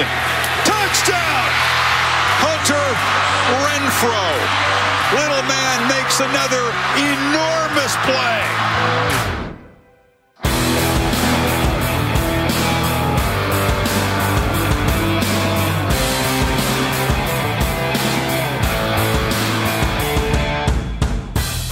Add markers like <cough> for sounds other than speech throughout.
Jackson. Touchdown! Hunter Renfro. Little man makes another enormous play.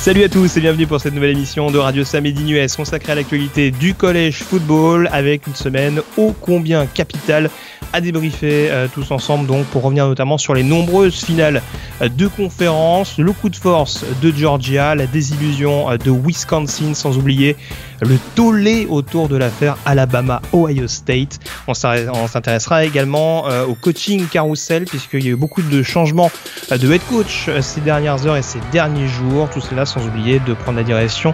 Salut à tous et bienvenue pour cette nouvelle émission de Radio Samedi Nues consacrée à l'actualité du collège football avec une semaine ô combien capitale à débriefer euh, tous ensemble donc pour revenir notamment sur les nombreuses finales euh, de conférences, le coup de force de Georgia, la désillusion euh, de Wisconsin sans oublier le tollé autour de l'affaire Alabama-Ohio State. On s'intéressera également au coaching carousel puisqu'il y a eu beaucoup de changements de head coach ces dernières heures et ces derniers jours. Tout cela sans oublier de prendre la direction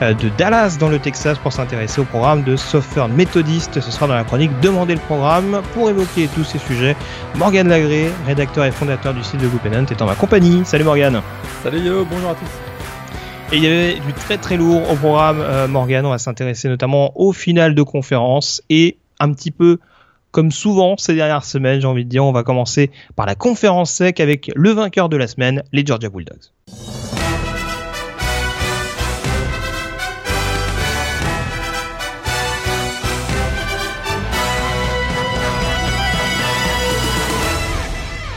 de Dallas dans le Texas pour s'intéresser au programme de Southern Methodist. Ce sera dans la chronique Demandez le programme pour évoquer tous ces sujets. Morgan Lagré, rédacteur et fondateur du site de Goupennant, est en ma compagnie. Salut Morgan. Salut yo, bonjour à tous. Il y avait du très très lourd au programme euh, Morgan. On va s'intéresser notamment au final de conférence et un petit peu comme souvent ces dernières semaines, j'ai envie de dire, on va commencer par la conférence sec avec le vainqueur de la semaine, les Georgia Bulldogs.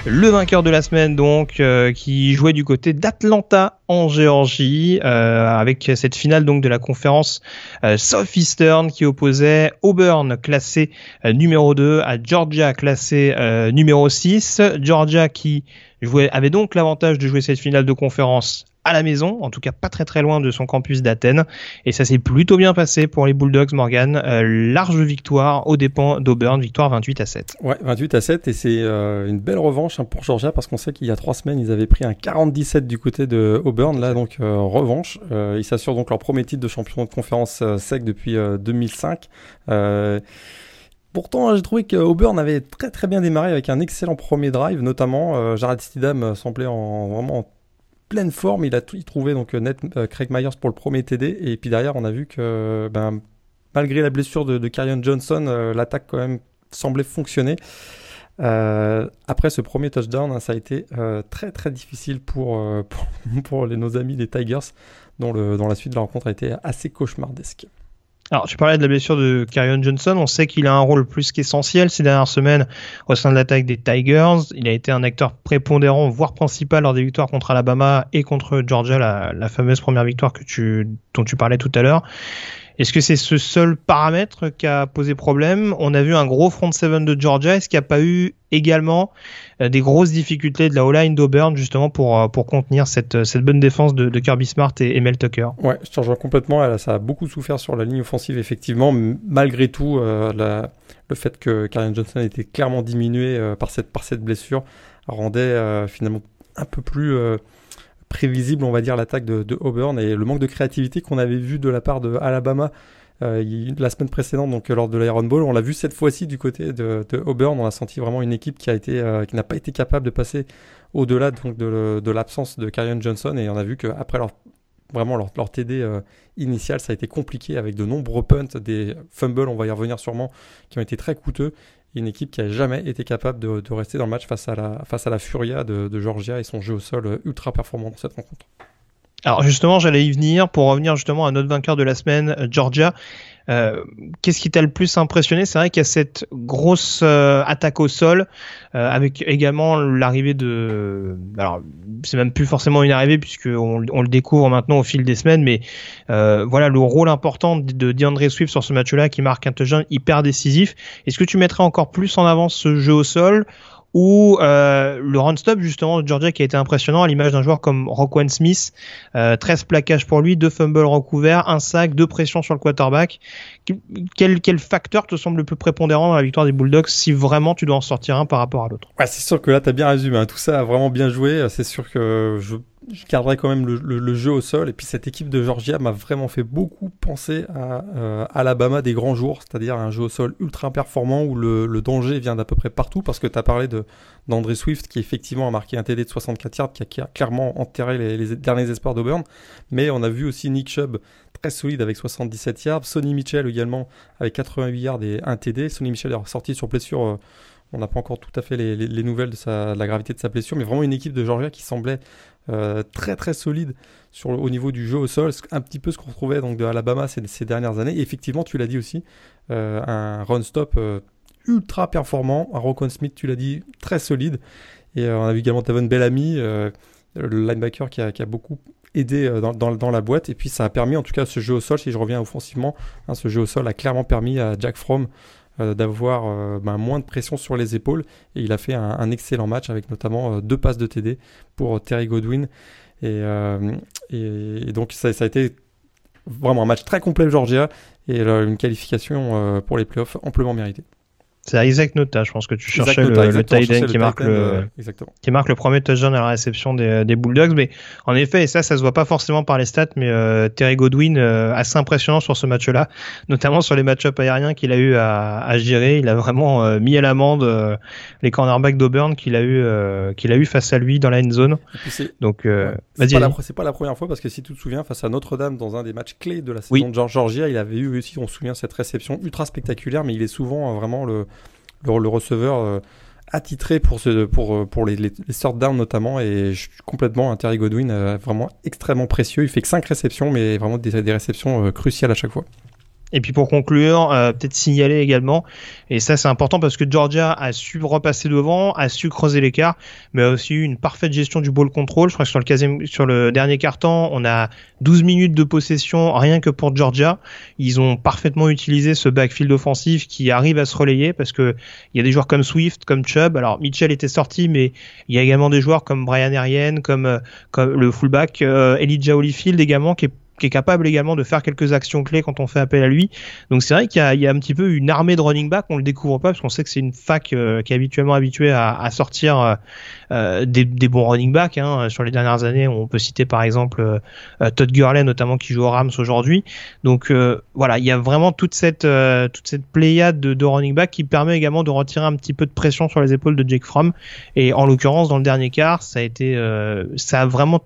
Le vainqueur de la semaine donc euh, qui jouait du côté d'Atlanta en Géorgie euh, avec cette finale donc de la conférence euh, Southeastern qui opposait Auburn classé numéro 2 à Georgia classé numéro 6 Georgia qui jouait avait donc l'avantage de jouer cette finale de conférence à la maison, en tout cas pas très très loin de son campus d'Athènes. Et ça s'est plutôt bien passé pour les Bulldogs Morgan. Euh, large victoire aux dépens d'Auburn, victoire 28 à 7. Ouais, 28 à 7 et c'est euh, une belle revanche hein, pour Georgia parce qu'on sait qu'il y a trois semaines ils avaient pris un 47 du côté de Auburn. Là donc euh, revanche, ils s'assurent donc leur premier titre de champion de conférence sec depuis 2005. Pourtant, j'ai trouvé qu'Auburn avait très très bien démarré avec un excellent premier drive, notamment Jared Stidham semblait en vraiment pleine forme. Il a trouvé donc euh, net euh, Craig Myers pour le premier TD. Et puis derrière, on a vu que ben, malgré la blessure de, de Johnson, euh, l'attaque quand même semblait fonctionner. après ce premier touchdown, hein, ça a été très très difficile <laughs> pour, les, nos amis des Tigers, dont, dont la suite de la rencontre a été assez cauchemardesque. Alors, tu parlais de la blessure de Carrion Johnson. On sait qu'il a un rôle plus qu'essentiel ces dernières semaines au sein de l'attaque des Tigers. Il a été un acteur prépondérant, voire principal lors des victoires contre Alabama et contre Georgia, la, la fameuse première victoire que tu, dont tu parlais tout à l'heure. Est-ce que c'est ce seul paramètre qui a posé problème? On a vu un gros front seven de Georgia. Est-ce qu'il n'y a pas eu également euh, des grosses difficultés de la O-line d'Auburn justement pour, euh, pour contenir cette, cette bonne défense de, Kirby Smart et, Mel Tucker? Ouais, je te rejoins complètement. Ça a beaucoup souffert sur la ligne offensive, effectivement. Malgré tout, euh, le fait que Karen Johnson était clairement diminué par, cette, par cette blessure rendait finalement un peu plus prévisible, on va dire, l'attaque de, Auburn et le manque de créativité qu'on avait vu de la part de Alabama euh, la semaine précédente, donc lors de l'Iron Bowl. On l'a vu cette fois-ci du côté de, Auburn. On a senti vraiment une équipe qui a été, euh, qui n'a pas été capable de passer au-delà donc de, l'absence de Karion Johnson et on a vu qu'après leur vraiment leur, TD euh, initial, ça a été compliqué avec de nombreux punts, des fumbles, on va y revenir sûrement, qui ont été très coûteux une équipe qui a jamais été capable de, rester dans le match face à la, Furia de, de, Georgia et son jeu au sol ultra performant dans cette rencontre. Alors justement, j'allais y venir pour revenir justement à notre vainqueur de la semaine, Georgia. Euh, qu'est-ce qui t'a le plus impressionné? C'est vrai qu'il y a cette grosse euh, attaque au sol, euh, avec également l'arrivée de. Alors, c'est même plus forcément une arrivée puisque on, le découvre maintenant au fil des semaines, mais voilà le rôle important de DeAndre Swift sur ce match-là qui marque un touchdown hyper décisif. Est-ce que tu mettrais encore plus en avant ce jeu au sol ou euh, le run-stop justement de Georgia qui a été impressionnant à l'image d'un joueur comme Roquan Smith, 13 euh, plaquages pour lui, 2 fumbles recouverts, un sac, 2 pressions sur le quarterback. Quel, quel facteur te semble le plus prépondérant dans la victoire des Bulldogs si vraiment tu dois en sortir un par rapport à l'autre? C'est sûr que là tu as bien résumé, hein. tout ça a vraiment bien joué, c'est sûr que je je garderai quand même le, jeu au sol. Et puis cette équipe de Georgia m'a vraiment fait beaucoup penser à euh, Alabama des grands jours, c'est-à-dire un jeu au sol ultra performant où le, danger vient d'à peu près partout. Parce que tu as parlé d'André Swift qui effectivement a marqué un TD de 64 yards, qui a, clairement enterré les, derniers espoirs d'Auburn. Mais on a vu aussi Nick Chubb très solide avec 77 yards, Sonny Mitchell également avec 88 yards et un TD. Sonny Mitchell est sorti sur blessure. Euh, On n'a pas encore tout à fait les, nouvelles de, la gravité de sa blessure, mais vraiment une équipe de Georgia qui semblait très très solide sur au niveau du jeu au sol, un petit peu ce qu'on retrouvait donc de Alabama ces, dernières années. Effectivement, tu l'as dit aussi, un run stop ultra performant, un Rocon Smith, tu l'as dit, très solide. Et on a vu également Tavon Bellamy, le linebacker qui a, qui a beaucoup aidé euh, dans, dans, dans, la boîte. Et puis ça a permis, en tout cas, ce jeu au sol, si je reviens offensivement, hein, ce jeu au sol a clairement permis à Jack Fromm euh, d'avoir euh, ben, moins de pression sur les épaules. Et il a fait un, excellent match avec notamment deux passes de TD pour Terry Godwin. Et, donc ça, a été vraiment un match très complet Georgia et une qualification pour les playoffs amplement méritée. C'est Isaac Nota, je pense que tu cherchais le, le tight end qui marque le, euh, qui marque le premier touchdown à la réception des, des, Bulldogs. Mais en effet, et ça, ça se voit pas forcément par les stats, mais euh, Terry Godwin, euh, assez impressionnant sur ce match-là, <laughs> notamment sur les match-up aériens qu'il a eu à, à, gérer. Il a vraiment euh, mis à l'amende les cornerbacks d'Auburn qu'il a eu qu'il a eu face à lui dans la end zone. Donc, ouais. c'est pas, pas, la première fois parce que si tu te souviens, face à Notre-Dame dans un des matchs clés de la saison de Georgia, il avait eu aussi, on se souvient, cette réception ultra spectaculaire, mais il est souvent vraiment le le, receveur euh, attitré euh, pour les, les, sortes d'armes notamment. Et je suis complètement, Terry Godwin, euh, vraiment extrêmement précieux. Il fait que 5 réceptions, mais vraiment des réceptions cruciales à chaque fois. Et puis pour conclure, euh, peut-être signaler également, et ça c'est important parce que Georgia a su repasser devant, a su creuser l'écart, mais a aussi eu une parfaite gestion du ball control. Je crois que sur le, sur le dernier carton, on a 12 minutes de possession rien que pour Georgia. Ils ont parfaitement utilisé ce backfield offensif qui arrive à se relayer parce que il y a des joueurs comme Swift, comme Chubb. Alors Mitchell était sorti, mais il y a également des joueurs comme Brian Ariane, comme, euh, comme le fullback euh, Elijah Holyfield également qui est qui est capable également de faire quelques actions clés quand on fait appel à lui. Donc c'est vrai qu'il y, y a, un petit peu une armée de running back, on le découvre pas parce qu'on sait que c'est une fac euh, qui est habituellement habituée à, à sortir euh, euh des, des, bons running backs. Hein. Sur les dernières années, on peut citer par exemple euh, Todd Gurley notamment qui joue aux Rams aujourd'hui. Donc voilà, il y a vraiment toute cette toute cette pléiade de, de running back qui permet également de retirer un petit peu de pression sur les épaules de Jake Fromm. Et en l'occurrence, dans le dernier quart, ça a été ça a vraiment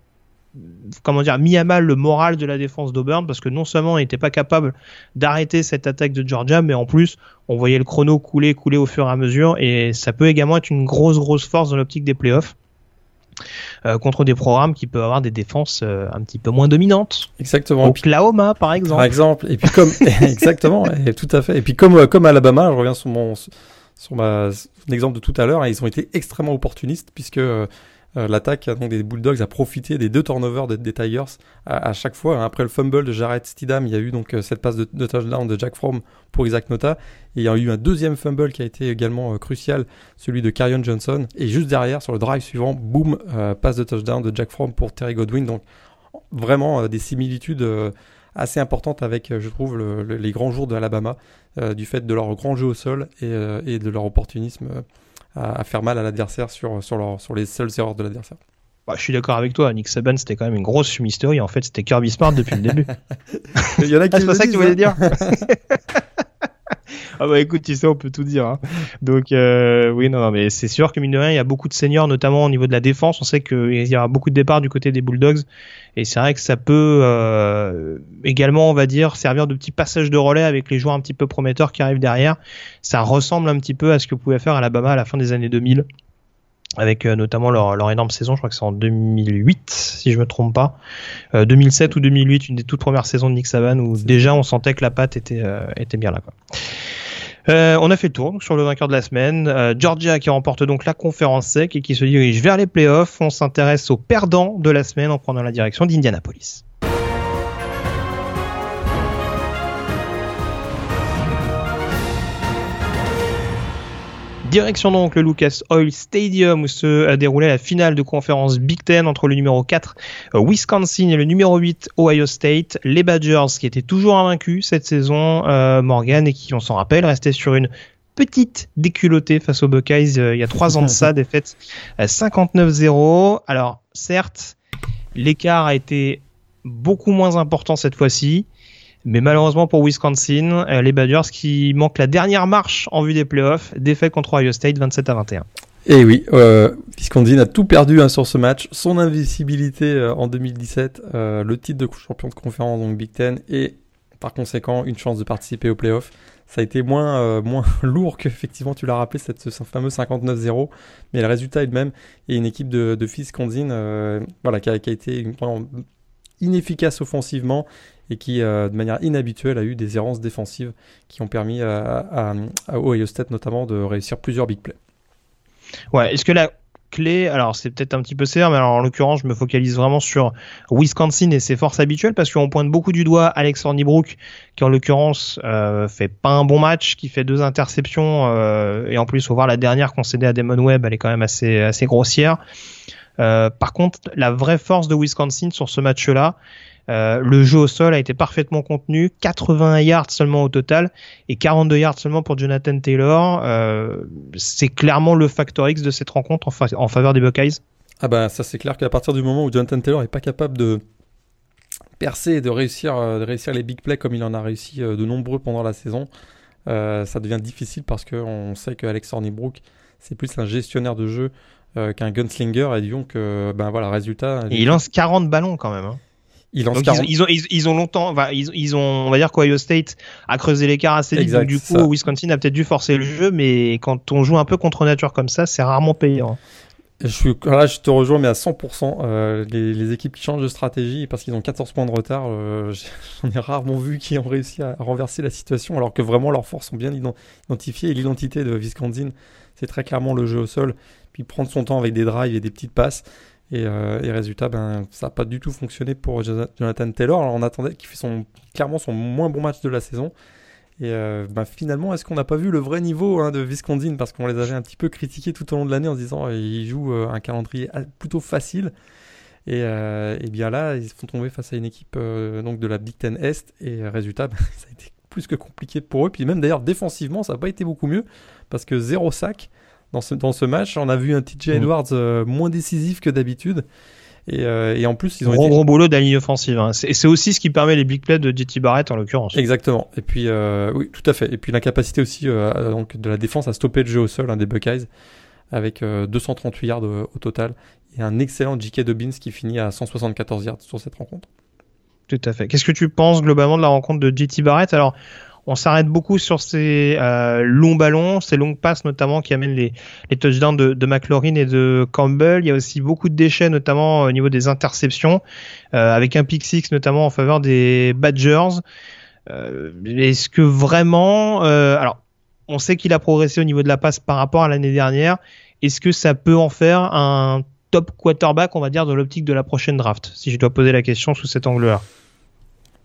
comment dire, mis à mal le moral de la défense d'Auburn parce que non seulement on n'était pas capable d'arrêter cette attaque de Georgia, mais en plus on voyait le chrono couler, couler au fur et à mesure et ça peut également être une grosse, grosse force dans l'optique des playoffs. Euh, contre des programmes qui peuvent avoir des défenses euh, un petit peu moins dominantes. Exactement. Oklahoma, par exemple. Par exemple. Et puis comme <laughs> exactement, et tout à fait. Et puis comme euh, comme Alabama, je reviens sur mon sur ma mon exemple de tout à l'heure, hein, ils ont été extrêmement opportunistes puisque euh, l'attaque donc des Bulldogs a profité des deux turnovers des, Tigers à, chaque fois. Hein. Après le fumble de Jared Stidham, il y a eu donc euh, cette passe de, touchdown de Jack Fromm pour Isaac Nota. Et il y a eu un deuxième fumble qui a été également euh, crucial, celui de Carrion Johnson. Et juste derrière, sur le drive suivant, boum, passe de touchdown de Jack Fromm pour Terry Godwin. Donc vraiment des similitudes assez importantes avec, je trouve, les grands jours de Alabama, du fait de leur grand jeu au sol et, de leur opportunisme à, faire mal à l'adversaire sur, sur, sur les seules erreurs de l'adversaire. Bah, je suis d'accord avec toi, Nick Saban c'était quand même une grosse fumisterie, en fait c'était Kirby Smart depuis le début. <laughs> Il y en a qui ah, <laughs> c'est pas ça que tu voulais dire <laughs> <laughs> Ah bah écoute, tu sais, on peut tout dire. Hein. Donc euh, oui, non, non mais c'est sûr que mine de rien, il y a beaucoup de seniors, notamment au niveau de la défense. On sait qu'il y aura beaucoup de départs du côté des Bulldogs, et c'est vrai que ça peut euh, également, on va dire, servir de petit passage de relais avec les joueurs un petit peu prometteurs qui arrivent derrière. Ça ressemble un petit peu à ce que pouvait faire Alabama à la fin des années 2000 avec euh, notamment leur, leur, énorme saison, je crois que c'est en 2008 si je me trompe pas, euh, 2007 ou 2008, une des toutes premières saisons de Nick Saban où déjà on sentait que la patte était euh, était bien là. Quoi. Euh, on a fait le tour sur le vainqueur de la semaine. Euh, Georgia qui remporte donc la conférence sec et qui se dirige vers les playoffs. On s'intéresse aux perdants de la semaine en prenant la direction d'Indianapolis. Direction donc le Lucas Oil Stadium où se déroulait la finale de conférence Big Ten entre le numéro 4 euh, Wisconsin et le numéro 8 Ohio State. Les Badgers qui étaient toujours invaincus cette saison, euh, Morgan, et qui, on s'en rappelle, restaient sur une petite déculottée face aux Buckeyes euh, il y a trois ans de ça, <laughs> défaite 59-0. Alors certes, l'écart a été beaucoup moins important cette fois-ci. Mais malheureusement pour Wisconsin, euh, les Badgers qui manquent la dernière marche en vue des playoffs, défaite contre Ohio State 27 à 21. Et oui, euh, Wisconsin a tout perdu hein, sur ce match. Son invisibilité euh, en 2017, euh, le titre de champion de conférence donc Big Ten et par conséquent une chance de participer aux playoffs. Ça a été moins, euh, moins <laughs> lourd qu'effectivement tu l'as rappelé, cette, ce fameux 59-0, mais le résultat est le même. Et une équipe de, de euh, voilà, qui, a, été inefficace offensivement et qui, de manière inhabituelle, a eu des errances défensives qui ont permis à, à, à State notamment de réussir plusieurs big plays. Ouais, est-ce que la clé, alors c'est peut-être un petit peu sévère, mais alors en l'occurrence, je me focalise vraiment sur Wisconsin et ses forces habituelles parce qu'on pointe beaucoup du doigt Alex Hornibrook, qui en l'occurrence euh, fait pas un bon match, qui fait deux interceptions euh, et en plus, faut voir la dernière concédée à Damon Webb, elle est quand même assez grossière. Euh, par contre, la vraie force de Wisconsin sur ce match-là, euh, le jeu au sol a été parfaitement contenu, 80 yards seulement au total et 42 yards seulement pour Jonathan Taylor. Euh, c'est clairement le factor X de cette rencontre en, faveur des Buckeyes. Ah bah ça c'est clair qu'à partir du moment où Jonathan Taylor n'est pas capable de percer et de réussir, euh, de réussir les big plays comme il en a réussi de nombreux pendant la saison, ça devient difficile parce qu'on sait que Alex Hornibrook c'est plus un gestionnaire de jeu qu'un gunslinger et donc ben voilà résultat. Et il lance 40 ballons quand même. Hein. Ils, ont, ils, ont, longtemps, ils, ont, on va dire qu'Ohio State a creusé l'écart assez vite. du coup, Wisconsin a peut-être dû forcer le jeu, mais quand on joue un peu contre nature comme ça, c'est rarement payant. Je suis, là, je te rejoins, mais à 100%. Euh, les, équipes qui changent de stratégie parce qu'ils ont 14 points de retard, euh, <laughs> j'en ai rarement vu qui ont réussi à renverser la situation, alors que vraiment leurs forces sont bien identifiées. Et l'identité de Wisconsin, c'est très clairement le jeu au sol, puis prendre son temps avec des drives et des petites passes. Et, euh, résultat, ben, ça n'a pas du tout fonctionné pour Jonathan Taylor. Alors on attendait qu'il son, clairement son moins bon match de la saison. Et euh, ben, finalement, est-ce qu'on n'a pas vu le vrai niveau hein, de Viscondine Parce qu'on les avait un petit peu critiqués tout au long de l'année en disant qu'ils jouent euh, un calendrier plutôt facile. Et, et, bien là, ils se font tomber face à une équipe donc de la Big Ten Est. Et résultat, <laughs> ben, ça a été plus que compliqué pour eux. Puis même d'ailleurs, défensivement, ça n'a pas été beaucoup mieux. Parce que zéro sac dans ce, dans ce match. On a vu un TJ mhm. Edwards euh, moins décisif que d'habitude. Et, euh, et, en plus, ils ont gros, été... gros boulot de la ligne offensive. Hein. C'est aussi ce qui permet les big plays de JT Barrett en l'occurrence. Exactement. Et puis, euh, oui, tout à fait. Et puis l'incapacité aussi donc de la défense à stopper le jeu au sol hein, des Buckeyes avec 238 yards au, total et un excellent J.K. Dobbins qui finit à 174 yards sur cette rencontre. Tout à fait. Qu'est-ce que tu penses globalement de la rencontre de JT Barrett? Alors, on s'arrête beaucoup sur ces euh, longs ballons, ces longues passes notamment qui amènent les, touchdowns de, de, McLaurin et de Campbell. Il y a aussi beaucoup de déchets, notamment au niveau des interceptions, euh, avec un pick six notamment en faveur des Badgers. Euh, est-ce que vraiment, alors, on sait qu'il a progressé au niveau de la passe par rapport à l'année dernière. Est-ce que ça peut en faire un top quarterback, on va dire, dans l'optique de la prochaine draft, si je dois poser la question sous cet angle-là?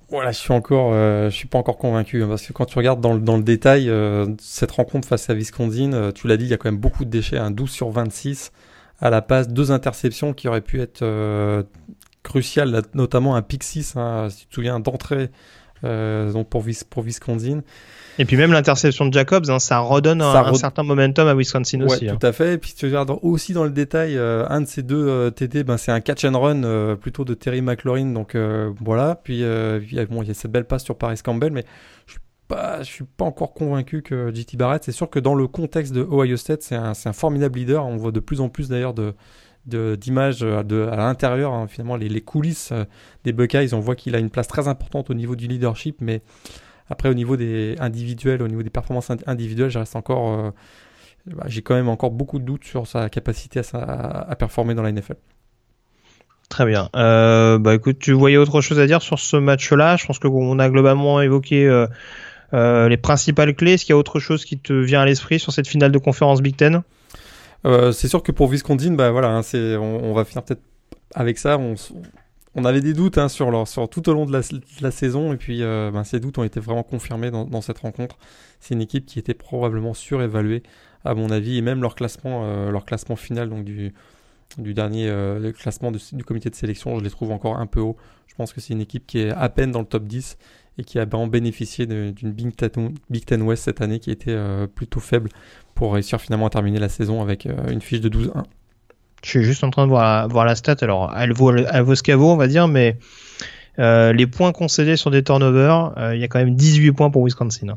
Voilà, je suis encore, euh, je suis pas encore convaincu hein, parce que quand tu regardes dans le, dans le détail euh, cette rencontre face à Wisconsin, euh, tu l'as dit, il y a quand même beaucoup de déchets, un hein, 12 sur 26 à la passe, deux interceptions qui auraient pu être cruciales, notamment un pick 6, hein, si tu te souviens, d'entrée donc pour, pour Wisconsin. Et puis même l'interception de Jacobs, hein, ça redonne un, certain momentum à Wisconsin aussi. Ouais, tout à fait. Et puis tu regardes aussi dans le détail, euh, un de ces deux euh, TD, ben, c'est un catch and run euh, plutôt de Terry McLaurin. Donc voilà. Puis, bon, il y a cette belle passe sur Paris Campbell, mais je suis pas, je suis pas encore convaincu que JT Barrett. C'est sûr que dans le contexte de Ohio State, c'est un, un, formidable leader. On voit de plus en plus d'ailleurs de d'images de, à l'intérieur, hein, finalement les, coulisses des Buckeyes, on voit qu'il a une place très importante au niveau du leadership, mais après, au niveau des individuels, au niveau des performances individuelles, je encore. Euh, bah, j'ai quand même encore beaucoup de doutes sur sa capacité à, performer dans la NFL. Très bien. Euh, bah écoute, tu voyais autre chose à dire sur ce match-là? Je pense qu'on a globalement évoqué euh, les principales clés. Est-ce qu'il y a autre chose qui te vient à l'esprit sur cette finale de conférence Big Ten? C'est sûr que pour Wisconsin, bah voilà, hein, c'est, on, va finir peut-être avec ça. On, avait des doutes hein, sur, leur, sur tout au long de la, saison et puis euh, ben, ces doutes ont été vraiment confirmés dans, cette rencontre. C'est une équipe qui était probablement surévaluée à mon avis et même leur classement, euh, leur classement final donc du, du dernier euh, classement du comité de sélection, je les trouve encore un peu haut. Je pense que c'est une équipe qui est à peine dans le top 10 et qui a ben, bénéficié d'une Big, Big, Ten West cette année qui était plutôt faible pour réussir finalement à terminer la saison avec une fiche de 12-1. Je suis juste en train de voir, voir la stat. Alors, elle vaut, elle vaut ce qu'elle vaut, on va dire, mais euh, les points concédés sur des turnovers, euh, il y a quand même 18 points pour Wisconsin.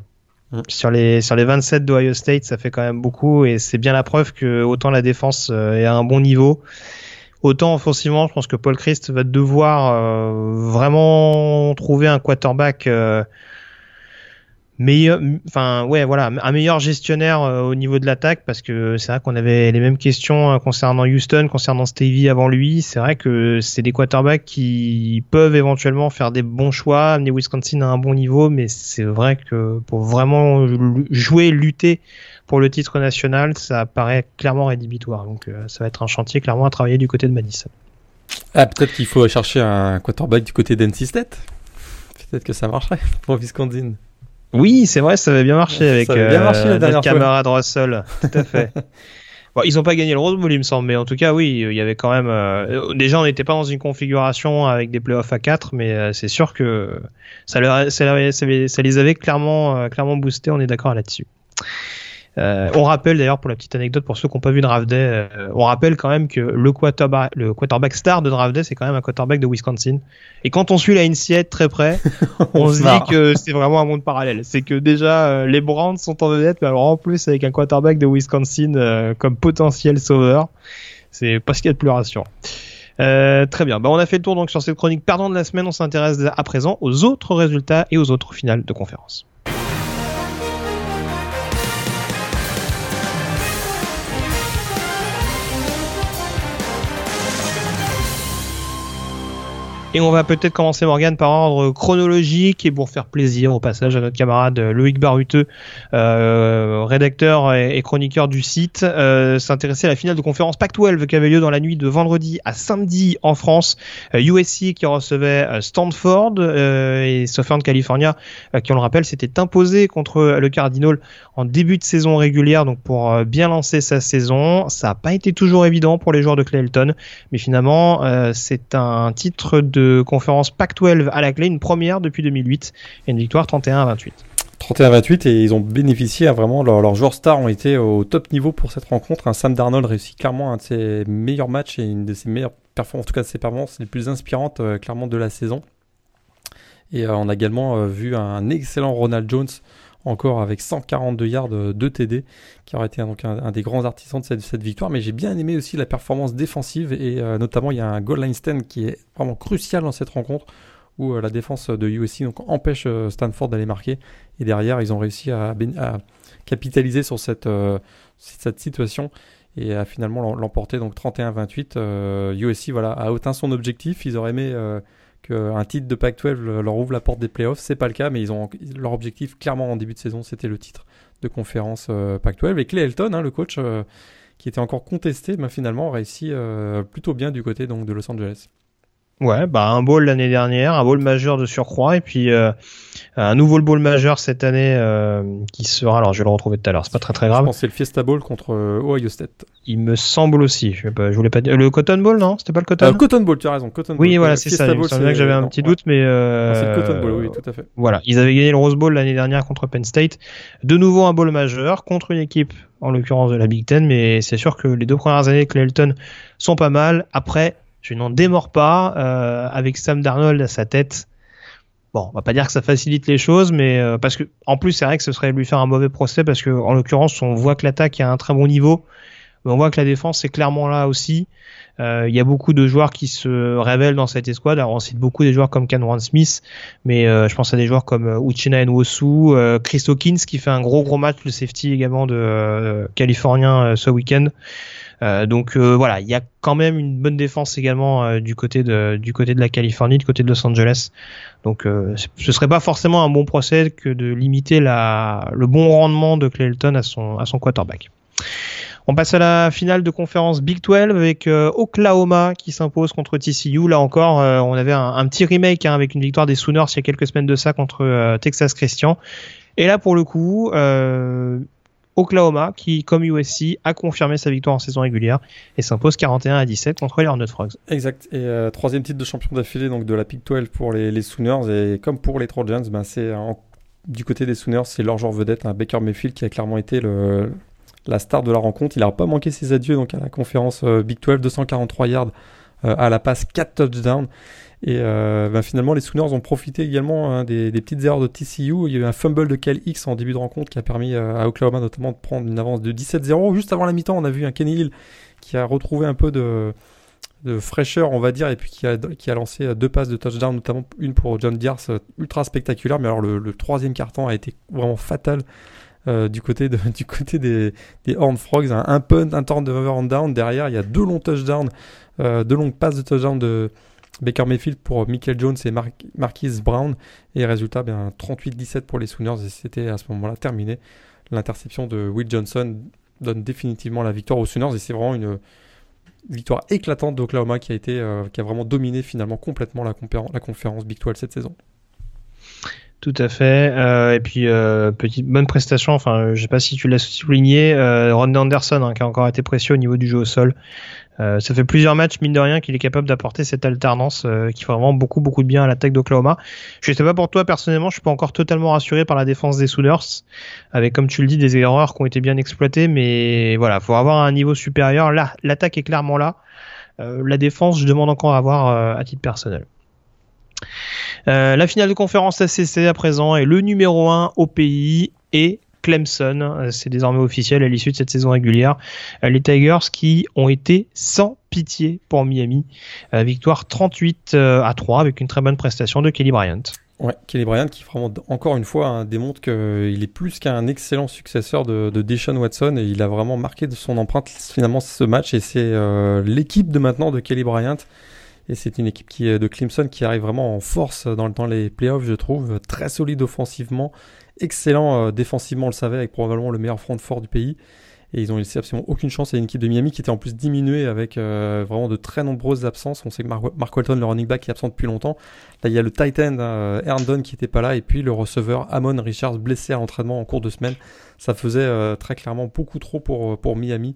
Mm. Sur les sur les 27 d'Ohio State, ça fait quand même beaucoup et c'est bien la preuve que autant la défense euh, est à un bon niveau, autant offensivement, je pense que Paul Christ va devoir vraiment trouver un quarterback meilleur, enfin ouais voilà, un meilleur gestionnaire euh, au niveau de l'attaque parce que c'est vrai qu'on avait les mêmes questions euh, concernant Houston, concernant Stevie avant lui. C'est vrai que c'est des quarterbacks qui peuvent éventuellement faire des bons choix, amener Wisconsin à un bon niveau, mais c'est vrai que pour vraiment jouer, lutter pour le titre national, ça paraît clairement rédhibitoire. Donc euh, ça va être un chantier clairement à travailler du côté de Madison. Ah, peut-être qu'il faut chercher un quarterback du côté d'NC State. Peut-être que ça marcherait <laughs> pour Wisconsin. Oui, c'est vrai, ça avait bien marché avec bien euh, notre camarade Russell. Tout à fait. <laughs> bon, ils n'ont pas gagné le Rose Bowl, il me semble, mais en tout cas, oui, il y avait quand même. Euh, déjà, on n'était pas dans une configuration avec des playoffs à 4, mais euh, c'est sûr que ça, leur, ça, ça, les avait clairement, clairement boostés, on est d'accord là-dessus. Euh, on rappelle d'ailleurs pour la petite anecdote pour ceux qui n'ont pas vu Draft Day, euh, on rappelle quand même que le quarterback, le quarterback star de Draft Day, c'est quand même un quarterback de Wisconsin. Et quand on suit la NCAA très près, <laughs> on, se dit que c'est vraiment un monde parallèle. C'est que déjà euh, les Browns sont en vedette, mais alors en plus avec un quarterback de Wisconsin comme potentiel sauveur, c'est pas ce qu'il y a de plus rassurant. très bien. Bah, on a fait le tour donc sur cette chronique perdant de la semaine. On s'intéresse à présent aux autres résultats et aux autres finales de conférence. Et on va peut-être commencer Morgan par ordre chronologique et pour faire plaisir au passage à notre camarade Loïc Baruteux, euh, rédacteur et, chroniqueur du site, euh, s'intéresser à la finale de conférence Pac-12 qui avait lieu dans la nuit de vendredi à samedi en France. USC euh, qui recevait euh, Stanford euh, et Southern California qui on le rappelle s'était imposé contre le Cardinal en début de saison régulière donc pour bien lancer sa saison. Ça n'a pas été toujours évident pour les joueurs de Clayton mais finalement c'est un titre de conférence Pac-12 à la clé, une première depuis 2008 et une victoire 31 à 28. 31 à 28 et ils ont bénéficié hein, vraiment leurs joueurs stars ont été au top niveau pour cette rencontre. Sam Darnold réussit clairement un de ses meilleurs matchs et une de ses meilleures performances, en tout cas ses performances les plus inspirantes euh, clairement de la saison. Et euh, on a également euh, vu un excellent Ronald Jones encore avec 142 yards de TD, qui aurait été donc un, des grands artisans de cette, victoire. Mais j'ai bien aimé aussi la performance défensive et euh, notamment il y a un goal stand qui est vraiment crucial dans cette rencontre où euh, la défense de USC donc, empêche euh, Stanford d'aller marquer et derrière ils ont réussi à, capitaliser sur cette, cette situation et à finalement l'emporter donc 31-28. USC voilà, a atteint son objectif. Ils auraient aimé qu'un titre de Pac-12 leur ouvre la porte des playoffs. C'est pas le cas, mais ils ont leur objectif clairement en début de saison, c'était le titre de conférence euh, Pac-12. Et Clay Elton, hein, le coach euh, qui était encore contesté, ben, finalement réussi euh, plutôt bien du côté donc, de Los Angeles. Ouais, bah un bowl l'année dernière, un bowl majeur de surcroît, et puis euh, un nouveau bowl majeur cette année euh, qui sera. Alors je vais le retrouver tout à l'heure, c'est pas très très grave. Je pense c'est le Fiesta Bowl contre euh, Ohio State. Il me semble aussi. Je, pas, je voulais pas dire le Cotton Bowl, non? C'était pas le Cotton? Cotton Bowl, tu as raison. Cotton oui, voilà, c'est ça. C'est que j'avais un petit doute, mais. c'est le Cotton Bowl, oui, tout à fait. Voilà, ils avaient gagné le Rose Bowl l'année dernière contre Penn State. De nouveau un bowl majeur contre une équipe, en l'occurrence de la Big Ten, mais c'est sûr que les deux premières années de Clayton sont pas mal. Après je n'en démords pas euh, avec Sam Darnold à sa tête. Bon, on va pas dire que ça facilite les choses, mais euh, parce que en plus c'est vrai que ce serait lui faire un mauvais procès parce que en l'occurrence on voit que l'attaque à un très bon niveau, mais on voit que la défense est clairement là aussi. Euh, il y a beaucoup de joueurs qui se révèlent dans cette escouade. Alors on cite beaucoup des joueurs comme Cameron Smith, mais je pense à des joueurs comme Uchina Nwosu, Chris Hawkins qui fait un gros gros match, le safety également de californien ce week-end. Euh, donc euh, voilà, il y a quand même une bonne défense également euh, du côté de du côté de la Californie, du côté de Los Angeles. Donc ce serait pas forcément un bon procès que de limiter la le bon rendement de Clayton à son à son quarterback. On passe à la finale de conférence Big 12 avec Oklahoma qui s'impose contre TCU. Là encore, on avait un, petit remake hein, avec une victoire des Sooners il y a quelques semaines de ça contre Texas Christian. Et là, pour le coup, Oklahoma qui, comme USC, a confirmé sa victoire en saison régulière et s'impose 41 à 17 contre les Horned Frogs. Exact. Et euh, troisième titre de champion d'affilée donc de la Big 12 pour les, Sooners et comme pour les Trojans, ben c'est du côté des Sooners, c'est leur joueur vedette, Baker Mayfield qui a clairement été la star de la rencontre. Il n'a pas manqué ses adieux donc à la conférence euh, Big 12, 243 yards euh, à la passe, 4 touchdowns. Et euh, ben finalement, les Sooners ont profité également hein, des, petites erreurs de TCU. Il y a eu un fumble de Cal X en début de rencontre qui a permis euh, à Oklahoma notamment de prendre une avance de 17-0. Juste avant la mi-temps, on a vu un Kenny Hill qui a retrouvé un peu de, fraîcheur, on va dire, et puis qui a, lancé deux passes de touchdown, notamment une pour John Diars, ultra spectaculaire. Mais alors, le, troisième carton a été vraiment fatal <laughs> du côté, des, des Horned Frogs. Un, un punt, un turnover on down. Derrière, il y a deux longs touchdowns, deux longues passes de touchdown de, Baker Mayfield pour Michael Jones et Marquise Brown. Et résultat, bien 38-17 pour les Sooners. Et c'était à ce moment-là terminé. L'interception de Will Johnson donne définitivement la victoire aux Sooners. Et c'est vraiment une victoire éclatante d'Oklahoma qui a euh, qui a vraiment dominé finalement complètement la, conférence Big 12 cette saison. Tout à fait. Euh, et puis euh, petite bonne prestation. Enfin, je sais pas si tu l'as souligné, Ron Anderson hein, qui a encore été précieux au niveau du jeu au sol. Euh, ça fait plusieurs matchs, mine de rien, qu'il est capable d'apporter cette alternance euh, qui fait vraiment beaucoup beaucoup de bien à l'attaque d'Oklahoma. Je sais pas pour toi personnellement, je suis pas encore totalement rassuré par la défense des Sooners, avec comme tu le dis des erreurs qui ont été bien exploitées, mais voilà, faut avoir un niveau supérieur. Là, l'attaque est clairement là. Euh, la défense, je demande encore à voir à titre personnel. la finale de conférence ACC à présent est le numéro 1 au pays et Clemson. Euh, c'est désormais officiel à l'issue de cette saison régulière. Euh, les Tigers qui ont été sans pitié pour Miami. Euh, victoire 38 à 3 avec une très bonne prestation de Kelly Bryant. Ouais, Kelly Bryant qui vraiment encore une fois hein, démontre qu'il est plus qu'un excellent successeur de, de Deshaun Watson et il a vraiment marqué de son empreinte finalement ce match et c'est l'équipe de maintenant de Kelly Bryant et c'est une équipe qui de Clemson qui arrive vraiment en force dans, dans les playoffs je trouve très solide offensivement excellent euh, défensivement, on le savait, avec probablement le meilleur front fort du pays. Et ils ont laissé absolument aucune chance à une équipe de Miami qui était en plus diminuée avec euh, vraiment de très nombreuses absences. On sait que Mark, Walton, le running back, est absent depuis longtemps. Là, il y a le tight end, euh, Herndon, qui n'était pas là. Et puis le receveur, Amon Richards, blessé à l'entraînement en cours de semaine. Ça faisait très clairement beaucoup trop pour, pour Miami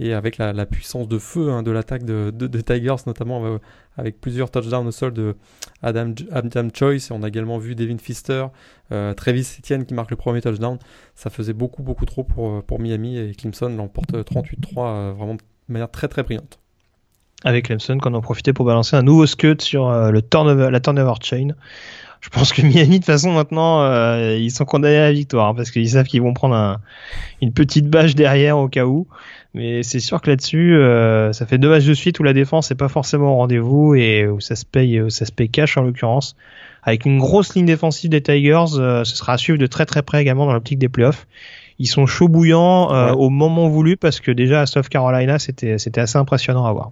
et avec la, puissance de feu hein, de l'attaque de, Tigers, notamment euh, avec plusieurs touchdowns au sol de Adam, Adam Choice. Et on a également vu Devin Pfister, euh, Travis Etienne qui marque le premier touchdown. Ça faisait beaucoup, beaucoup trop pour, euh, pour Miami et Clemson l'emporte 38-3 vraiment de manière très, très brillante. Avec Clemson, qu'on en profitait pour balancer un nouveau scud sur le turnover, la turnover chain je pense que <laughs> Miami, de toute façon, maintenant, ils sont condamnés à la victoire hein, parce qu'ils savent qu'ils vont prendre une petite bâche derrière au cas où. Mais c'est sûr que là-dessus, euh, ça fait deux matchs de suite où la défense n'est pas forcément au rendez-vous et où ça se paye, ça se paye cash en l'occurrence. Avec une grosse ligne défensive des Tigers, euh, ce sera à suivre de très très près également dans l'optique des playoffs. Ils sont chauds bouillants euh, au moment voulu parce que déjà à South Carolina, c'était c'était assez impressionnant à voir.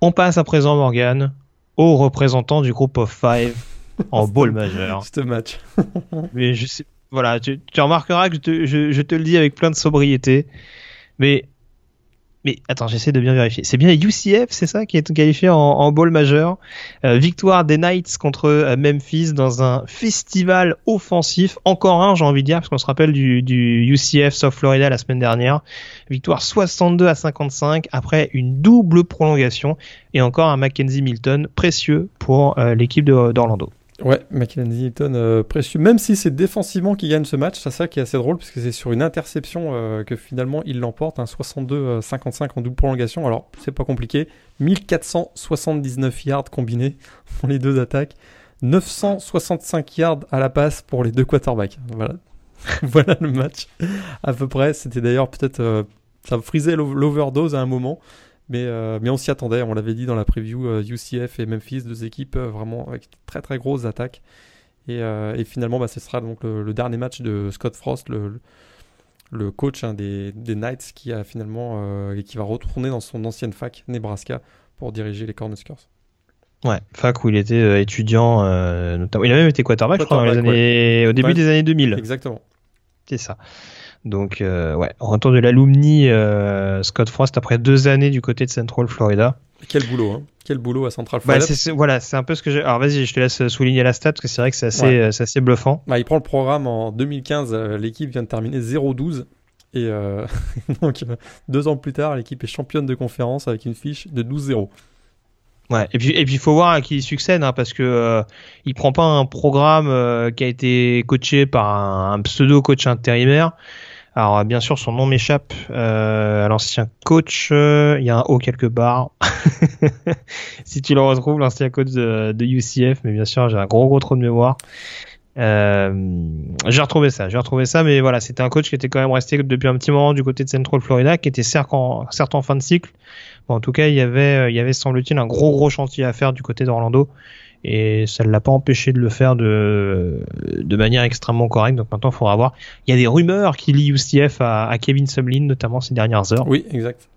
On passe à présent Morgan au représentant du groupe of five en <laughs> bowl majeur. Ce match. Mais je sais voilà, tu, remarqueras que je te, le dis avec plein de sobriété. Mais, mais attends, j'essaie de bien vérifier. C'est bien UCF, c'est ça, qui est qualifié en, en bowl majeur. Euh, victoire des Knights contre euh, Memphis dans un festival offensif. Encore un, j'ai envie de dire, parce qu'on se rappelle du, UCF South Florida la semaine dernière. Victoire 62 à 55 après une double prolongation et encore un Mackenzie Milton précieux pour euh, l'équipe d'Orlando. Ouais, McKenzie Hilton euh, précieux. Même si c'est défensivement qui gagne ce match, c'est ça qui est assez drôle, parce que c'est sur une interception euh, que finalement il l'emporte, un 62-55 en double prolongation. Alors, c'est pas compliqué. 1479 yards combinés <laughs> pour les deux attaques. 965 yards à la passe pour les deux quarterbacks. Voilà. <laughs> voilà le match. À peu près. C'était d'ailleurs peut-être. Euh, ça frisait l'overdose à un moment. Mais, euh, mais on s'y attendait, on l'avait dit dans la preview, UCF euh, et Memphis, deux équipes euh, vraiment avec très très grosses attaques. Et, et finalement, bah, ce sera donc le, dernier match de Scott Frost, le, le coach hein, des, des, Knights, qui a finalement et qui va retourner dans son ancienne fac, Nebraska, pour diriger les Cornhuskers. Ouais, fac où il était étudiant, notamment. Il a même été quarterback, je crois, dans les années... au début des années 2000. Exactement. C'est ça. Donc, euh, ouais, retour de l'alumni euh, Scott Frost après deux années du côté de Central Florida. Quel boulot, hein Quel boulot à Central bah, Florida. voilà, c'est un peu ce que j'ai. Alors, vas-y, je te laisse souligner la stat parce que c'est vrai que c'est assez, euh, assez, bluffant. Bah, il prend le programme en 2015. l'équipe vient de terminer 0-12. Et <laughs> donc, deux ans plus tard, l'équipe est championne de conférence avec une fiche de 12-0. Ouais, et puis et puis il faut voir à qui il succède hein, parce que euh, il prend pas un programme qui a été coaché par un pseudo coach intérimaire. Alors bien sûr, son nom m'échappe euh, à l'ancien coach. Euh, il y a un O quelque part. <laughs> si tu le retrouves, l'ancien coach de, UCF, mais bien sûr, j'ai un gros gros trou de mémoire. Euh, j'ai retrouvé ça, j'ai retrouvé ça, mais voilà, c'était un coach qui était quand même resté depuis un petit moment du côté de Central Florida, qui était certes en, fin de cycle. Bon, en tout cas, il y avait, il y avait semble-t-il un gros gros chantier à faire du côté d'Orlando, et ça ne l'a pas empêché de le faire de, de manière extrêmement correcte. Donc maintenant, il faudra voir. Il y a des rumeurs qui lient UCF à, à Kevin Sumlin, notamment ces dernières heures. Oui, exact.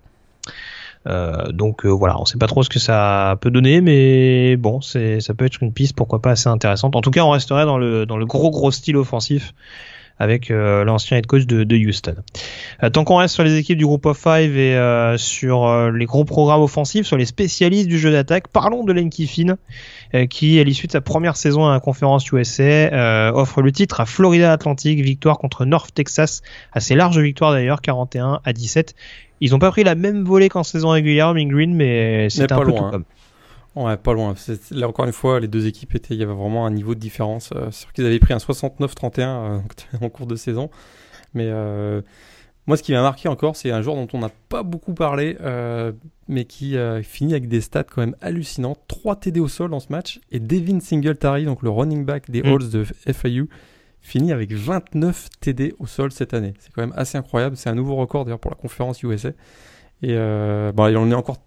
Euh, donc euh, voilà, on sait pas trop ce que ça peut donner, mais bon, c'est ça peut être une piste, pourquoi pas assez intéressante. En tout cas, on resterait dans le dans le gros gros style offensif avec euh, l'ancien head coach de, de Houston. Euh, tant qu'on reste sur les équipes du groupe of five et euh, sur les gros programmes offensifs, sur les spécialistes du jeu d'attaque, parlons de Lane Kiffin, qui à l'issue de sa première saison à la conférence USA offre le titre à Florida Atlantic, victoire contre North Texas, assez large victoire d'ailleurs, 41 à 17 ils n'ont pas pris la même volée qu'en saison régulière, Ming Green, mais c'est un peu loin. tout comme. Ouais, pas loin. Là, encore une fois, les deux équipes étaient, il y avait vraiment un niveau de différence. Euh, c'est sûr qu'ils avaient pris un 69-31 euh, <laughs> en cours de saison. Mais euh, moi, ce qui m'a marqué encore, c'est un joueur dont on n'a pas beaucoup parlé, mais qui finit avec des stats quand même hallucinants. 3 TD au sol dans ce match. Et Devin Singletary, donc le running back des mm. Halls de FIU, finit avec 29 TD au sol cette année. C'est quand même assez incroyable. C'est un nouveau record d'ailleurs pour la conférence USA. Et euh, bon, on est encore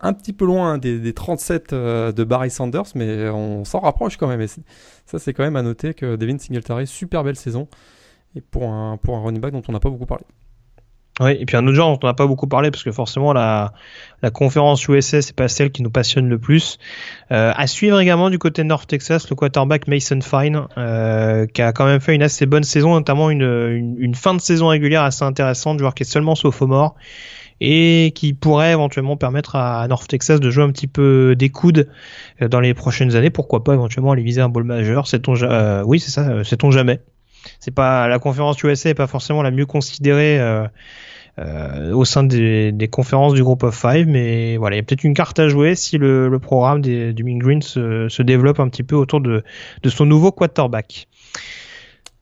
un petit peu loin des, 37 euh, de Barry Sanders, mais on s'en rapproche quand même. Et ça, c'est quand même à noter que Devin Singletary, super belle saison. Et pour un, running back dont on n'a pas beaucoup parlé. Oui, et puis un autre genre dont on n'a pas beaucoup parlé parce que forcément la, conférence USA c'est pas celle qui nous passionne le plus. Euh, à suivre également du côté North Texas le quarterback Mason Fine euh, qui a quand même fait une assez bonne saison, notamment une, une, fin de saison régulière assez intéressante, joueur qui est seulement sophomore et qui pourrait éventuellement permettre à North Texas de jouer un petit peu des coudes euh, dans les prochaines années. Pourquoi pas éventuellement aller viser un bowl majeur C'est euh, oui c'est ça, sait-on jamais. C'est pas la conférence USA est pas forcément la mieux considérée. Euh, euh, au sein des, conférences du groupe of five. Mais voilà, il y a peut-être une carte à jouer si le, programme des, du Ming Green se, développe un petit peu autour de, son nouveau quarterback.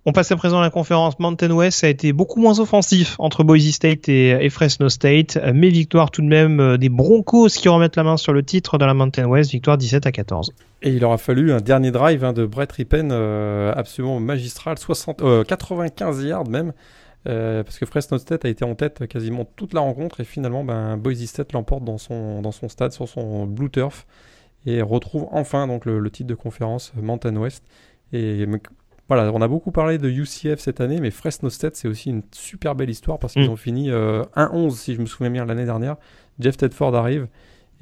On passe à présent à la conférence Mountain West. Ça a été beaucoup moins offensif entre Boise State et, Fresno State, mais victoire tout de même euh, des Broncos qui remettent la main sur le titre dans la Mountain West, victoire 17 à 14. Et il aura fallu un dernier drive hein, de Brett Rippen euh, absolument magistral, 60, 95 yards même, euh, parce que Fresno State a été en tête quasiment toute la rencontre et finalement ben, Boise State l'emporte dans son, stade, sur son Blue Turf et retrouve enfin donc le, titre de conférence Mountain West. Voilà, on a beaucoup parlé de UCF cette année, mais Fresno State c'est aussi une super belle histoire parce qu'ils mm. ont fini 1-11 euh, si je me souviens bien l'année dernière. Jeff Tedford arrive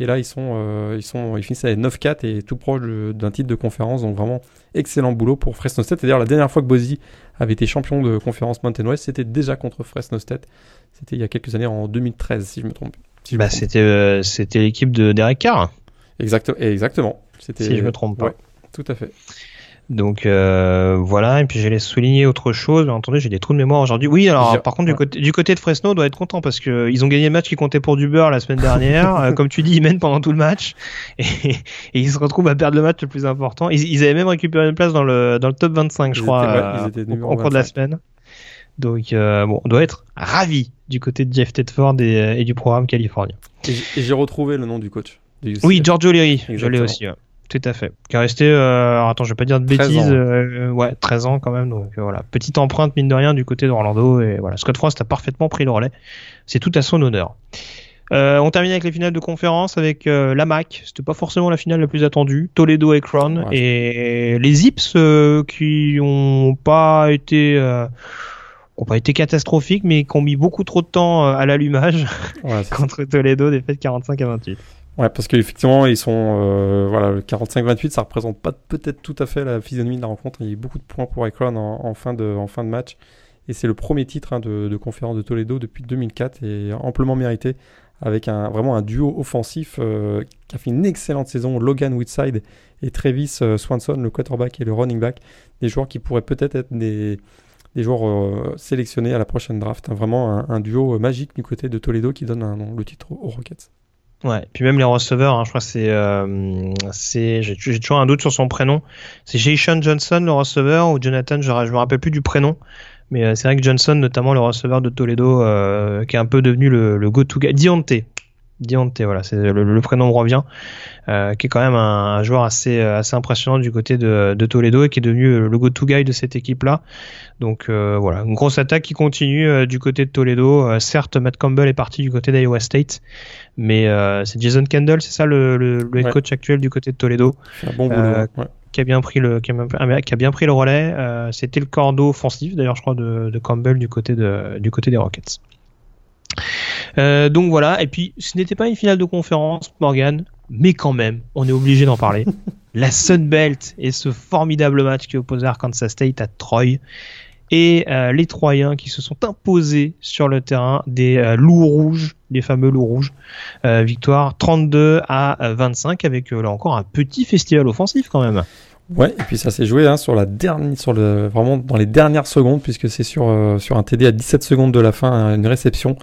et là, ils sont, euh, ils sont, ils finissent à 9-4 et tout proche d'un titre de conférence. Donc vraiment, excellent boulot pour Fresno State. C'est d'ailleurs la dernière fois que Boise avait été champion de conférence Mountain West, c'était déjà contre Fresno State. C'était il y a quelques années, en 2013, si je me trompe. bah, c'était, euh, c'était l'équipe de Derek Carr. Exactement, exactement. Si je me trompe pas. tout à fait. Donc euh, voilà, et puis j'allais souligner autre chose. Bien entendu, j'ai des trous de mémoire aujourd'hui. Oui, alors par contre, du, côté, du côté de Fresno, on doit être content parce que ils ont gagné le match qui comptait pour du beurre la semaine dernière. <laughs> Euh, comme tu dis, ils mènent pendant tout le match et, ils se retrouvent à perdre le match le plus important. Ils, avaient même récupéré une place dans le, dans le top 25, je crois, euh, au, cours de la semaine. Donc bon, on doit être ravi du côté de Jeff Tedford et, et du programme californien. Et j'ai retrouvé le nom du coach. Oui, Giorgio Leary, je l'ai aussi. Tout à fait. Qui est resté, euh, attends, je vais pas dire de bêtises, euh, ouais, 13 ans quand même. Donc euh, voilà, petite empreinte mine de rien du côté d'Orlando et voilà, Scott Frost a parfaitement pris le relais. C'est tout à son honneur. on termine avec les finales de conférence avec la MAC. C'était pas forcément la finale la plus attendue. Toledo et Crown et les Zips qui ont pas été ont pas été catastrophiques, mais qui ont mis beaucoup trop de temps à l'allumage <laughs> contre Toledo, défaite 45 à 28. Ouais, parce qu'effectivement, ils sont. Euh, voilà, le 45-28, ça représente pas peut-être tout à fait la physionomie de la rencontre. Il y a eu beaucoup de points pour Akron en, fin, de, en fin de match. Et c'est le premier titre hein, de, conférence de Toledo depuis 2004 et amplement mérité avec un, vraiment un duo offensif euh, qui a fait une excellente saison. Logan Woodside et Travis euh, Swanson, le quarterback et le running back. Des joueurs qui pourraient peut-être être des, des joueurs sélectionnés à la prochaine draft. Hein, vraiment un, duo magique du côté de Toledo qui donne le titre aux Rockets. Ouais, puis même les receveurs, hein, je crois que c'est, euh, j'ai, toujours un doute sur son prénom. C'est Jason Johnson le receveur ou Jonathan, je, je me rappelle plus du prénom. Mais euh, c'est vrai que Johnson, notamment le receveur de Toledo, euh, qui est un peu devenu le, le go-to guy. Dionte. Dionte, voilà, c'est le, prénom me revient, euh, qui est quand même un, joueur assez assez impressionnant du côté de, de, Toledo et qui est devenu le go-to guy de cette équipe-là. Donc euh, voilà, une grosse attaque qui continue euh, du côté de Toledo. certes, Matt Campbell est parti du côté d'Iowa State, mais c'est Jason Kendall, c'est ça le, le, head coach actuel du côté de Toledo. Un bon boulot. Qui a bien pris le qui a, qui a bien pris le relais. C'était le cordeau offensif d'ailleurs, je crois, de, de Campbell du côté de du côté des Rockets. Euh, donc voilà, et puis ce n'était pas une finale de conférence, Morgan, mais quand même, on est obligé d'en parler. <laughs> la Sun Belt et ce formidable match qui opposait Arkansas State à Troy et euh, les Troyens qui se sont imposés sur le terrain des euh, loups rouges, les fameux loups rouges. victoire 32 à 25 avec là encore un petit festival offensif quand même. Ouais, et puis ça s'est joué hein, sur la dernière, sur le, vraiment dans les dernières secondes, puisque c'est sur, euh, sur un TD à 17 secondes de la fin, hein, une réception,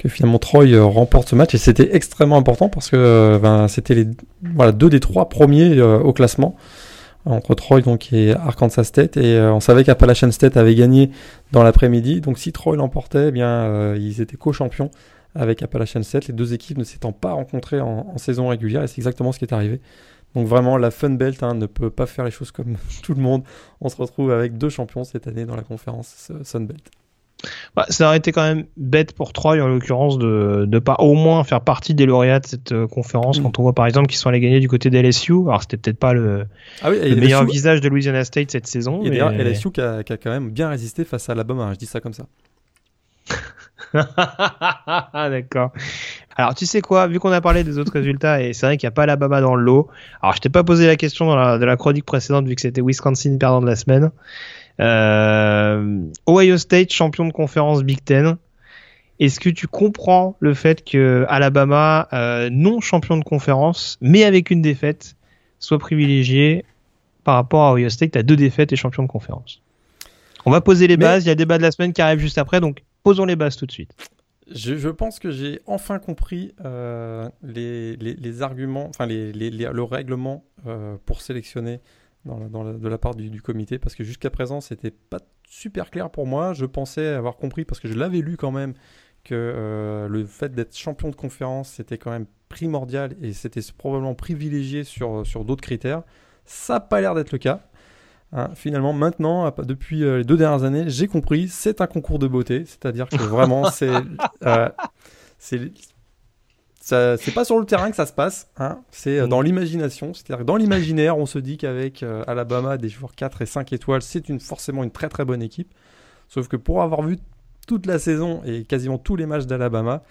que finalement Troy euh, remporte ce match. Et c'était extrêmement important parce que euh, ben, c'était les voilà, deux des trois premiers au classement entre Troy donc, et Arkansas State. Et on savait qu'Appalachian State avait gagné dans l'après-midi. Donc si Troy l'emportait, eh bien ils étaient co-champions avec Appalachian State. Les deux équipes ne s'étant pas rencontrées en, en saison régulière. Et c'est exactement ce qui est arrivé. Donc vraiment, la Fun Belt hein, ne peut pas faire les choses comme <laughs> tout le monde. On se retrouve avec deux champions cette année dans la conférence Sun Belt. Bah, ça aurait été quand même bête pour Troy en l'occurrence de ne pas au moins faire partie des lauréats de cette euh, conférence mm. quand on voit par exemple qu'ils sont allés gagner du côté des LSU. Alors c'était peut-être pas le, ah meilleur visage de Louisiana State cette saison. Et d'ailleurs LSU qui a, qui a, quand même bien résisté face à Alabama, hein, je dis ça comme ça. <laughs> D'accord. Alors tu sais quoi, vu qu'on a parlé des autres résultats et c'est vrai qu'il n'y a pas Alabama dans le lot. Alors je t'ai pas posé la question dans la, de la chronique précédente vu que c'était Wisconsin perdant de la semaine. Euh, Ohio State champion de conférence Big Ten. Est-ce que tu comprends le fait que Alabama euh, non champion de conférence mais avec une défaite soit privilégié par rapport à Ohio State à deux défaites et champion de conférence? On va poser les bases. Il y a le débat de la semaine qui arrive juste après donc posons les bases tout de suite. Je, pense que j'ai enfin compris euh, les, arguments, enfin les, le règlement euh, pour sélectionner de la part du, comité, parce que jusqu'à présent, c'était pas super clair pour moi. Je pensais avoir compris, parce que je l'avais lu quand même, que euh, le fait d'être champion de conférence, c'était quand même primordial et c'était probablement privilégié sur, sur d'autres critères. Ça n'a pas l'air d'être le cas. Hein, finalement, maintenant, depuis euh, les deux dernières années, j'ai compris, c'est un concours de beauté. C'est-à-dire que vraiment, c'est. <laughs> Euh, c'est pas sur le terrain que ça se passe, hein, c'est euh, dans l'imagination. C'est-à-dire que dans l'imaginaire, on se dit qu'avec Alabama, des joueurs 4 et 5 étoiles, c'est une, forcément une très très bonne équipe. Sauf que pour avoir vu toute la saison et quasiment tous les matchs d'Alabama,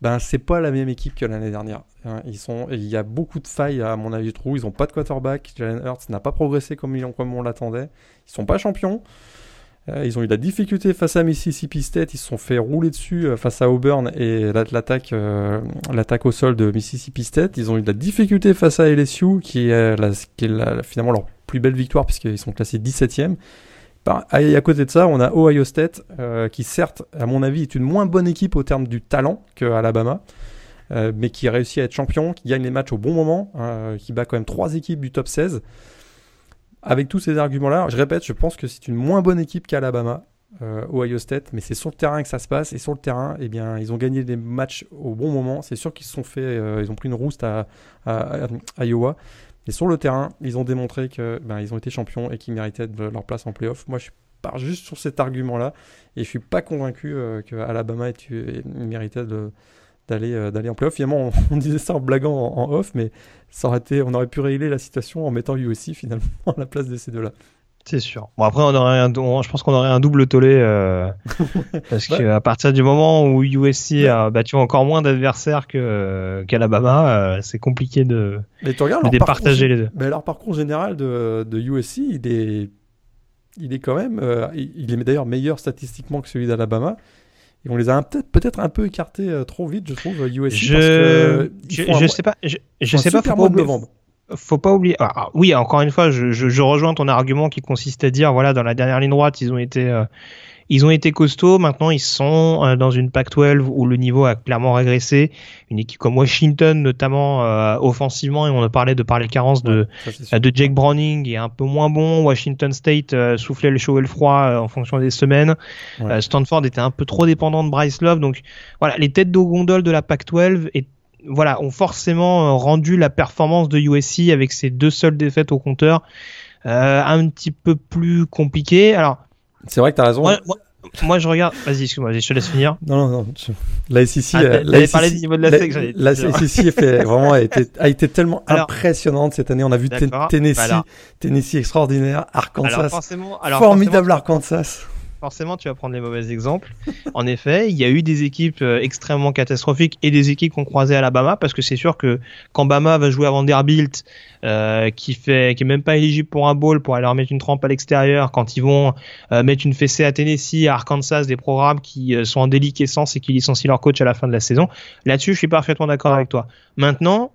ben c'est pas la même équipe que l'année dernière. Hein. Ils sont, il y a beaucoup de failles à mon avis, je trouve. Ils ont pas de quarterback. Jalen Hurts n'a pas progressé comme, comme on l'attendait. Ils sont pas champions. Euh, ils ont eu de la difficulté face à Mississippi State. Ils se sont fait rouler dessus euh, face à Auburn et l'attaque, euh, l'attaque au sol de Mississippi State. Ils ont eu de la difficulté face à LSU, qui est, finalement leur plus belle victoire puisqu'ils sont classés 17e. Et à côté de ça, on a Ohio State, qui certes, à mon avis, est une moins bonne équipe au terme du talent que Alabama, euh, mais qui a réussi à être champion, qui gagne les matchs au bon moment, euh, qui bat quand même trois équipes du top 16. Avec tous ces arguments-là, je répète, je pense que c'est une moins bonne équipe qu'Alabama, Ohio State, mais c'est sur le terrain que ça se passe, et sur le terrain, eh bien, ils ont gagné des matchs au bon moment. C'est sûr qu'ils se sont fait, ils ont pris une rouste à, Iowa. Et sur le terrain, ils ont démontré qu'ils ben, ont été champions et qu'ils méritaient de leur place en playoff. Moi, je pars juste sur cet argument-là et je suis pas convaincu euh, que méritait d'aller euh, d'aller en playoff. Finalement, on, <laughs> disait ça en blaguant en, off, mais ça aurait été, on aurait pu régler la situation en mettant USC finalement <laughs> à la place de ces deux-là. C'est sûr. Bon après on aurait un, je pense qu'on aurait un double tollé euh, <laughs> parce qu'à partir du moment où USC a battu encore moins d'adversaires que qu'Alabama, euh, c'est compliqué de, de départager les deux. Mais leur parcours général de, de USC, il est il est quand même euh, il est d'ailleurs meilleur statistiquement que celui d'Alabama. Et on les a peut-être un peu écartés trop vite, je trouve USC je, parce que je, je sais pas je, je sais pas faut pas, faut pas oublier. Ah, ah, oui, encore une fois, je, rejoins ton argument qui consiste à dire, voilà, dans la dernière ligne droite, ils ont été, euh, ils ont été costauds. Maintenant, ils sont euh, dans une Pac-12 où le niveau a clairement régressé. Une équipe comme Washington, notamment euh, offensivement, et on a parlé de par les carences de, de Jake Browning, est un peu moins bon. Washington State soufflait le chaud et le froid en fonction des semaines. Stanford était un peu trop dépendant de Bryce Love. Donc voilà, les têtes de gondole de la Pac-12 et voilà, ont forcément rendu la performance de USC avec ses deux seules défaites au compteur un petit peu plus compliquée. Alors, c'est vrai que tu as raison. Moi, je regarde. Vas-y, excuse-moi, je te laisse finir. Non, non, non. La SEC, ah, euh, la SEC, du niveau de la, SEC, la, la SEC <laughs> fait, vraiment a été, a été tellement impressionnante cette année. On a vu Tennessee, Tennessee extraordinaire, Arkansas, alors forcément, alors formidable Arkansas forcément, tu vas prendre les mauvais exemples. <laughs> en effet, il y a eu des équipes euh, extrêmement catastrophiques et des équipes qui ont croisé Alabama parce que c'est sûr que quand Bama va jouer à Vanderbilt, euh, qui fait, qui est même pas éligible pour un bowl pour aller mettre une trempe à l'extérieur, quand ils vont euh, mettre une fessée à Tennessee, à Arkansas, des programmes qui euh, sont en déliquescence et qui licencient leur coach à la fin de la saison. Là-dessus, je suis parfaitement d'accord avec toi. Maintenant,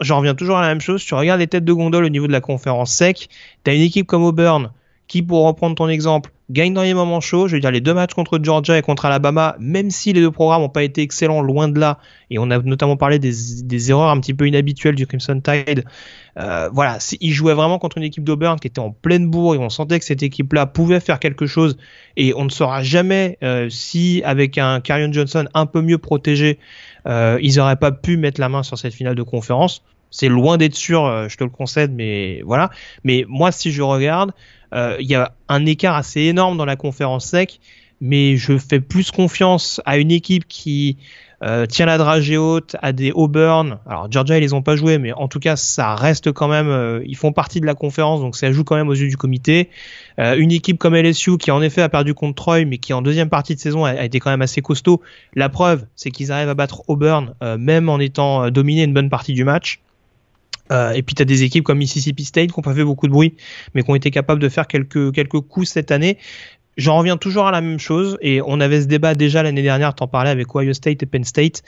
j'en reviens toujours à la même chose. Tu regardes les têtes de gondole au niveau de la conférence sec. T'as une équipe comme Auburn qui, pour reprendre ton exemple, gagne dans les moments chauds. Je veux dire, les deux matchs contre Georgia et contre Alabama, même si les deux programmes n'ont pas été excellents, loin de là, et on a notamment parlé des, erreurs un petit peu inhabituelles du Crimson Tide, euh, voilà, ils jouaient vraiment contre une équipe d'Auburn qui était en pleine bourre et on sentait que cette équipe-là pouvait faire quelque chose et on ne saura jamais euh, si avec un Carion Johnson un peu mieux protégé, euh, ils n'auraient pas pu mettre la main sur cette finale de conférence. C'est loin d'être sûr, je te le concède, mais voilà. Mais moi, si je regarde, euh, il y a un écart assez énorme dans la conférence sec, mais je fais plus confiance à une équipe qui euh, tient la dragée haute, à des Auburn. Alors Georgia ils les ont pas joué, mais en tout cas ça reste quand même. Euh, ils font partie de la conférence, donc ça joue quand même aux yeux du comité. une équipe comme LSU qui en effet a perdu contre Troy, mais qui en deuxième partie de saison a, été quand même assez costaud. La preuve, c'est qu'ils arrivent à battre Auburn, même en étant dominés une bonne partie du match. Euh, et puis tu as des équipes comme Mississippi State qui n'ont pas fait beaucoup de bruit, mais qui ont été capables de faire quelques, quelques coups cette année. J'en reviens toujours à la même chose, et on avait ce débat déjà l'année dernière, t'en parlais avec Ohio State et Penn State.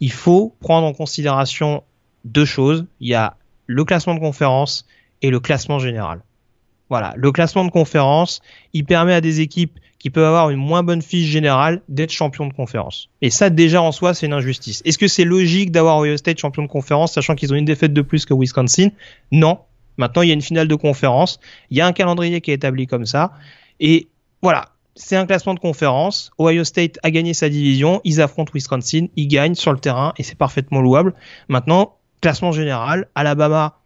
Il faut prendre en considération deux choses. Il y a le classement de conférence et le classement général. Voilà, le classement de conférence, il permet à des équipes qui peuvent avoir une moins bonne fiche générale d'être champion de conférence. Et ça, déjà en soi, c'est une injustice. Est-ce que c'est logique d'avoir Ohio State champion de conférence, sachant qu'ils ont une défaite de plus que Wisconsin? Non. Maintenant, il y a une finale de conférence, il y a un calendrier qui est établi comme ça, et voilà, c'est un classement de conférence. Ohio State a gagné sa division, ils affrontent Wisconsin, ils gagnent sur le terrain, et c'est parfaitement louable. Maintenant, classement général, Alabama,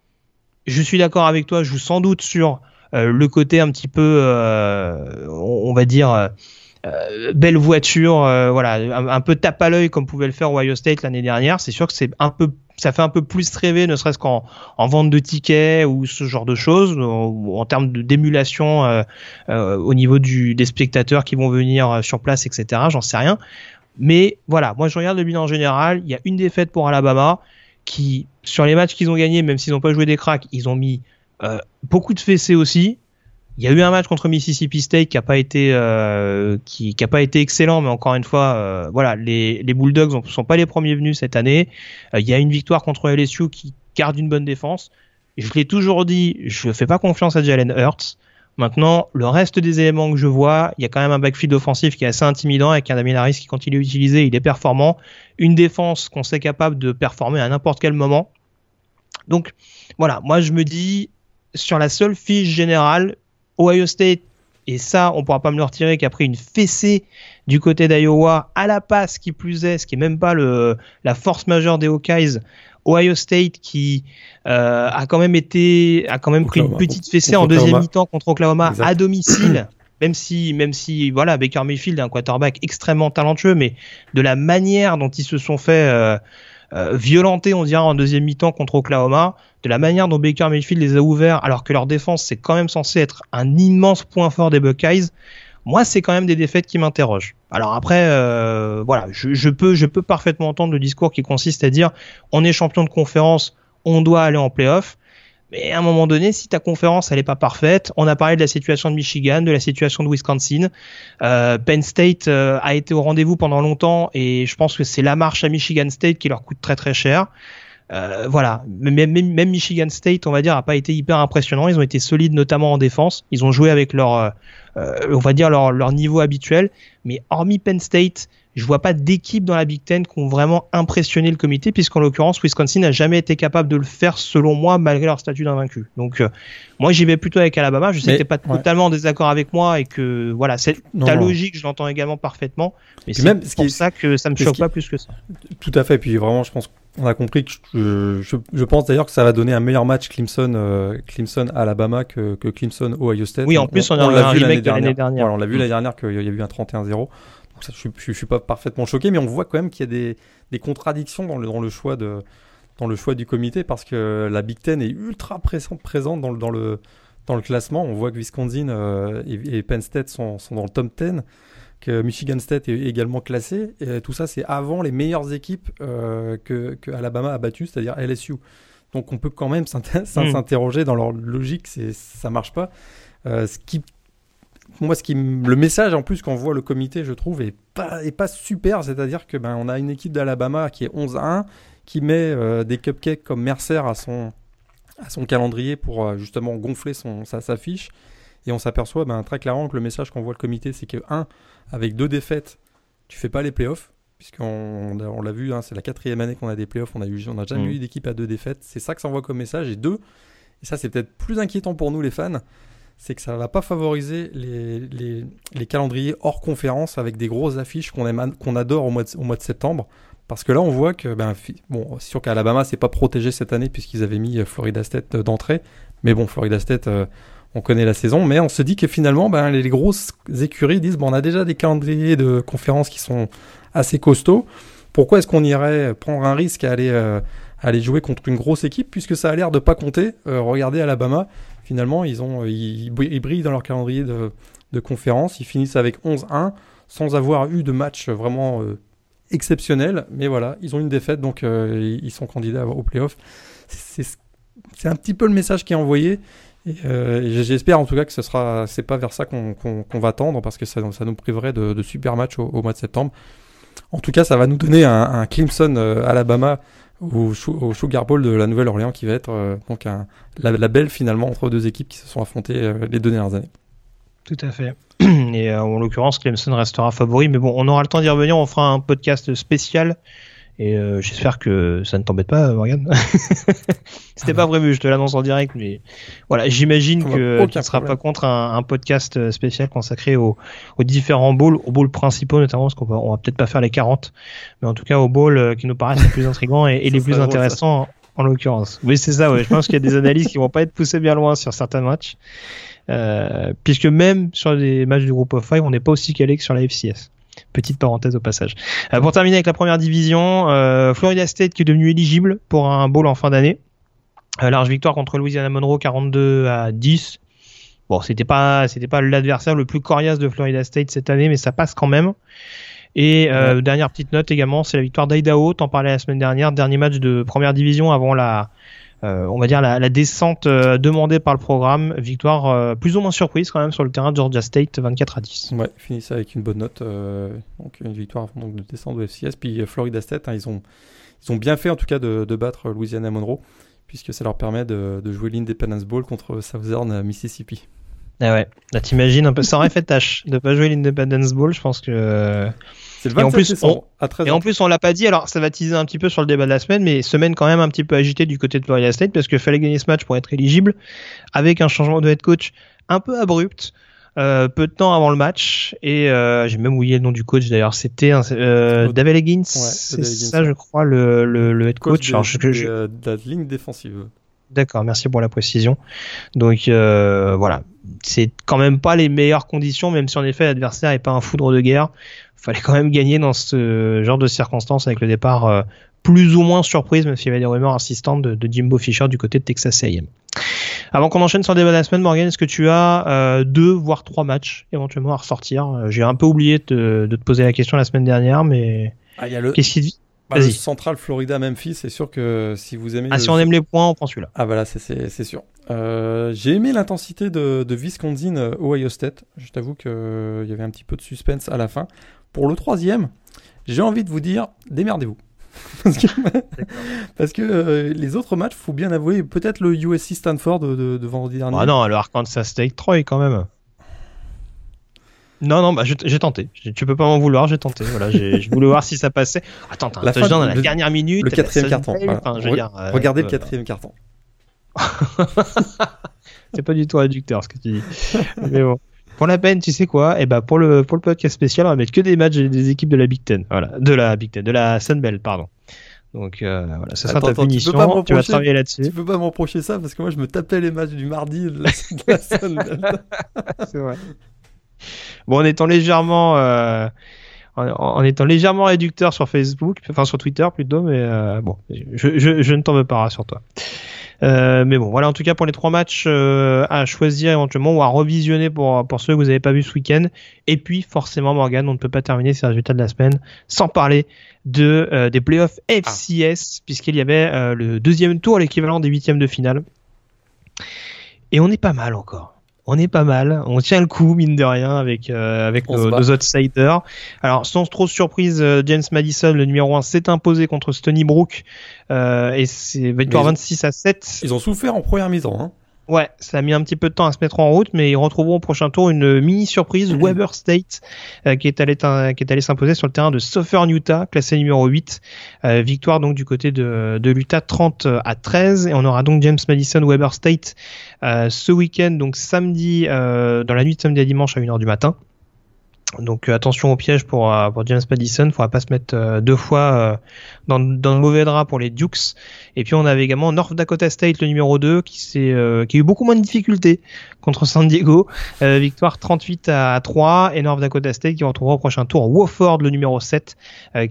je suis d'accord avec toi, je joue sans doute sur le côté un petit peu, euh, on, va dire, euh, belle voiture, voilà, un, peu tape à l'œil comme pouvait le faire Ohio State l'année dernière. C'est sûr que c'est un peu, ça fait un peu plus rêver, ne serait-ce qu'en en vente de tickets ou ce genre de choses, en, termes d'émulation au niveau du, des spectateurs qui vont venir sur place, etc. J'en sais rien. Mais voilà, moi je regarde le bilan en général. Il y a une défaite pour Alabama qui, sur les matchs qu'ils ont gagnés, même s'ils n'ont pas joué des cracks, ils ont mis euh, beaucoup de fessées aussi. Il y a eu un match contre Mississippi State qui a pas été euh, qui, qui a pas été excellent, mais encore une fois, euh, voilà, les, les Bulldogs ne sont pas les premiers venus cette année. il y a une victoire contre LSU qui garde une bonne défense. Je l'ai toujours dit, je fais pas confiance à Jalen Hurts. Maintenant, le reste des éléments que je vois, il y a quand même un backfield offensif qui est assez intimidant avec un Damien Harris qui, quand il est il est performant. Une défense qu'on sait capable de performer à n'importe quel moment. Donc, voilà, moi je me dis, sur la seule fiche générale, Ohio State, et ça, on pourra pas me le retirer, qui a pris une fessée du côté d'Iowa à la passe, qui plus est, ce qui est même pas le, la force majeure des Hawkeyes. Ohio State qui euh, a quand même été, a quand même pris une petite fessée en deuxième mi-temps contre Oklahoma à domicile. <clears throat> même si, même si, voilà, Baker Mayfield est un quarterback extrêmement talentueux, mais de la manière dont ils se sont fait euh, euh, violentés, on dirait, en deuxième mi-temps contre Oklahoma, de la manière dont Baker Mayfield les a ouverts, alors que leur défense, c'est quand même censé être un immense point fort des Buckeyes. Moi, c'est quand même des défaites qui m'interrogent. Alors après, euh, voilà, je, je, peux, je peux parfaitement entendre le discours qui consiste à dire on est champion de conférence, on doit aller en playoff. Mais à un moment donné, si ta conférence elle est pas parfaite, on a parlé de la situation de Michigan, de la situation de Wisconsin. Euh, Penn State euh, a été au rendez-vous pendant longtemps et je pense que c'est la marche à Michigan State qui leur coûte très très cher. Euh, voilà, même, même, Michigan State, on va dire, a pas été hyper impressionnant. Ils ont été solides, notamment en défense. Ils ont joué avec leur, euh, euh, on va dire leur, leur niveau habituel. Mais hormis Penn State, je vois pas d'équipe dans la Big Ten qui ont vraiment impressionné le comité, puisqu'en l'occurrence, Wisconsin n'a jamais été capable de le faire, selon moi, malgré leur statut d'invaincu. Donc, euh, moi, j'y vais plutôt avec Alabama. Je sais que t'es pas totalement en désaccord avec moi et que, voilà, c'est ta logique, je l'entends également parfaitement. Mais c'est pour ça que ça me choque pas plus que ça. Tout à fait. Puis vraiment, je pense on a compris que je, je, pense d'ailleurs que ça va donner un meilleur match Clemson, euh, Clemson Alabama que, que Clemson Ohio State. Oui, en plus on, a l'a vu l'année dernière. dernière. on l'a vu l'année dernière qu'il y a eu un 31-0. Donc ça, je, je, suis pas parfaitement choqué, mais on voit quand même qu'il y a des, des contradictions dans le, dans le choix de dans le choix du comité parce que la Big Ten est ultra présente, présente dans, le, dans, le, dans le classement. On voit que Wisconsin euh, et, Penn State sont, sont, dans le top 10 que Michigan State est également classé. Et tout ça, c'est avant les meilleures équipes euh, que, que, Alabama a battues, c'est-à-dire LSU. Donc on peut quand même hmm. <laughs> s'interroger dans leur logique, c'est ça marche pas. Euh, ce qui, moi, ce qui, le message en plus qu'on voit le comité, je trouve, est pas, est pas super. C'est-à-dire que ben on a une équipe d'Alabama qui est 11 à 1, qui met euh, des cupcakes comme Mercer à son à son calendrier pour euh, justement gonfler son, sa, sa fiche. Et on s'aperçoit ben, très clairement que le message qu'on voit le comité, c'est que, un, avec deux défaites, tu fais pas les playoffs. Puisqu'on on, l'a vu, hein, c'est la quatrième année qu'on a des playoffs, on n'a on jamais mm. eu d'équipe à deux défaites. C'est ça que ça envoie comme message. Et deux, et ça c'est peut-être plus inquiétant pour nous les fans, c'est que ça va pas favoriser les, les, les, calendriers hors conférence avec des grosses affiches qu'on qu'on adore au mois, de, au mois de septembre. Parce que là, on voit que, ben, bon, c'est sûr qu'Alabama, c'est pas protégé cette année puisqu'ils avaient mis euh, Florida State euh, d'entrée. Mais bon, Florida State, euh, on connaît la saison, mais on se dit que finalement, ben, les grosses écuries disent, bon, on a déjà des calendriers de conférences qui sont assez costauds. Pourquoi est-ce qu'on irait prendre un risque à aller, euh, aller jouer contre une grosse équipe puisque ça a l'air de pas compter? Euh, Regardez Alabama, finalement, ils, ont, ils, brillent dans leur calendrier de, de conférence. Ils finissent avec 11-1 sans avoir eu de match vraiment euh, exceptionnel. Mais voilà, ils ont une défaite, donc ils sont candidats au playoff. C'est un petit peu le message qui est envoyé. Euh, j'espère en tout cas que ce sera, c'est pas vers ça qu'on va tendre parce que ça, nous priverait de, super matchs au, mois de septembre. En tout cas, ça va nous donner un, Clemson euh, Alabama au, au, Sugar Bowl de la Nouvelle-Orléans qui va être euh, donc un, la, belle finalement entre deux équipes qui se sont affrontées les deux dernières années. Tout à fait. Et en l'occurrence, Clemson restera favori, mais bon, on aura le temps d'y revenir. On fera un podcast spécial et euh, j'espère que ça ne t'embête pas, Morgan. <laughs> C'était ah pas prévu, je te l'annonce en direct, mais voilà, j'imagine que tu ne seras pas contre un, podcast euh, spécial consacré aux, différents bowls, aux bowls principaux notamment, parce qu'on va, on va peut-être pas faire les 40, mais en tout cas aux bowls euh, qui nous paraissent les plus intrigants et, les plus intéressants en, l'occurrence. Oui, c'est ça, ouais. je pense qu'il y a des analyses qui vont pas être poussées bien loin sur certains matchs, puisque même sur des matchs du groupe of five, on n'est pas aussi calé que sur la FCS. Petite parenthèse au passage. Euh, pour terminer avec la première division, euh, Florida State qui est devenu éligible pour un bowl en fin d'année. Euh, large victoire contre Louisiana Monroe 42 à 10. Bon, c'était pas c'était pas l'adversaire le plus coriace de Florida State cette année, mais ça passe quand même. Et dernière petite note également, c'est la victoire d'Idaho. T'en parlais la semaine dernière, dernier match de première division avant la on va dire la, descente euh, demandée par le programme. Victoire euh, plus ou moins surprise quand même sur le terrain de Georgia State, 24 à 10. Ouais, ça avec une bonne note. donc une victoire donc, de descente de FCS. Puis Florida State, hein, ils, ont, ils ont bien fait en tout cas de, battre Louisiana Monroe, puisque ça leur permet de, jouer l'Independence Bowl contre Southern Mississippi. Ah ouais, là t'imagines un peu, ça aurait fait tâche de pas jouer l'Independence Bowl, je pense que et en plus, on, Et en plus, on l'a pas dit, alors ça va teaser un petit peu sur le débat de la semaine, mais semaine quand même un petit peu agitée du côté de Florida State parce qu'il fallait gagner ce match pour être éligible avec un changement de head coach un peu abrupt. Euh, peu de temps avant le match et euh, j'ai même oublié le nom du coach d'ailleurs. C'était euh, David Higgins c'est ça je crois le, le, head coach, alors, de, la ligne défensive. D'accord, merci pour la précision. Donc euh, voilà, c'est quand même pas les meilleures conditions, même si en effet l'adversaire est pas un foudre de guerre fallait quand même gagner dans ce genre de circonstances avec le départ euh, plus ou moins surprise, même s'il y avait des rumeurs insistantes de, Jimbo Fisher du côté de Texas A&M. Avant qu'on enchaîne sur le débat de la semaine, Morgan, est-ce que tu as euh, deux voire trois matchs éventuellement à ressortir? Euh, J'ai un peu oublié de, te poser la question la semaine dernière, mais ah, qu'est-ce qui bah, le Central Florida Memphis, c'est sûr que si vous aimez. Ah, si on aime les points, on prend celui-là. Ah, voilà, c'est sûr. J'ai aimé l'intensité de, de Wisconsin Ohio State. Je t'avoue qu'il y avait un petit peu de suspense à la fin. Pour le troisième, j'ai envie de vous dire, démerdez-vous. <laughs> parce que, euh, les autres matchs, faut bien avouer, peut-être le USC Stanford de, de, vendredi dernier. Ah non, le Arkansas State Troy quand même. Non, non, bah, j'ai tenté. Tu peux pas m'en vouloir, j'ai tenté. Voilà, je voulais voir si ça passait. Attends, un touchdown dans la dernière minute. Le quatrième carton. Euh, regardez le quatrième carton. <laughs> C'est pas du tout réducteur ce que tu dis. <laughs> Mais bon pour la peine, tu sais quoi? Et eh ben pour le pour le podcast spécial, on va mettre que des matchs des équipes de la Big Ten, voilà, de la Big Ten, de la Sunbelt, pardon. Donc euh, voilà, ça sera ta punition. Tu, tu vas travailler là-dessus. Tu peux pas me reprocher ça? Parce que moi je me tapais les matchs du mardi de la, <laughs> C'est vrai. Bon, en étant légèrement, euh, en, étant légèrement réducteur sur Facebook, enfin sur Twitter plutôt, mais euh, bon, je, je, je ne t'en veux pas, sur toi euh, mais bon, voilà en tout cas pour les trois matchs euh, à choisir éventuellement ou à revisionner pour, pour ceux que vous n'avez pas vu ce week-end. Et puis forcément Morgan, on ne peut pas terminer ces résultats de la semaine sans parler de euh, des playoffs FCS puisqu'il y avait le deuxième tour, l'équivalent des huitièmes de finale. Et on est pas mal encore on est pas mal, on tient le coup mine de rien avec euh, avec nos, nos, outsiders. Alors sans trop de surprise, euh, James Madison, le numéro 1, s'est imposé contre Stony Brook euh, et c'est victoire 26 à 7. Ils ont souffert en première mise Hein. Ouais, ça a mis un petit peu de temps à se mettre en route, mais ils retrouveront au prochain tour une mini surprise, Weber State, euh, qui est allé, qui est allé s'imposer sur le terrain de Southern Utah, classé numéro 8. Euh, victoire donc du côté de, de l'Utah 30 à 13. Et on aura donc James Madison, Weber State euh, ce week-end, donc samedi, dans la nuit de samedi à dimanche à 1h du matin. Donc euh, attention au piège pour, euh, pour James Madison, il faudra pas se mettre euh, deux fois dans, dans le mauvais drap pour les Dukes. Et puis on avait également North Dakota State, le numéro 2, qui, qui a eu beaucoup moins de difficultés contre San Diego. victoire 38 à 3 et North Dakota State qui retrouvera au prochain tour Wofford, le numéro 7,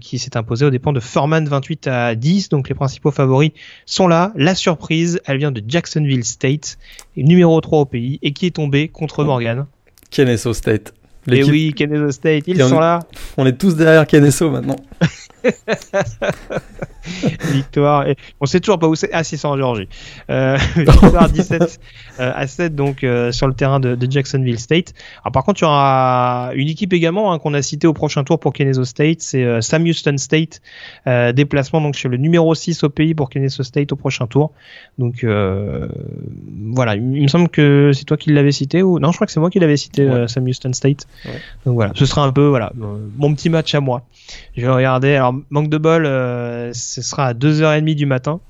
qui s'est imposé au dépens de Furman 28 à 10. Donc les principaux favoris sont là. La surprise, elle vient de Jacksonville State, numéro 3 au pays, et qui est tombé contre Morgan. Kennesaw State. Et oui, Kennesaw State, ils sont là. On est tous derrière Kennesaw maintenant. <laughs> <laughs> victoire. Et on sait toujours pas où c'est. Ah, c'est en Georgie. Euh, <laughs> victoire 17 euh, à 7 donc euh, sur le terrain de, de, Jacksonville State. Alors par contre, il y aura une équipe également hein, qu'on a cité au prochain tour pour Kennesaw State, c'est euh, Sam Houston State. Déplacement donc sur le numéro 6 au pays pour Kennesaw State au prochain tour. Donc voilà, il, me semble que c'est toi qui l'avais cité ou non, je crois que c'est moi qui l'avais cité Sam Houston State. Ouais. Donc voilà, ce sera un peu voilà mon petit match à moi. Je vais regarder. Alors manque de bol, ce sera à 2h30 du matin.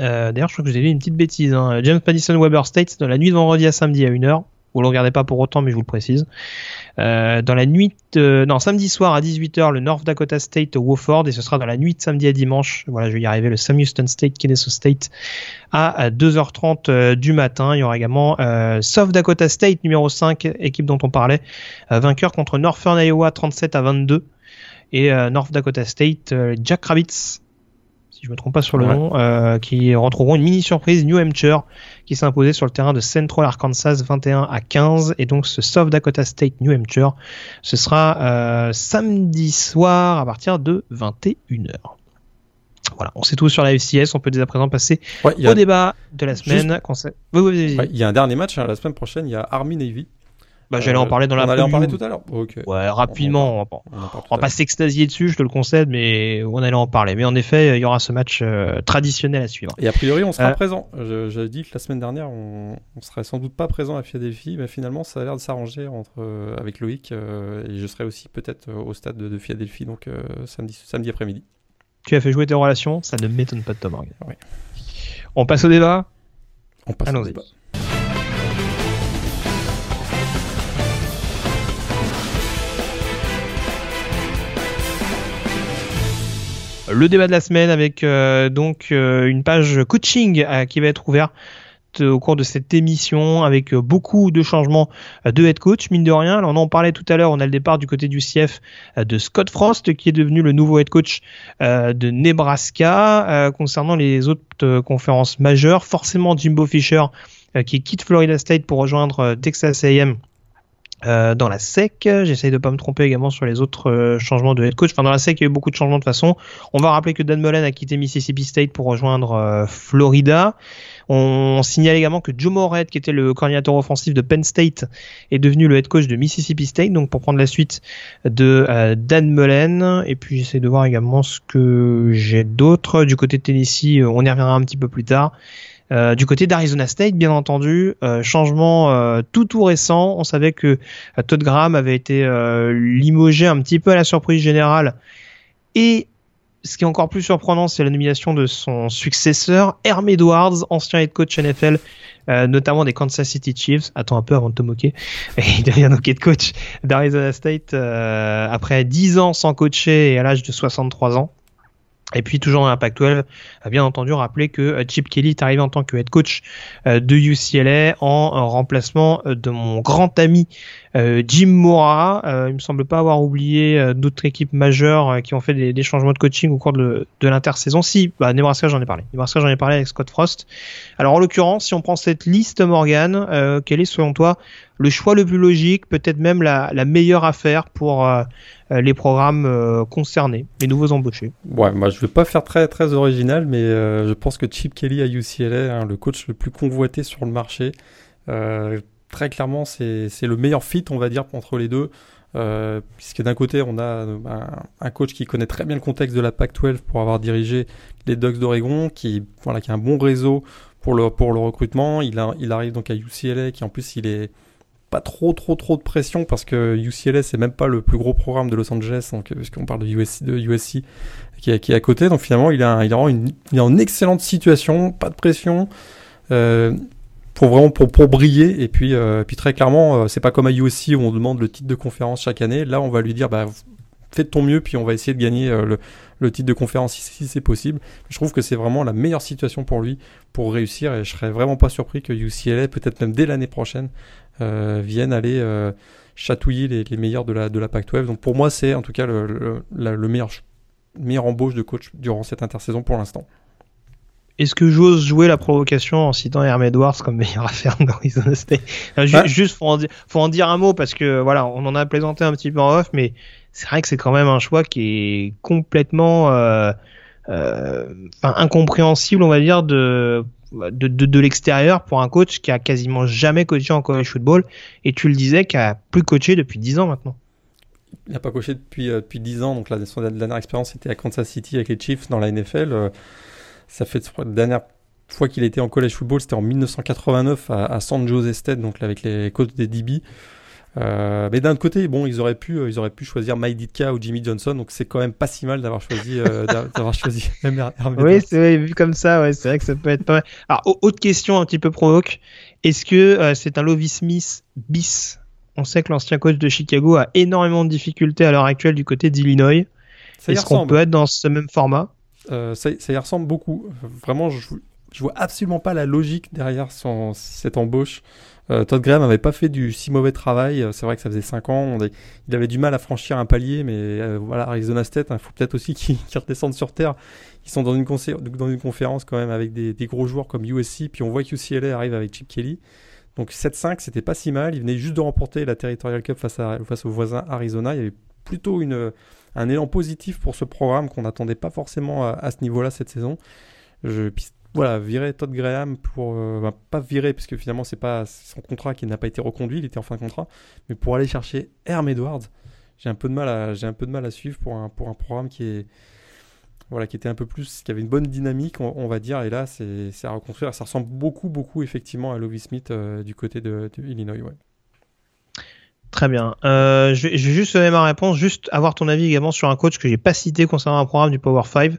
Euh, d'ailleurs, je crois que j'ai dit une petite bêtise. Hein. James Madison Weber State dans la nuit de vendredi à samedi à 1h. Vous le regardez pas pour autant, mais je vous le précise. Euh, dans la nuit, non, samedi soir à 18h, le North Dakota State Wofford, et ce sera dans la nuit de samedi à dimanche. Voilà, je vais y arriver, le Sam Houston State Kennesaw State à 2h30 euh, du matin. Il y aura également euh, South Dakota State numéro 5, équipe dont on parlait, vainqueur contre Northern Iowa 37 à 22 et North Dakota State Jack Rabbits si je me trompe pas sur le nom, euh, qui retrouveront une mini surprise New Hampshire qui s'est imposé sur le terrain de Central Arkansas 21 à 15 et donc ce South Dakota State New Hampshire ce sera euh, samedi soir à partir de 21h. Voilà, on sait tout sur la FCS, on peut dès à présent passer au débat de la semaine. il y a un dernier match hein, la semaine prochaine, il y a Army Navy bah, j'allais en parler dans la On allait en parler tout à l'heure. Ouais, rapidement. On, va pas, on va pas s'extasier dessus, je te le concède, mais on allait en parler. Mais en effet, il y aura ce match euh, traditionnel à suivre. Et a priori, on sera euh, présent. J'avais dit que la semaine dernière, on, serait sans doute pas présent à Philadelphie, mais finalement, ça a l'air de s'arranger entre euh, avec Loïc et je serai aussi peut-être au stade de, de, Philadelphie, donc samedi, samedi après-midi. Tu as fait jouer tes relations, ça ne m'étonne pas de Tom Morgan. On passe au débat? On passe au le débat de la semaine avec euh, donc euh, une page coaching euh, qui va être ouverte au cours de cette émission avec beaucoup de changements de head coach. Mine de rien alors on en parlait tout à l'heure on a le départ du côté du CF de Scott Frost qui est devenu le nouveau head coach de Nebraska concernant les autres conférences majeures. Forcément Jimbo Fisher qui quitte Florida State pour rejoindre Texas A&M euh, dans la SEC, j'essaye de pas me tromper également sur les autres euh, changements de head coach. Enfin, dans la SEC, il y a eu beaucoup de changements de façon. On va rappeler que Dan Mullen a quitté Mississippi State pour rejoindre euh, Florida. On, signale également que Joe Moorhead, qui était le coordinateur offensif de Penn State, est devenu le head coach de Mississippi State, donc pour prendre la suite de Dan Mullen. Et puis j'essaie de voir également ce que j'ai d'autre du côté de Tennessee. On y reviendra un petit peu plus tard. Euh, du côté d'Arizona State, bien entendu, euh, changement euh, tout tout récent. On savait que Todd Graham avait été limogé un petit peu à la surprise générale. Et ce qui est encore plus surprenant, c'est la nomination de son successeur, Herm Edwards, ancien head coach NFL, notamment des Kansas City Chiefs. Attends un peu avant de te moquer. <laughs> il devient donc head coach d'Arizona State après 10 ans sans coacher et à l'âge de 63 ans. Et puis toujours dans l'impact 12, a bien entendu rappeler que euh, Chip Kelly est arrivé en tant que head coach euh, de UCLA en remplacement euh, de mon grand ami Jim Mora. il me semble pas avoir oublié d'autres équipes majeures qui ont fait des, changements de coaching au cours de, de l'intersaison. Si, bah, Nebraska j'en ai parlé. Nebraska j'en ai parlé avec Scott Frost. Alors en l'occurrence, si on prend cette liste Morgan, quel est selon toi le choix le plus logique, peut-être même la, meilleure affaire pour euh, euh, les programmes euh, concernés, les nouveaux embauchés. Ouais, moi je vais pas faire très très original, mais je pense que Chip Kelly à UCLA, hein, le coach le plus convoité sur le marché, très clairement c'est le meilleur fit, on va dire, entre les deux. puisque d'un côté, on a un, coach qui connaît très bien le contexte de la PAC-12 pour avoir dirigé les Ducks d'Oregon, qui, voilà, qui a un bon réseau pour le, pour le recrutement. Il, il arrive donc à UCLA, qui en plus il est, pas trop trop trop de pression parce que UCLA c'est même pas le plus gros programme de Los Angeles donc puisqu'on parle de USC, qui, est, qui est à côté. Donc finalement il il est en excellente situation pas de pression euh, pour vraiment pour, pour briller. Et puis euh, puis très clairement euh, c'est pas comme à USC où on demande le titre de conférence chaque année. Là on va lui dire bah fais ton mieux puis on va essayer de gagner le, le titre de conférence si, si c'est possible. Je trouve que c'est vraiment la meilleure situation pour lui pour réussir et je serais vraiment pas surpris que UCLA peut-être même dès l'année prochaine euh, viennent aller euh, chatouiller les, meilleurs de la, de la Pac-12. Donc pour moi, c'est en tout cas le, le, meilleur, meilleur embauche de coach durant cette intersaison pour l'instant. Est-ce que j'ose jouer la provocation en citant Herm Edwards comme meilleure affaire d'Arizona State? Juste, faut en, dire, faut en dire un mot parce que voilà, on en a plaisanté un petit peu en off, mais c'est vrai que c'est quand même un choix qui est complètement euh, euh, incompréhensible, on va dire, de de, de, l'extérieur pour un coach qui a quasiment jamais coaché en college football et tu le disais qui a plus coaché depuis 10 ans maintenant. Il n'a pas coaché depuis, euh, depuis 10 ans, donc la, son dernière expérience était à Kansas City avec les Chiefs dans la NFL. Euh, ça fait la dernière fois qu'il était en college football, c'était en 1989 à, à San Jose State, donc avec les coachs des DB. Euh, mais d'un côté, bon, ils auraient pu, ils auraient pu choisir Mike Ditka ou Jimmy Johnson, donc c'est quand même pas si mal d'avoir choisi, euh, <laughs> d'avoir choisi <laughs> Oui, c'est vu comme ça, ouais, c'est vrai que ça peut être pas mal. Alors, autre question un petit peu provoque, est-ce que euh, c'est un Lovie Smith bis? On sait que l'ancien coach de Chicago a énormément de difficultés à l'heure actuelle du côté d'Illinois. Est-ce qu'on peut être dans ce même format? Ça, ça, y ressemble beaucoup. Vraiment, je, je vois absolument pas la logique derrière cette embauche. Euh, Todd Graham n'avait pas fait du si mauvais travail. Euh, c'est vrai que ça faisait 5 ans. il avait du mal à franchir un palier, mais euh, voilà, Arizona State, il hein, faut peut-être aussi <laughs> qu'ils redescendent sur terre. Ils sont dans une, dans une conférence quand même avec des, gros joueurs comme USC, puis on voit que UCLA arrive avec Chip Kelly. Donc 7-5, c'était pas si mal. Il venait juste de remporter la Territorial Cup face, à, face au voisin Arizona. Il y avait plutôt un élan positif pour ce programme qu'on n'attendait pas forcément à, ce niveau-là cette saison. Je, voilà, virer Todd Graham pour euh, pas virer parce que finalement c'est pas son contrat qui n'a pas été reconduit, il était en fin de contrat, mais pour aller chercher Herm Edwards, j'ai un peu de mal à suivre pour un programme qui est était un peu plus qui avait une bonne dynamique on, va dire et là c'est à reconstruire, ça ressemble beaucoup beaucoup effectivement à Lovie Smith euh, du côté de, de Illinois ouais. Très bien. Euh, je, vais, je, vais, juste donner ma réponse, juste avoir ton avis également sur un coach que j'ai pas cité concernant un programme du Power 5,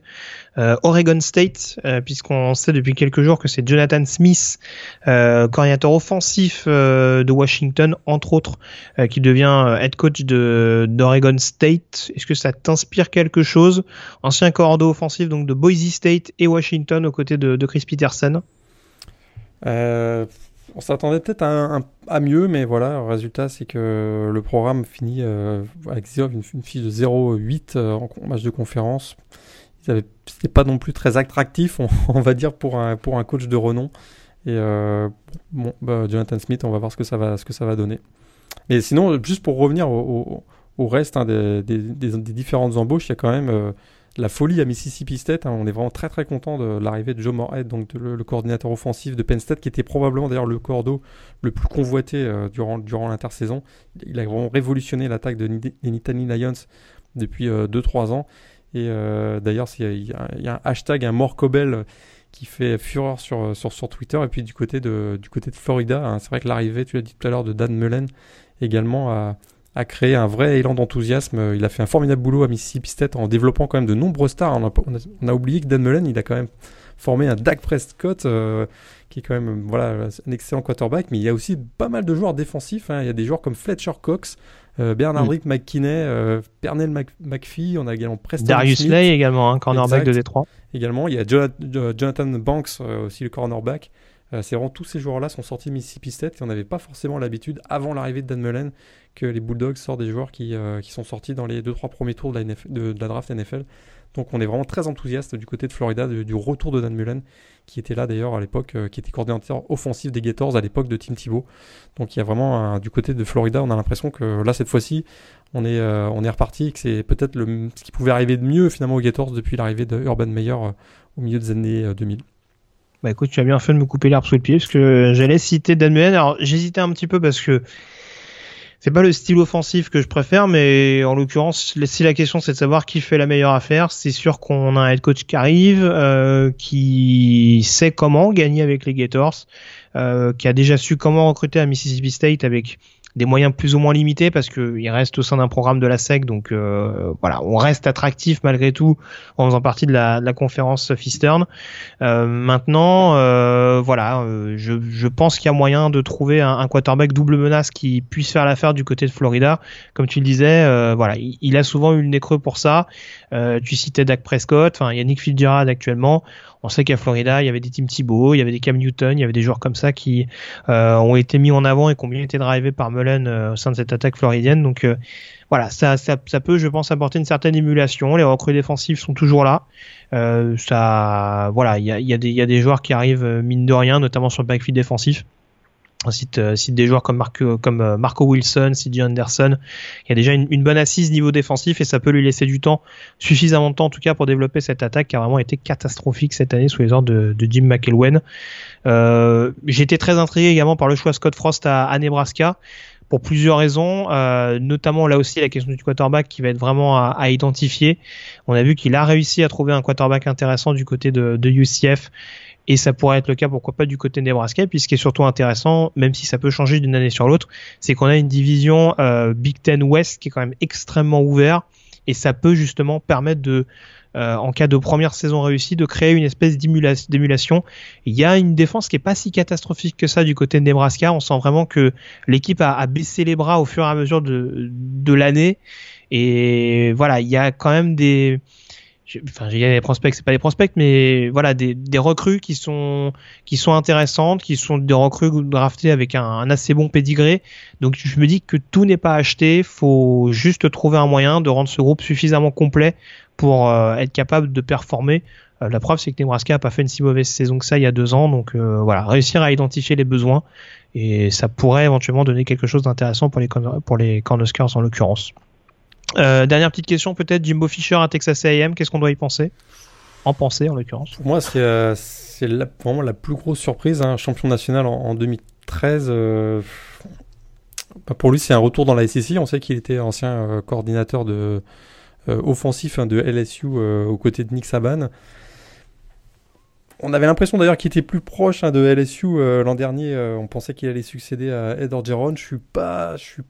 euh, Oregon State, euh, puisqu'on sait depuis quelques jours que c'est Jonathan Smith, euh, coordinateur offensif euh, de Washington, entre autres, euh, qui devient head coach de d'Oregon State. Est-ce que ça t'inspire quelque chose? Ancien coordinateur offensif donc de Boise State et Washington aux côtés de, de Chris Peterson. Euh, on s'attendait peut-être à, mieux, mais voilà, le résultat, c'est que le programme finit euh, avec une, fiche de 0,8 euh, en match de conférence. C'était pas non plus très attractif, on, <laughs> va dire, pour un, coach de renom. Et euh, bon, bah, Jonathan Smith, on va voir ce que ça va, ce que ça va donner. Mais sinon, juste pour revenir au, reste hein, des, différentes embauches, il y a quand même la folie à Mississippi State. Hein. on est vraiment très très content de l'arrivée de Joe Moorhead, donc le, coordinateur offensif de Penn State, qui était probablement d'ailleurs le cordeau le plus convoité euh, durant, durant l'intersaison. Il a vraiment révolutionné l'attaque de, Nittany Lions depuis 2-3 euh, ans. Et euh, d'ailleurs, il y, a un hashtag, un Morcobel qui fait fureur sur, sur, sur, Twitter. Et puis du côté de, du côté de Florida, hein, c'est vrai que l'arrivée, tu l'as dit tout à l'heure, de Dan Mullen également a a créé un vrai élan d'enthousiasme. Il a fait un formidable boulot à Mississippi State en développant quand même de nombreux stars. On a, on a, oublié que Dan Mullen, il a quand même formé un Dak Prescott, euh, qui est quand même voilà, un excellent quarterback, mais il y a aussi pas mal de joueurs défensifs. Hein. Il y a des joueurs comme Fletcher Cox, Bernard Rick McKinney, Pernell McPhee, on a également Preston Darius Lay également, un cornerback de Détroit. Également, il y a Jonathan Banks, aussi le cornerback. C'est vraiment tous ces joueurs-là sont sortis Mississippi State et on n'avait pas forcément l'habitude, avant l'arrivée de Dan Mullen, que les Bulldogs sortent des joueurs qui, qui sont sortis dans les 2-3 premiers tours de la, draft NFL. Donc on est vraiment très enthousiaste du côté de Florida du, retour de Dan Mullen, qui était là d'ailleurs à l'époque, euh, qui était coordinateur offensif des Gators à l'époque de Tim Thibault. Donc il y a vraiment du côté de Florida, on a l'impression que là cette fois-ci, on est, euh, on est reparti, que c'est peut-être ce qui pouvait arriver de mieux finalement aux Gators depuis l'arrivée de Urban Meyer euh, au milieu des années 2000. Bah écoute, tu as bien fait de me couper l'herbe sous le pied parce que j'allais citer Dan Mullen. Alors j'hésitais un petit peu parce que c'est pas le style offensif que je préfère, mais en l'occurrence, si la question c'est de savoir qui fait la meilleure affaire, c'est sûr qu'on a un head coach qui arrive, euh, qui sait comment gagner avec les Gators, euh, qui a déjà su comment recruter à Mississippi State avec des moyens plus ou moins limités parce qu'il reste au sein d'un programme de la SEC, donc euh, voilà, on reste attractif malgré tout en faisant partie de la, conférence Fistern. Euh, maintenant, euh, voilà, euh, je, pense qu'il y a moyen de trouver un, quarterback double menace qui puisse faire l'affaire du côté de Florida. Comme tu le disais, voilà, il, il, a souvent eu le nez creux pour ça. tu citais Dak Prescott, enfin, il y a Nick Fitzgerald actuellement. On sait qu'à Florida, il y avait des Tim Thibault, il y avait des Cam Newton, il y avait des joueurs comme ça qui euh, ont été mis en avant et qui ont bien été drivés par Mullen euh, au sein de cette attaque floridienne. Donc euh, voilà, ça, ça, peut, je pense, apporter une certaine émulation. Les recrues défensives sont toujours là. ça, voilà, il y a, y a des joueurs qui arrivent mine de rien, notamment sur le backfield défensif. On cite, euh, cite, des joueurs comme Marco, euh, Wilson, CJ Anderson. Il y a déjà une, bonne assise niveau défensif et ça peut lui laisser du temps, suffisamment de temps en tout cas pour développer cette attaque qui a vraiment été catastrophique cette année sous les ordres de, Jim McElwain. Euh, J'ai très intrigué également par le choix Scott Frost à, à Nebraska pour plusieurs raisons, euh, notamment là aussi la question du quarterback qui va être vraiment à, à identifier. On a vu qu'il a réussi à trouver un quarterback intéressant du côté de, de UCF et ça pourrait être le cas, pourquoi pas, du côté de Nebraska. Puis ce qui est surtout intéressant, même si ça peut changer d'une année sur l'autre, c'est qu'on a une division euh, Big Ten West qui est quand même extrêmement ouverte. Et ça peut justement permettre de, euh, en cas de première saison réussie, de créer une espèce d'émulation. Il y a une défense qui est pas si catastrophique que ça du côté de Nebraska. On sent vraiment que l'équipe a, baissé les bras au fur et à mesure de l'année. Et voilà, il y a quand même des, enfin j'ai des prospects c'est pas des prospects mais voilà des, des recrues qui sont qui sont intéressantes qui sont des recrues draftées avec un, un assez bon pédigré donc je me dis que tout n'est pas acheté. Faut juste trouver un moyen de rendre ce groupe suffisamment complet pour euh, être capable de performer. Euh, la preuve c'est que Nebraska a pas fait une si mauvaise saison que ça il y a deux ans. Donc euh, voilà réussir à identifier les besoins. Et ça pourrait éventuellement donner quelque chose d'intéressant pour les pour les Cornhuskers en l'occurrence euh, dernière petite question peut-être, Jimbo Fisher à Texas A&M, qu'est-ce qu'on doit y penser? En penser en l'occurrence Pour moi c'est euh, la, vraiment la plus grosse surprise, hein, champion national en, en 2013. Euh, bah, pour lui c'est un retour dans la SEC, on sait qu'il était ancien coordinateur de, offensif hein, de LSU aux côtés de Nick Saban. On avait l'impression d'ailleurs qu'il était plus proche hein, de LSU l'an dernier. on pensait qu'il allait succéder à Ed Orgeron. Je suis pas, je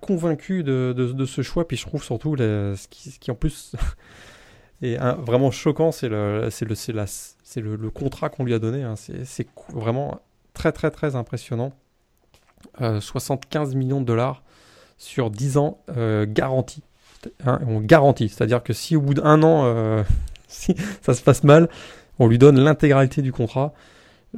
convaincu de, ce choix. Puis je trouve surtout ce, qui, en plus <laughs> est vraiment choquant, c'est le, le, c'est le, le, contrat qu'on lui a donné. Hein. C'est vraiment très très très impressionnant. Euh, 75 millions de dollars sur 10 ans euh, garantis. Hein, on garantit, c'est-à-dire que si au bout d'un an, euh, <laughs> si ça se passe mal, on lui donne l'intégralité du contrat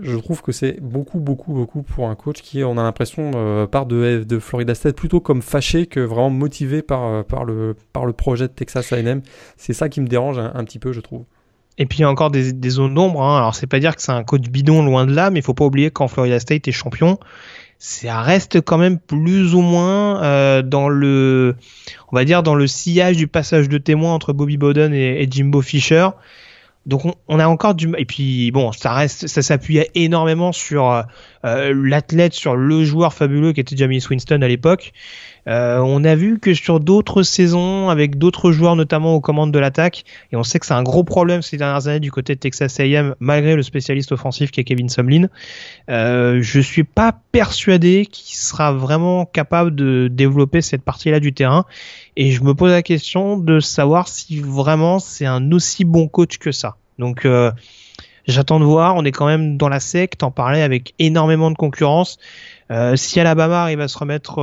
je trouve que c'est beaucoup, beaucoup, beaucoup pour un coach qui, on a l'impression, euh, part de, de Florida State plutôt comme fâché que vraiment motivé par, euh, le, projet de Texas A&M. C'est ça qui me dérange un, petit peu, je trouve. Et puis il y a encore des, zones d'ombre. Hein. Alors c'est pas dire que c'est un coach bidon loin de là, mais il faut pas oublier quand Florida State est champion, ça reste quand même plus ou moins euh, dans le, on va dire dans le sillage du passage de témoin entre Bobby Bowden et Jimbo Fisher. Donc on, a encore du et puis bon ça reste ça s'appuyait énormément sur euh, l'athlète sur le joueur fabuleux qui était Jamie Winston à l'époque. Euh, on a vu que sur d'autres saisons avec d'autres joueurs notamment aux commandes de l'attaque et on sait que c'est un gros problème ces dernières années du côté de Texas A&M malgré le spécialiste offensif qui est Kevin Sumlin. Euh, je suis pas persuadé qu'il sera vraiment capable de développer cette partie-là du terrain et je me pose la question de savoir si vraiment c'est un aussi bon coach que ça. Donc euh, j'attends de voir. On est quand même dans la secte, en parlait avec énormément de concurrence. si Alabama arrive à se remettre,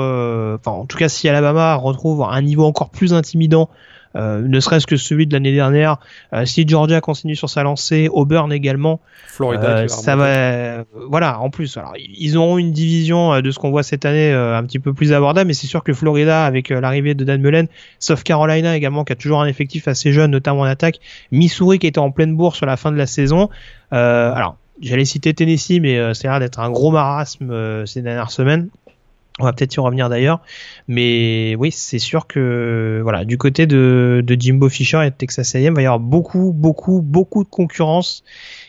enfin en tout cas si Alabama retrouve un niveau encore plus intimidant euh, ne serait-ce que celui de l'année dernière. Euh, si Georgia continue sur sa lancée, Auburn également, Florida, euh, ça va, voilà. En plus, alors ils auront une division de ce qu'on voit cette année un petit peu plus abordable, mais c'est sûr que Florida, avec l'arrivée de Dan Mullen, sauf Carolina également, qui a toujours un effectif assez jeune, notamment en attaque, Missouri qui était en pleine bourse sur la fin de la saison. alors, j'allais citer Tennessee, mais c'est l'air d'être un gros marasme ces dernières semaines. On va peut-être y revenir d'ailleurs, mais oui, c'est sûr que voilà, du côté de, de Jimbo Fisher et de Texas A&M, il va y avoir beaucoup, beaucoup, beaucoup de concurrence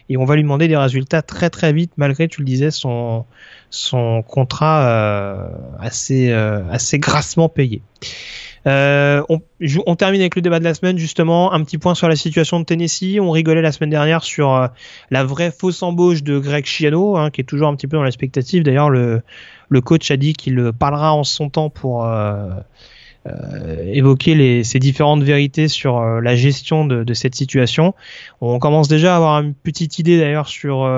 et on va lui demander des résultats très très vite, malgré, tu le disais, son son contrat euh, assez euh, assez grassement payé. Euh, on, on, termine avec le débat de la semaine justement. Un petit point sur la situation de Tennessee. On rigolait la semaine dernière sur euh, la vraie fausse embauche de Greg Schiano, hein, qui est toujours un petit peu dans l'expectative. D'ailleurs, le, le coach a dit qu'il parlera en son temps pour euh, euh, évoquer les, ces différentes vérités sur euh, la gestion de, de, cette situation. On commence déjà à avoir une petite idée d'ailleurs sur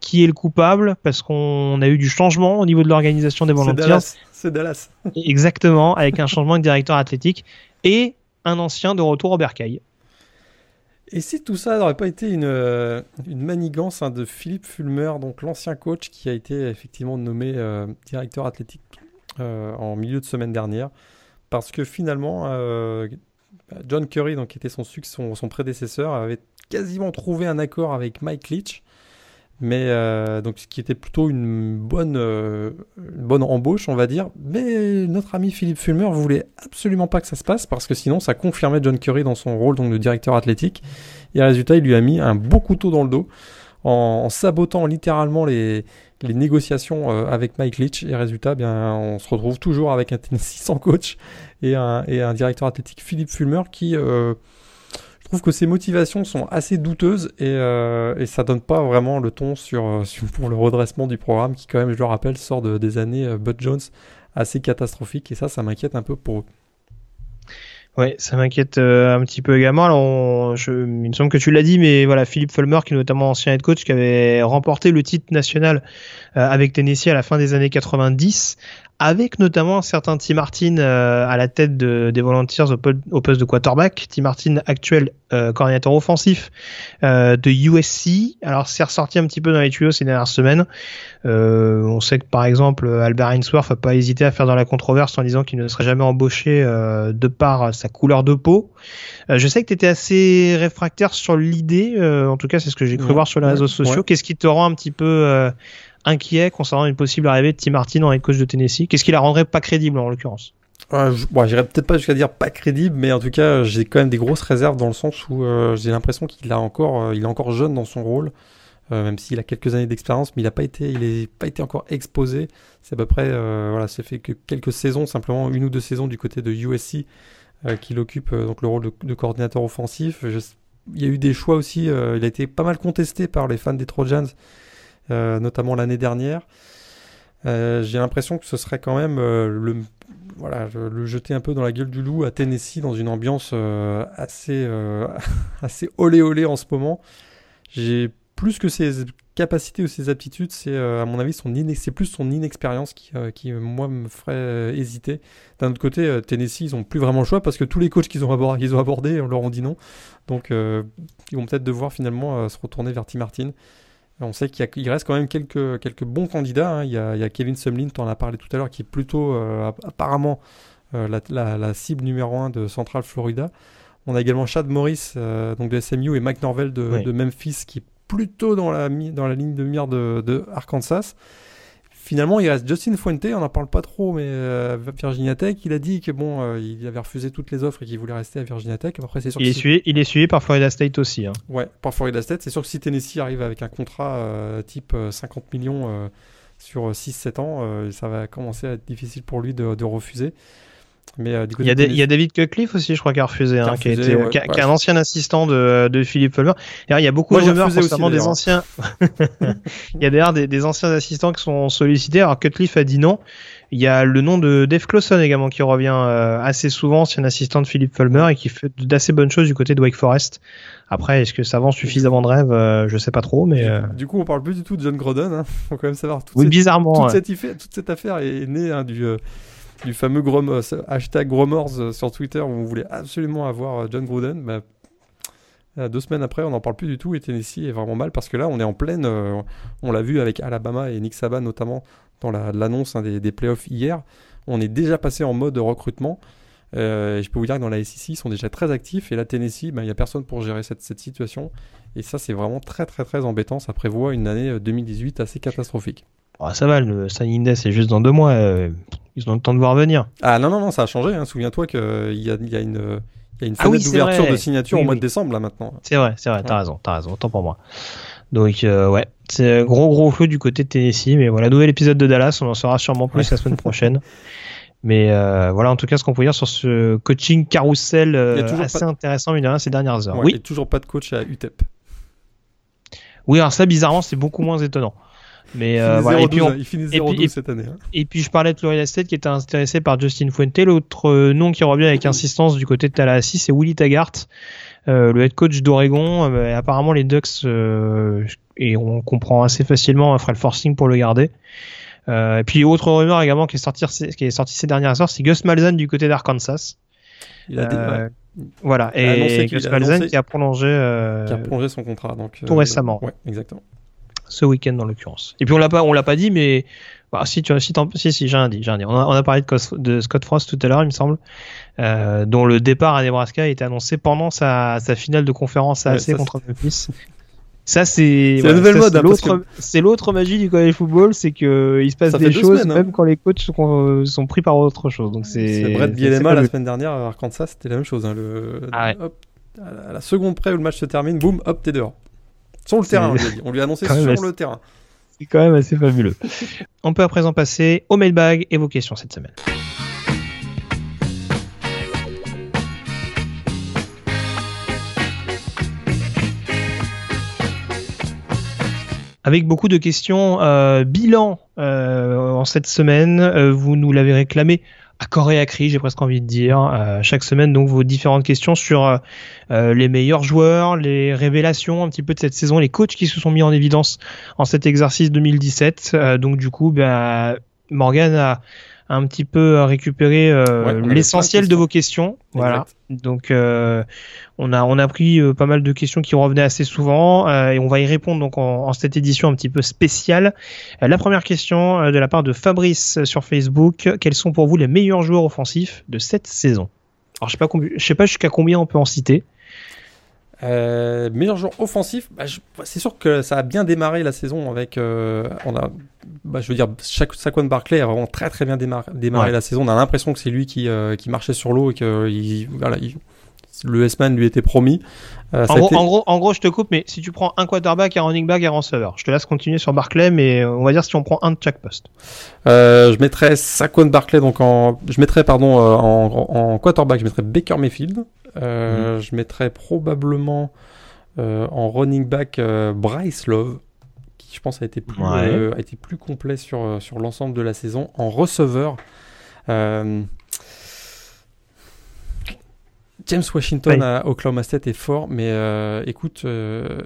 qui est le coupable parce qu'on a eu du changement au niveau de l'organisation des volontaires. C'est Dallas. Exactement, avec un changement de directeur athlétique et un ancien de retour au bercail. Et si tout ça n'aurait pas été une, une manigance hein, de Philippe Fulmer, donc l'ancien coach qui a été effectivement nommé euh, directeur athlétique euh, en milieu de semaine dernière, parce que finalement, euh, John Curry, donc, qui était son, son, son, prédécesseur, avait quasiment trouvé un accord avec Mike Leach, mais euh, donc ce qui était plutôt une bonne, euh, une bonne embauche, on va dire. Mais notre ami Philippe Fulmer voulait absolument pas que ça se passe parce que sinon ça confirmait John Curry dans son rôle de directeur athlétique. Et résultat, il lui a mis un beau couteau dans le dos en, sabotant littéralement les, les négociations euh, avec Mike Leach. Et résultat, bien, on se retrouve toujours avec un Tennessee <laughs> sans coach et un, et un directeur athlétique Philippe Fulmer qui, je trouve que ses motivations sont assez douteuses et, euh, et ça donne pas vraiment le ton sur, sur, pour le redressement du programme qui, quand même, je le rappelle, sort de, des années Bud Jones assez catastrophiques. Et ça, ça m'inquiète un peu pour eux. Ouais, ça m'inquiète euh, un petit peu également. Il me semble que tu l'as dit, mais voilà, Philippe Fulmer, qui est notamment ancien head coach, qui avait remporté le titre national euh, avec Tennessee à la fin des années 90, avec notamment un certain Tim Martin euh, à la tête de, des Volunteers au, poste de quarterback. Tim Martin, actuel euh, coordinateur offensif euh, de USC. Alors c'est ressorti un petit peu dans les tuyaux ces dernières semaines. on sait que par exemple Albert Ainsworth n'a pas hésité à faire dans la controverse en disant qu'il ne serait jamais embauché de par sa couleur de peau. je sais que tu étais assez réfractaire sur l'idée, en tout cas c'est ce que j'ai cru voir sur les réseaux sociaux. Qu'est-ce qui te rend un petit peu inquiet concernant une possible arrivée de Tim Martin en head coach de Tennessee Qu'est-ce qui la rendrait pas crédible en l'occurrence? Euh, bon, j'irais peut-être pas jusqu'à dire pas crédible, mais en tout cas, j'ai quand même des grosses réserves dans le sens où euh, j'ai l'impression qu'il a encore, euh, il est encore jeune dans son rôle, euh, même s'il a quelques années d'expérience, mais il a pas été, il est pas été encore exposé. C'est à peu près, voilà, c'est fait que quelques saisons, simplement une ou deux saisons du côté de USC qu'il occupe donc le rôle de, coordinateur offensif. Il y a eu des choix aussi. il a été pas mal contesté par les fans des Trojans notamment l'année dernière. Euh, j'ai l'impression que ce serait quand même euh, le, voilà, le jeter un peu dans la gueule du loup à Tennessee dans une ambiance assez, <laughs> assez olé olé en ce moment. J'ai plus que ses capacités ou ses aptitudes, c'est à mon avis son c'est plus son inexpérience qui, qui moi me ferait hésiter. D'un autre côté, Tennessee ils ont plus vraiment le choix parce que tous les coachs qu'ils ont, abordés, qu'ils ont abordés, leur ont dit non. Donc ils vont peut-être devoir finalement se retourner vers Tim Martin. On sait qu'il reste quand même quelques, quelques bons candidats. Hein. Il, y a, il, y a, Kevin Sumlin, tu en as parlé tout à l'heure, qui est plutôt euh, apparemment euh, la, la, cible numéro 1 de Central Florida. On a également Chad Morris euh, donc de SMU et Mike Norvell de, de, Memphis qui est plutôt dans la, dans la ligne de mire de, de Arkansas. Finalement, il reste Justin Fuente, on n'en parle pas trop, mais euh, Virginia Tech, il a dit que bon, euh, il avait refusé toutes les offres et qu'il voulait rester à Virginia Tech. Après, c'est sûr il, est suivi, il est suivi par Florida State aussi. Hein. Ouais, par Florida State. C'est sûr que si Tennessee arrive avec un contrat euh, type 50 millions sur 6-7 ans, ça va commencer à être difficile pour lui de, de refuser. Mais, euh, il, y a il, y a David Cutcliffe aussi, je crois, qui a refusé, hein, qui, a été, ouais, qui, qui, est un ancien assistant de, de Philippe Fulmer. il y a beaucoup Moi, de rumeurs concernant des anciens. <laughs> il y a d'ailleurs des, des, anciens assistants qui sont sollicités. Alors Cutcliffe a dit non. Il y a le nom de Dave Clawson également qui revient euh, assez souvent, c'est un assistant de Philippe Fulmer et qui fait d'assez bonnes choses du côté de Wake Forest. Après, est-ce que ça vend suffisamment de rêve euh, Je sais pas trop, mais. euh, Du coup, on parle plus du tout de John Groden. Hein. Faut quand même savoir. Toute Oui, cette, bizarrement. toute, ouais. cette, affaire- toute cette affaire est née hein, du, euh, du fameux euh, hashtag Gromors euh, sur Twitter où on voulait absolument avoir euh, John Gruden. Bah, deux semaines après, on n'en parle plus du tout et Tennessee est vraiment mal parce que là, on est en pleine. on l'a vu avec Alabama et Nick Saban notamment dans la- l'annonce hein, des, playoffs hier. On est déjà passé en mode recrutement. Et je peux vous dire que dans la SEC, ils sont déjà très actifs. Et là, Tennessee, bah, il n'y a personne pour gérer cette, cette situation. Et ça, c'est vraiment très, très, très embêtant. Ça prévoit une année euh, 2018 assez catastrophique. Oh, ça va, le signing day c'est juste dans deux mois. euh, ils ont le temps de voir venir. Ah non, non, non, ça a changé. hein. Souviens-toi qu'il y a, y a une, euh, il y a une Ah oui, fenêtre d'ouverture de signature Oui, au mois oui. de décembre, là, maintenant. C'est vrai, c'est vrai, t'as Ouais. raison, t'as raison, autant pour moi. Donc euh, ouais, c'est gros gros flou du côté de Tennessee, mais voilà, nouvel épisode de Dallas, on en saura sûrement plus la semaine prochaine. <laughs> Mais euh, voilà, en tout cas, ce qu'on peut dire sur ce coaching carousel euh, assez intéressant, rien, ces dernières heures. Ouais, oui, toujours pas de coach à UTEP. oui, alors ça, bizarrement, c'est beaucoup moins étonnant. Mais euh, il, voilà, et puis 0-12, on- hein. Il finit puis- 0-12 et- cette année. hein. Et puis je parlais de Florida State qui était intéressé par Justin Fuente. L'autre euh, nom qui revient avec insistance du côté de Tallahassee, c'est Willie Taggart, euh, le head coach d'Oregon. Euh, apparemment les Ducks, euh, et on comprend assez facilement, ferait le forcing pour le garder. Euh, et puis autre rumeur également qui est sorti, qui est sorti ces dernières heures, c'est Gus Malzahn du côté d'Arkansas. Il a, ouais, Voilà, et Gus Malzahn qui a prolongé euh, qui a prolongé son contrat. Donc, tout récemment. Ouais, exactement. Ce week-end dans l'occurrence. Et puis on l'a pas, on l'a pas dit, mais bah, si tu si, si, si j'ai un dit, j'ai un dit. On a, on a parlé de, Scott Frost tout à l'heure, il me semble, euh, dont le départ à Nebraska a été annoncé pendant sa, sa finale de conférence Ouais, AAC ça, contre Memphis. Ça c'est la nouvelle mode, hein, l'autre c'est l'autre magie du college football, c'est que il se passe Ça des choses semaines, hein. même quand les coachs sont, sont pris par autre chose. Donc c'est Brett Bielema la semaine dernière à Arkansas, c'était la même chose. hein, le... Ah ouais. hop, à à la seconde près où le match se termine, boum, hop, t'es dehors. Sur le terrain, on lui a dit. On lui a <laughs> annoncé sur le terrain. C'est quand même assez fabuleux. On peut à présent passer au mailbag et vos questions cette semaine. Avec beaucoup de questions euh, bilan euh, en cette semaine, Euh, vous nous l'avez réclamé à corps et à cri, j'ai presque envie de dire. Euh, chaque semaine, donc vos différentes questions sur euh, euh, les meilleurs joueurs, les révélations un petit peu de cette saison, les coachs qui se sont mis en évidence en cet exercice 2017. Euh, donc du coup, bah, Morgan a un petit peu récupéré euh, Ouais, l'essentiel de vos questions. Voilà. Donc euh, on a on a pris euh, pas mal de questions qui revenaient assez souvent euh, et on va y répondre donc en, en cette édition un petit peu spéciale. Euh, la première question euh, de la part de Fabrice sur Facebook quels sont pour vous les meilleurs joueurs offensifs de cette saison? Alors je sais pas je sais pas jusqu'à combien on peut en citer. Euh, meilleur joueur offensif, bah, je- c'est sûr que ça a bien démarré la saison avec. euh, on a, bah, je veux dire, chaque, Saquon Barclay a vraiment très très bien démarré, démarré Ouais. la saison. On a l'impression que c'est lui qui, euh, qui marchait sur l'eau et que il, voilà, il- le S-Man lui était promis. Euh, En gros, été- en gros, en gros, je te coupe, mais si tu prends un quarterback, un running back et un receveur, je te laisse continuer sur Barclay, mais euh, on va dire si on prend un de chaque poste. Euh, je mettrais Saquon Barclay donc en, je mettrais pardon en, en quarterback, je mettrais Baker Mayfield. Mhm. Je mettrais probablement en running back Bryce Love, qui je pense a été plus, Ouais. a été plus complet sur sur l'ensemble de la saison. En receveur, James Washington à Oklahoma State est fort, mais euh, écoute. euh,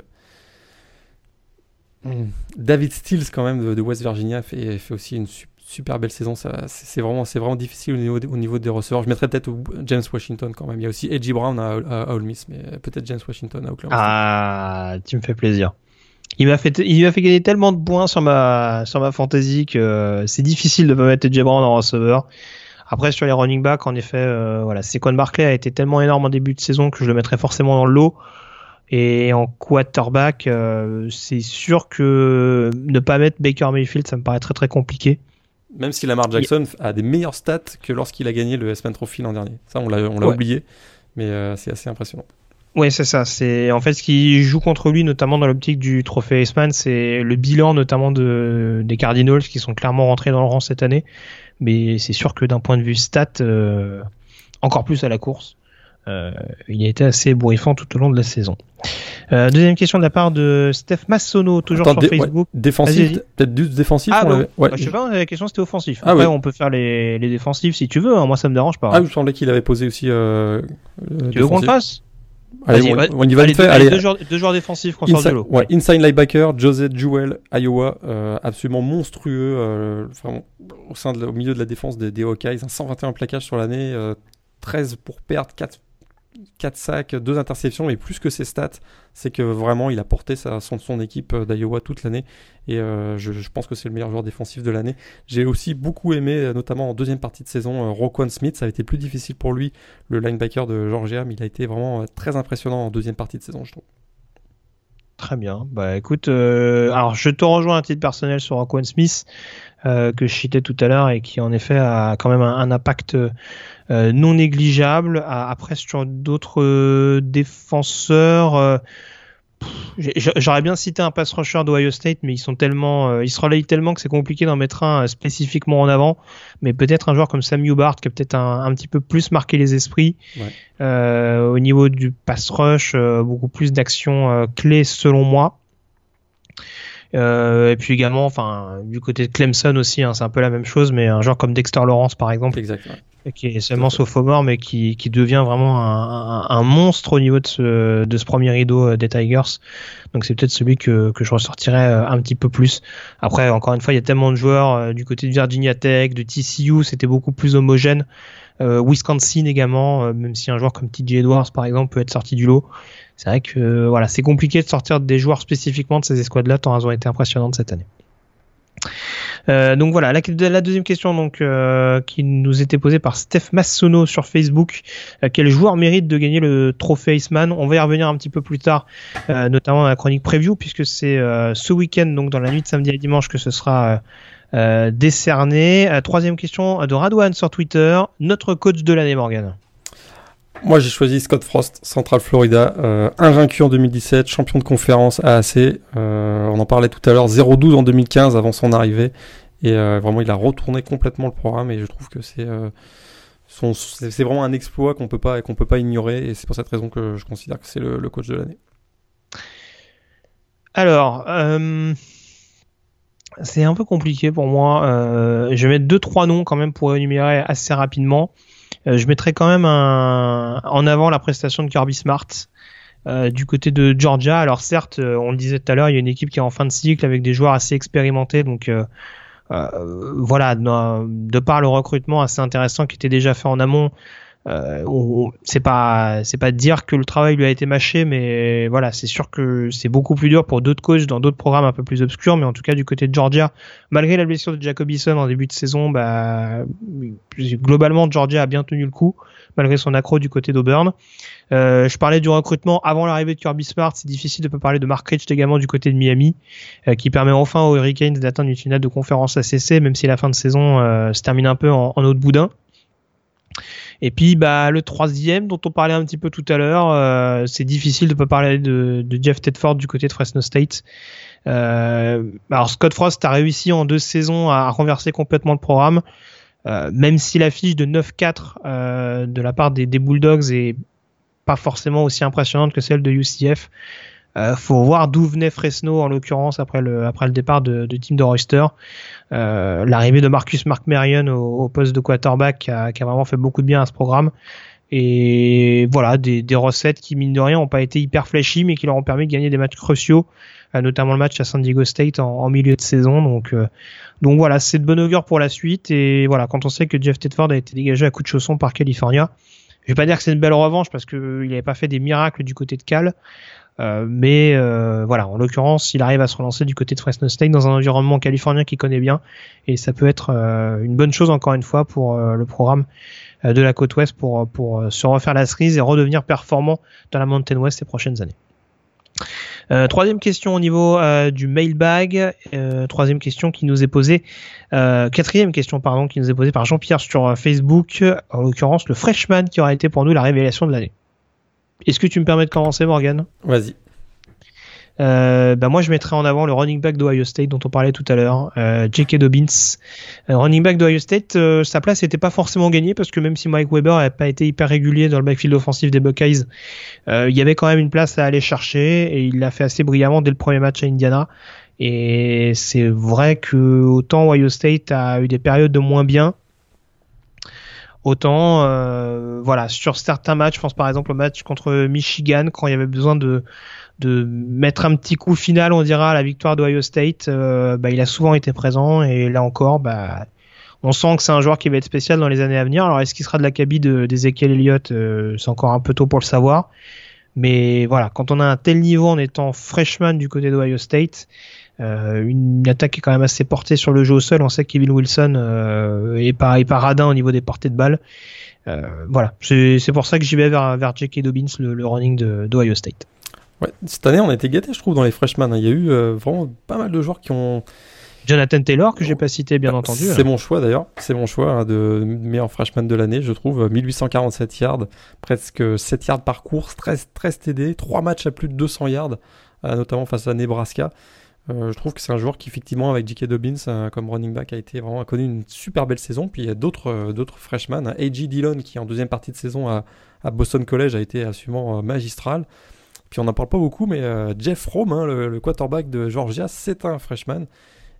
hmm, David Stills quand même de, de West Virginia fait, fait aussi une su- super belle saison. Ça, c'est vraiment, c'est vraiment difficile au niveau, des- au niveau des receveurs. Je mettrais peut-être James Washington quand même. Il y a aussi Edgy Brown à, à, à Ole Miss, mais peut-être James Washington à Oklahoma. State. Ah, tu me fais plaisir. Il m'a fait, il m'a fait gagner tellement de points sur ma, sur ma fantasy que euh, c'est difficile de pas mettre J. Brown en receveur. Après, sur les running backs, en effet, euh, voilà, Saquon Barclay a été tellement énorme en début de saison que je le mettrais forcément dans le lot. Et en quarterback, euh, c'est sûr que ne pas mettre Baker Mayfield, ça me paraît très très compliqué. Même si Lamar Jackson a des meilleures stats que lorsqu'il a gagné le S-Man Trophy l'an dernier. Ça, on l'a, on l'a Ouais. oublié, mais euh, c'est assez impressionnant. Ouais, c'est ça. C'est en fait ce qui joue contre lui, notamment dans l'optique du trophée Iceman, c'est le bilan notamment de des Cardinals qui sont clairement rentrés dans le rang cette année. Mais c'est sûr que d'un point de vue stat, euh, encore plus à la course, Euh, il a été assez bourrifant tout au long de la saison. Euh, deuxième question de la part de Steph Massono, toujours sur Facebook. défensif, peut-être juste défensif. Ah, bon, ouais. Bah, je sais pas, la question c'était offensif. Ah, Après, on peut faire les, les défensifs si tu veux. Hein. Moi, ça me dérange pas. Ah, il me semblait qu'il avait posé aussi. Euh, tu veux qu'on le fasse Allez, on, y va allez, deux, allez, deux, joueurs, deux joueurs défensifs qu'on sort. Ouais, inside linebacker, Joseph Jewell, Iowa, euh, absolument monstrueux, euh, vraiment, au sein de, au milieu de la défense des, des Hawkeyes, un 121 plaquages sur l'année, euh, 13 pour perdre, 4 4 sacs, 2 interceptions, et plus que ses stats, c'est que vraiment il a porté son, équipe euh, d'Iowa toute l'année, et euh, je, pense que c'est le meilleur joueur défensif de l'année. J'ai aussi beaucoup aimé, euh, notamment en deuxième partie de saison, Roquan Smith, ça a été plus difficile pour lui, le linebacker de Georgia, mais il a été vraiment très impressionnant en deuxième partie de saison, je trouve. Très bien. Bah écoute, alors je te rejoins à titre personnel sur Roquan Smith. Que je citais tout à l'heure et qui en effet a quand même un, impact non négligeable. Après sur d'autres euh, défenseurs, J'aurais bien cité un pass rusher d'Ohio State, mais ils sont tellement, ils se relayent tellement que c'est compliqué d'en mettre un spécifiquement en avant. Mais peut-être un joueur comme Sam Bart qui a peut-être un, petit peu plus marqué les esprits au niveau du pass rush, beaucoup plus d'actions clés selon moi. Euh, et puis également, enfin, du côté de Clemson aussi, hein, c'est un peu la même chose, mais un joueur comme Dexter Lawrence par exemple, qui est seulement sophomore, mais qui, qui devient vraiment un, un, monstre au niveau de ce, de ce premier rideau euh, des Tigers. Donc c'est peut-être celui que, que je ressortirais euh, un petit peu plus. Après, encore une fois, il y a tellement de joueurs du côté de Virginia Tech, de TCU, c'était beaucoup plus homogène. Euh, Wisconsin également, même si un joueur comme TJ Edwards par exemple peut être sorti du lot c'est vrai que voilà, c'est compliqué de sortir des joueurs spécifiquement de ces escouades-là, tant elles ont été impressionnantes cette année. Euh, donc voilà, la, deuxième question donc euh, qui nous était posée par Steph Massono sur Facebook. Euh, quel joueur mérite de gagner le trophée Iceman? On va y revenir un petit peu plus tard, notamment dans la chronique preview, puisque c'est ce week-end, donc dans la nuit de samedi à dimanche, que ce sera décerné. troisième question de Radwan sur Twitter. Notre coach de l'année, Morgan. Moi, j'ai choisi Scott Frost, Central Florida, euh, invaincu en 2017, champion de conférence AAC. Euh, on en parlait tout à l'heure, 0-12 en 2015 avant son arrivée. Et euh, vraiment, il a retourné complètement le programme et je trouve que c'est euh, c'est vraiment un exploit qu'on peut pas qu'on peut pas ignorer et c'est pour cette raison que je considère que c'est le, le, coach de l'année. Alors, euh, c'est un peu compliqué pour moi. je vais mettre deux trois noms quand même pour énumérer assez rapidement. Euh, je mettrais quand même en avant la prestation de Kirby Smart. Euh, du côté de Georgia, alors certes, euh, on le disait tout à l'heure, il y a une équipe qui est en fin de cycle avec des joueurs assez expérimentés, donc voilà, de, par le recrutement assez intéressant qui était déjà fait en amont, euh, c'est pas c'est pas dire que le travail lui a été mâché, mais voilà, c'est sûr que c'est beaucoup plus dur pour d'autres coachs dans d'autres programmes un peu plus obscurs, mais en tout cas du côté de Georgia, malgré la blessure de Jacobison en début de saison, bah, globalement Georgia a bien tenu le coup malgré son accro du côté d'Auburn. Euh, je parlais du recrutement avant l'arrivée de Kirby Smart. C'est difficile de pas parler de Mark Rich également du côté de Miami, euh, qui permet enfin aux Hurricanes d'atteindre une finale de conférence ACC, même si la fin de saison euh, se termine un peu en, en de boudin. Et puis bah le troisième dont on parlait un petit peu tout à l'heure, euh, c'est difficile de pas parler de, Jeff Tedford du côté de Fresno State. Euh, alors Scott Frost a réussi en deux saisons à renverser complètement le programme, euh, même si la fiche de 9-4 euh, de la part des, des, Bulldogs est pas forcément aussi impressionnante que celle de UCF. Euh, faut voir d'où venait Fresno en l'occurrence après le après le départ de, de Tim DeRoyster. Euh, L'arrivée de Marcus Mark Marion au, au, poste de quarterback qui a, qui a, vraiment fait beaucoup de bien à ce programme. Et voilà, des, des recettes qui mine de rien n'ont pas été hyper flashy, mais qui leur ont permis de gagner des matchs cruciaux, euh, notamment le match à San Diego State en, en milieu de saison. Donc euh, donc voilà, c'est de bon augure pour la suite. Et voilà, quand on sait que Jeff Tedford a été dégagé à coup de chausson par California, je vais pas dire que c'est une belle revanche parce qu'il n'avait pas fait des miracles du côté de Cal, euh, mais euh, voilà, en l'occurrence, il arrive à se relancer du côté de Fresno State dans un environnement californien qu'il connaît bien, et ça peut être euh, une bonne chose encore une fois pour le programme de la côte ouest pour, pour se refaire la cerise et redevenir performant dans la Mountain West ces prochaines années. Euh, troisième question au niveau euh, du mailbag. Euh, troisième question qui nous est posée. quatrième question pardon qui nous est posée par Jean-Pierre sur Facebook. En l'occurrence le freshman qui aura été pour nous la révélation de l'année. Est-ce que tu me permets de commencer, Morgan? Vas-y. euh, bah moi je mettrais en avant le running back d'Ohio State dont on parlait tout à l'heure, euh, J.K. Dobbins. Euh, running back d'Ohio State, euh, sa place n'était pas forcément gagnée parce que même si Mike Weber n'a pas été hyper régulier dans le backfield offensif des Buckeyes, il y avait quand même une place à aller chercher et il l'a fait assez brillamment dès le premier match à Indiana. Et c'est vrai que autant Ohio State a eu des périodes de moins bien, autant voilà sur certains matchs, je pense par exemple au match contre Michigan quand il y avait besoin de de mettre un petit coup final, on dira, à la victoire d'Ohio State, euh, bah, il a souvent été présent et là encore, bah, on sent que c'est un joueur qui va être spécial dans les années à venir. Alors est-ce qu'il sera de la cabine d'Ezekiel Elliott euh, C'est encore un peu tôt pour le savoir. Mais voilà, quand on a un tel niveau en étant freshman du côté d'Ohio State, euh, une attaque est quand même assez portée sur le jeu au sol. On sait que Kevin Wilson euh, est, pas, est pas radin au niveau des portées de balles. Euh, voilà, c'est pour ça que j'y vais vers, vers J.K. Dobbins, le, le running d'Ohio State. Ouais, cette année, on a été gâtés, je trouve, dans les freshmen. Il y a eu euh, vraiment pas mal de joueurs qui ont. Jonathan Taylor, que j'ai pas cité, bien bah, entendu. C'est mon choix d'ailleurs. C'est mon choix hein, de meilleur freshman de l'année, je trouve. 1847 yards, presque 7 yards par course, 13, 13 TD, 3 matchs à plus de 200 yards, notamment face à Nebraska. Euh, je trouve que c'est un joueur qui, effectivement, avec J.K. Dobbins comme running back, a été vraiment connu une super belle saison. Puis il y a d'autres d'autres freshmen. A.J. Dillon, qui en deuxième partie de saison à, Boston College, a été absolument magistral. Puis on n'en parle pas beaucoup, mais euh, Jeff Rome, hein, le, quarterback de Georgia, c'est un freshman.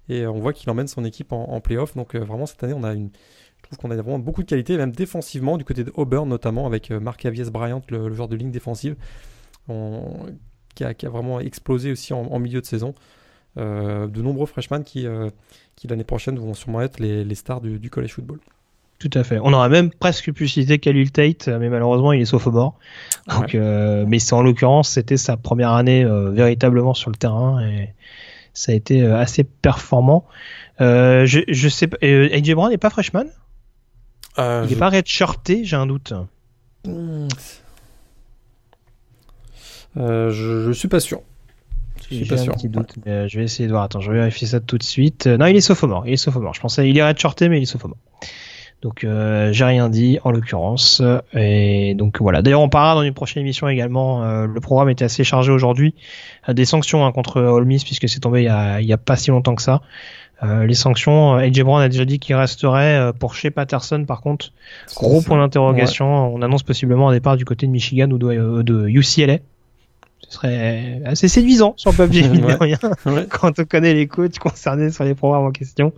Et on voit qu'il emmène son équipe en, playoff. Donc euh, vraiment, cette année, on a une, je trouve qu'on a vraiment beaucoup de qualité, même défensivement, du côté de Auburn notamment, avec euh, Mark Avies Bryant, le, joueur de ligne défensive, qui, a, vraiment explosé aussi en, milieu de saison. De nombreux freshmen qui, qui l'année prochaine vont sûrement être les, stars du, du college football. Tout à fait. On aurait même presque pu citer Khalil Tate, mais malheureusement il est sauf au bord. Donc, euh, mais en l'occurrence c'était sa première année euh, véritablement sur le terrain et ça a été euh, assez performant. je, je sais pas. AJ Brown n'est pas freshman? Il n'est pas redshirté, j'ai un doute. Hmm. je, je suis pas sûr. Je suis pas sûr. Un petit doute, mais je vais essayer de voir. Attends, je vais vérifier ça tout de suite. Non, il est sophomore. Il est sophomore. Je pensais il est redshirté, mais il est sophomore. Donc euh, j'ai rien dit en l'occurrence. Et donc voilà. D'ailleurs on parlera dans une prochaine émission également. Euh, le programme était assez chargé aujourd'hui. Euh, des sanctions hein, contre All puisque c'est tombé il y, a, il y a pas si longtemps que ça. les sanctions, AJ Brown a déjà dit qu'il resterait pour chez Patterson par contre. Gros point d'interrogation. On annonce possiblement un départ du côté de Michigan ou de, de UCLA ce serait assez séduisant sur le papier, <laughs> rien, quand on connaît les coachs concernés sur les programmes en question.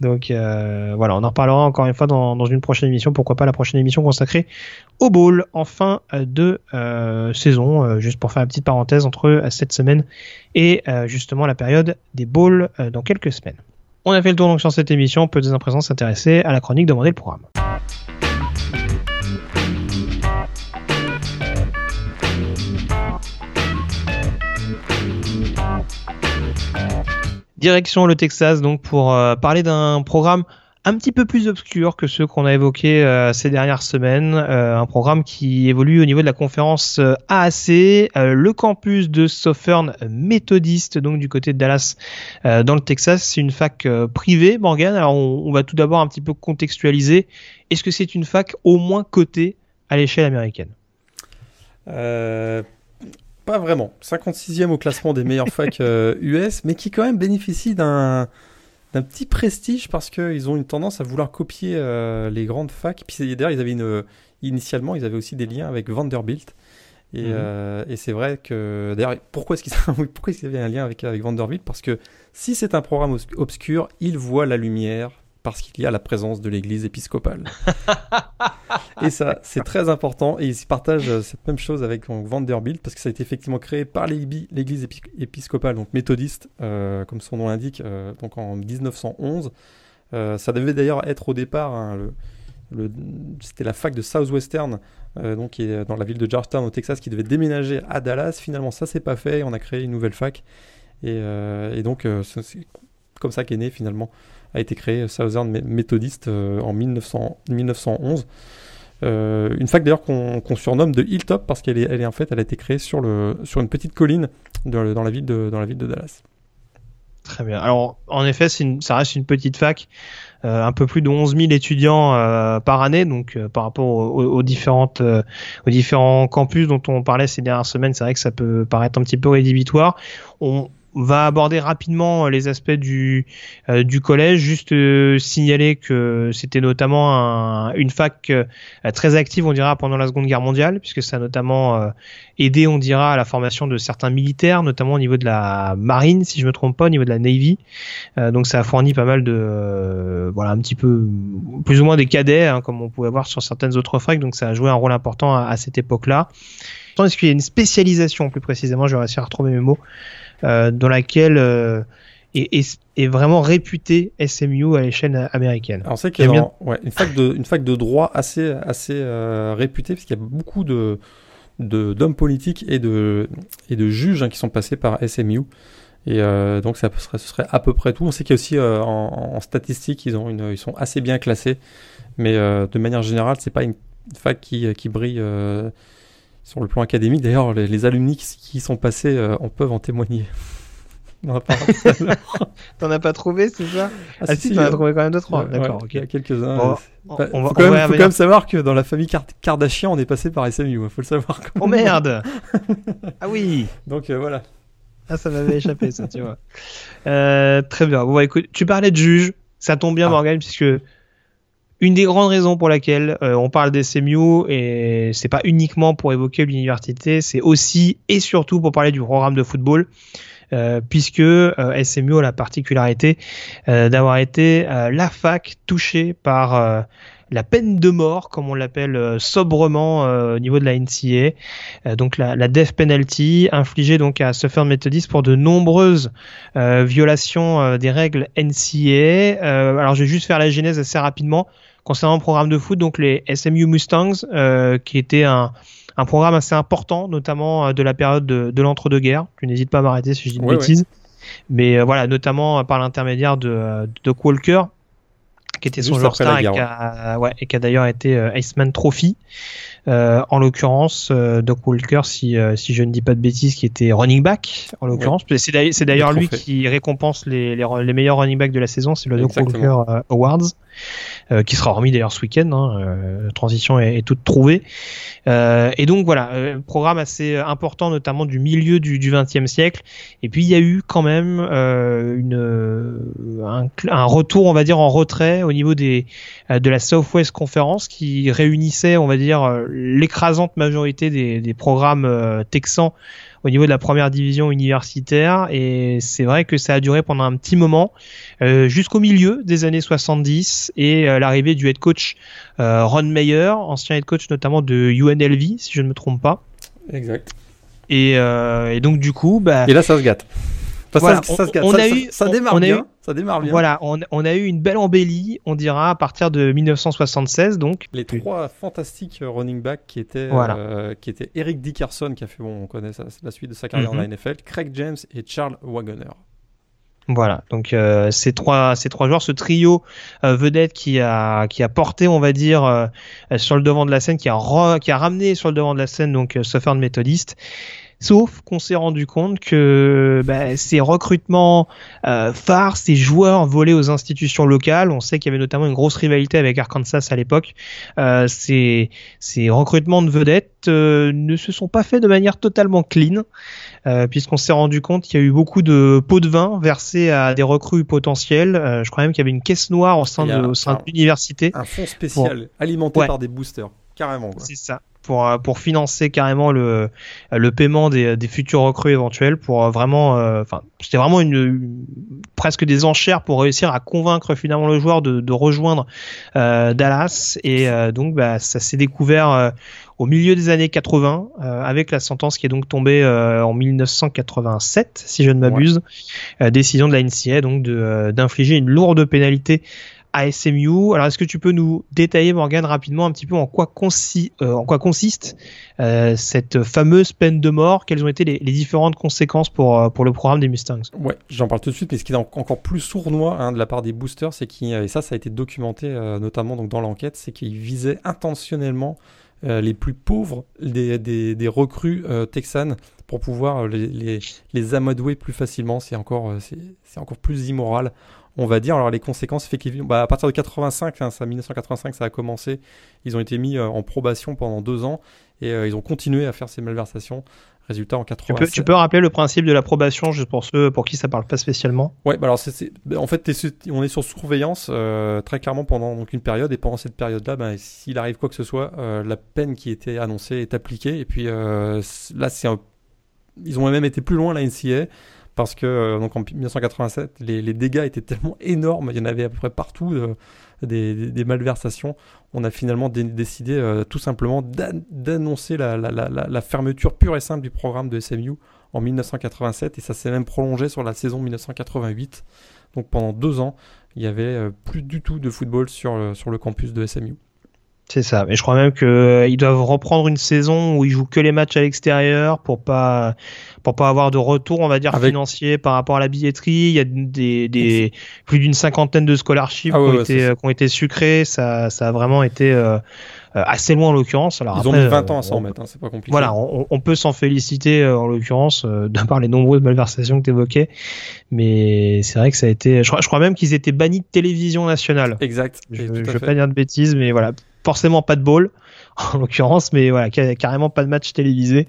Donc euh, voilà, on en reparlera encore une fois dans, dans, une prochaine émission. Pourquoi pas la prochaine émission consacrée au bowl en fin de euh, saison, euh, juste pour faire une petite parenthèse entre cette semaine et justement la période des bowls dans quelques semaines. On a fait le tour donc sur cette émission. On peut dès à présent s'intéresser à la chronique demander le programme. Direction le Texas, donc pour euh, parler d'un programme un petit peu plus obscur que ceux qu'on a évoqués euh, ces dernières semaines. Euh, un programme qui évolue au niveau de la conférence AAC, le campus de Southern Methodist, donc du côté de Dallas, dans le Texas. C'est une fac privée, Morgan. Alors on, va tout d'abord un petit peu contextualiser. Est-ce que c'est une fac au moins cotée à l'échelle américaine? Pas vraiment. 56e au classement des meilleures <laughs> facs US, euh, mais qui quand même bénéficie d'un petit prestige parce qu'ils ont une tendance à vouloir copier euh, les grandes facs. Puis d'ailleurs, ils avaient une, initialement, ils avaient aussi des liens avec Vanderbilt. Et, mhm. euh, et c'est vrai que d'ailleurs, pourquoi est-ce qu'ils <laughs> avaient un lien avec, avec Vanderbilt? Parce que si c'est un programme obscur, ils voient la lumière parce qu'il y a la présence de l'église épiscopale. <laughs> et ça, c'est très important. Et ils partagent cette même chose avec Vanderbilt, parce que ça a été effectivement créé par l'église épiscopale, donc méthodiste, euh, comme son nom l'indique, euh, donc en 1911. Euh, ça devait d'ailleurs être au départ, hein, le, c'était la fac de Southwestern, donc qui est dans la ville de Georgetown au Texas, qui devait déménager à Dallas. Finalement, ça s'est pas fait. On a créé une nouvelle fac. Et, et donc, c'est comme ça qu'est né finalement a été créé Southern Methodist euh, en 1900, 1911. Euh, une fac d'ailleurs qu'on surnomme de Hilltop parce qu'elle est, en fait, elle a été créée sur, une petite colline dans, la ville de, Dallas. Très bien. Alors, en effet, ça reste une petite fac. Euh, un peu plus de 11 000 étudiants par année, donc par rapport aux, aux différents campus dont on parlait ces dernières semaines, c'est vrai que ça peut paraître un petit peu rédhibitoire. On, va aborder rapidement les aspects du, euh, du collège. Juste euh, signaler que c'était notamment un, une fac euh, très active, on dira, pendant la Seconde Guerre mondiale, puisque ça a notamment aidé, on dira, à la formation de certains militaires, notamment au niveau de la marine, si je me trompe pas, au niveau de la Navy. donc ça a fourni pas mal de, voilà, un petit peu, plus ou moins des cadets, hein, comme on pouvait voir sur certaines autres facs. Donc ça a joué un rôle important à, à cette époque-là. Est-ce qu'il y a une spécialisation, plus précisément, je vais réussir à retrouver mes mots, euh, dans laquelle euh, est, est, vraiment réputé SMU à l'échelle américaine. Alors c'est qu'il y a ouais, une, fac de, une fac de droit assez, assez euh, réputée, parce qu'il y a beaucoup de d'hommes politiques et de, et de juges hein, qui sont passés par SMU. Et euh, donc ça serait, ce serait à peu près tout. On sait qu'il y a aussi euh, en, en, statistique, ils, ont une, ils sont assez bien classés. Mais euh, de manière générale, c'est pas une fac qui, qui brille sur le plan académique. D'ailleurs, les, les, alumni qui, sont passés euh, en peuvent en témoigner. <laughs> <laughs> T'en as pas trouvé, c'est ça? Ah, ah si, t'en as trouvé quand même deux, trois. D'accord. Il y a quelques-uns. Bon, on, faut, quand même, faut quand même, savoir que dans la famille Kardashian, on est passé par SMU. Il faut le savoir. Quand oh merde <laughs> Ah oui Donc euh, voilà. Ah, ça m'avait échappé, ça, tu vois. Euh, très bien. Bon, bah, écoute, tu parlais de juge. Ça tombe bien, ah. Morgan, puisque une des grandes raisons pour laquelles euh, on parle des SMU et c'est pas uniquement pour évoquer l'université, c'est aussi et surtout pour parler du programme de football. Euh, puisque euh, SMU a la particularité d'avoir été la fac touchée par la peine de mort, comme on l'appelle sobrement au niveau de la NCA, donc la, la, death penalty infligée donc à Suffolk Methodist pour de nombreuses violations des règles NCA. alors je vais juste faire la genèse assez rapidement concernant le programme de foot, donc les SMU Mustangs, euh, qui était un, un, programme assez important, notamment euh, de la période de, de l'entre-deux-guerres. Tu n'hésites pas à m'arrêter si je dis une bêtise. Mais euh, voilà, notamment par l'intermédiaire de, de Walker, qui était son joueur star et qui a, ouais, a d'ailleurs été euh, Iceman Trophy. Euh, en l'occurrence, euh, Doc Walker, si, si je ne dis pas de bêtises, qui était running back, en l'occurrence. C'est d'ailleurs lui qui récompense les, les, les, meilleurs running backs de la saison, c'est le Doc Walker Awards. Euh, qui sera remis d'ailleurs ce week-end. Hein, euh, transition est, est, toute trouvée. Euh, et donc voilà, programme assez important, notamment du milieu du, 20e siècle. Et puis il y a eu quand même une, un, un, retour, on va dire, en retrait au niveau des, de la Southwest Conference qui réunissait, on va dire, l'écrasante majorité des, des programmes texans au niveau de la première division universitaire et c'est vrai que ça a duré pendant un petit moment euh, jusqu'au milieu des années 70 et euh, l'arrivée du head coach euh, Ron Meyer, ancien head coach notamment de UNLV si je ne me trompe pas. Exact. Et, et donc du coup, bah, et là ça se gâte ça, on, a eu, ça, démarre bien. ça démarre bien. Voilà, on, on, a eu une belle embellie, on dira, à partir de 1976. Donc. Les trois fantastiques running backs qui étaient, euh, qui étaient Eric Dickerson, qui a fait, bon, on connaît la suite de sa carrière dans la mhm. NFL, Craig James et Charles Wagoner. Voilà, donc euh, ces trois ces trois joueurs, ce trio euh, vedette qui a qui a porté, on va dire, euh, sur le devant de la scène, qui a qui a ramené sur le devant de la scène donc Southern Methodist Sauf qu'on s'est rendu compte que bah, ces recrutements euh, phares, ces joueurs volés aux institutions locales, on sait qu'il y avait notamment une grosse rivalité avec Arkansas à l'époque, euh, ces, ces recrutements de vedettes euh, ne se sont pas faits de manière totalement clean, puisqu'on s'est rendu compte qu'il y a eu beaucoup de pots de vin versés à des recrues potentiels. Euh, je crois même qu'il y avait une caisse noire au sein, de, au sein de l'université. Un fonds spécial alimenté par des boosters. Carrément. C'est ça pour euh, pour financer carrément le le paiement des, des futurs recrues éventuels pour euh, vraiment euh, enfin c'était vraiment une, presque des enchères pour réussir à convaincre finalement le joueur de, de rejoindre euh, Dallas. Et donc bah, ça s'est découvert au milieu des années 80 avec la sentence qui est donc tombée en 1987 si je ne m'abuse décision de la NCA donc de d'infliger une lourde pénalité à SMU. Alors, est-ce que tu peux nous détailler, Morgan, rapidement un petit peu en quoi, euh, consiste euh, cette fameuse peine de mort? Quelles ont été les, différentes conséquences pour, euh, pour le programme des Mustangs? Ouais, j'en parle tout de suite, mais ce qui est encore plus sournois hein, de la part des boosters, c'est et ça, ça a été documenté notamment donc, dans l'enquête, c'est qu'ils visaient intentionnellement les plus pauvres des, des, des recrues texanes pour pouvoir les, les, les amadouer plus facilement. C'est encore, c'est encore plus immoral on va dire. Alors les conséquences, effectivement, bah, à partir de 85, hein, ça, 1985, ça a commencé. Ils ont été mis en probation pendant deux ans et ils ont continué à faire ces malversations. Résultat en 87. Tu peux, rappeler le principe de l'approbation juste pour ceux pour qui ça parle pas spécialement? Ouais, bah alors bah, en fait on est sur surveillance euh, très clairement pendant donc une période et pendant cette période-là, bah, s'il arrive quoi que ce soit, euh, la peine qui était annoncée est appliquée et puis euh, là c'est ils ont même été plus loin la NCA parce que donc en 1987 les, dégâts étaient tellement énormes, il y en avait à peu près partout des, malversations, on a finalement décidé euh, tout simplement d'annoncer la, fermeture pure et simple du programme de SMU en 1987 et ça s'est même prolongé sur la saison 1988. Donc pendant deux ans, il n'y avait euh, plus du tout de football sur le campus de SMU. C'est ça. Mais je crois même qu'ils euh, doivent reprendre une saison où ils jouent que les matchs à l'extérieur pour pas pour pas avoir de retour, on va dire, financier par rapport à la billetterie. Il y a des, des plus d'une cinquantaine de scholarships ah qui, ont été, qui, ont été, sucrés. Ça, ça a vraiment été euh, assez loin en l'occurrence. Alors Ils ont mis 20 ans à s'en remettre, hein, c'est pas compliqué. Voilà, on, on peut s'en féliciter en l'occurrence, euh, de par les nombreuses malversations que tu évoquais. Mais c'est vrai que ça a été. Je crois, je crois même qu'ils étaient bannis de télévision nationale. Exact. Je, ne veux pas dire de bêtises, mais voilà forcément pas de ball <laughs> en l'occurrence, mais voilà, carrément pas de match télévisé.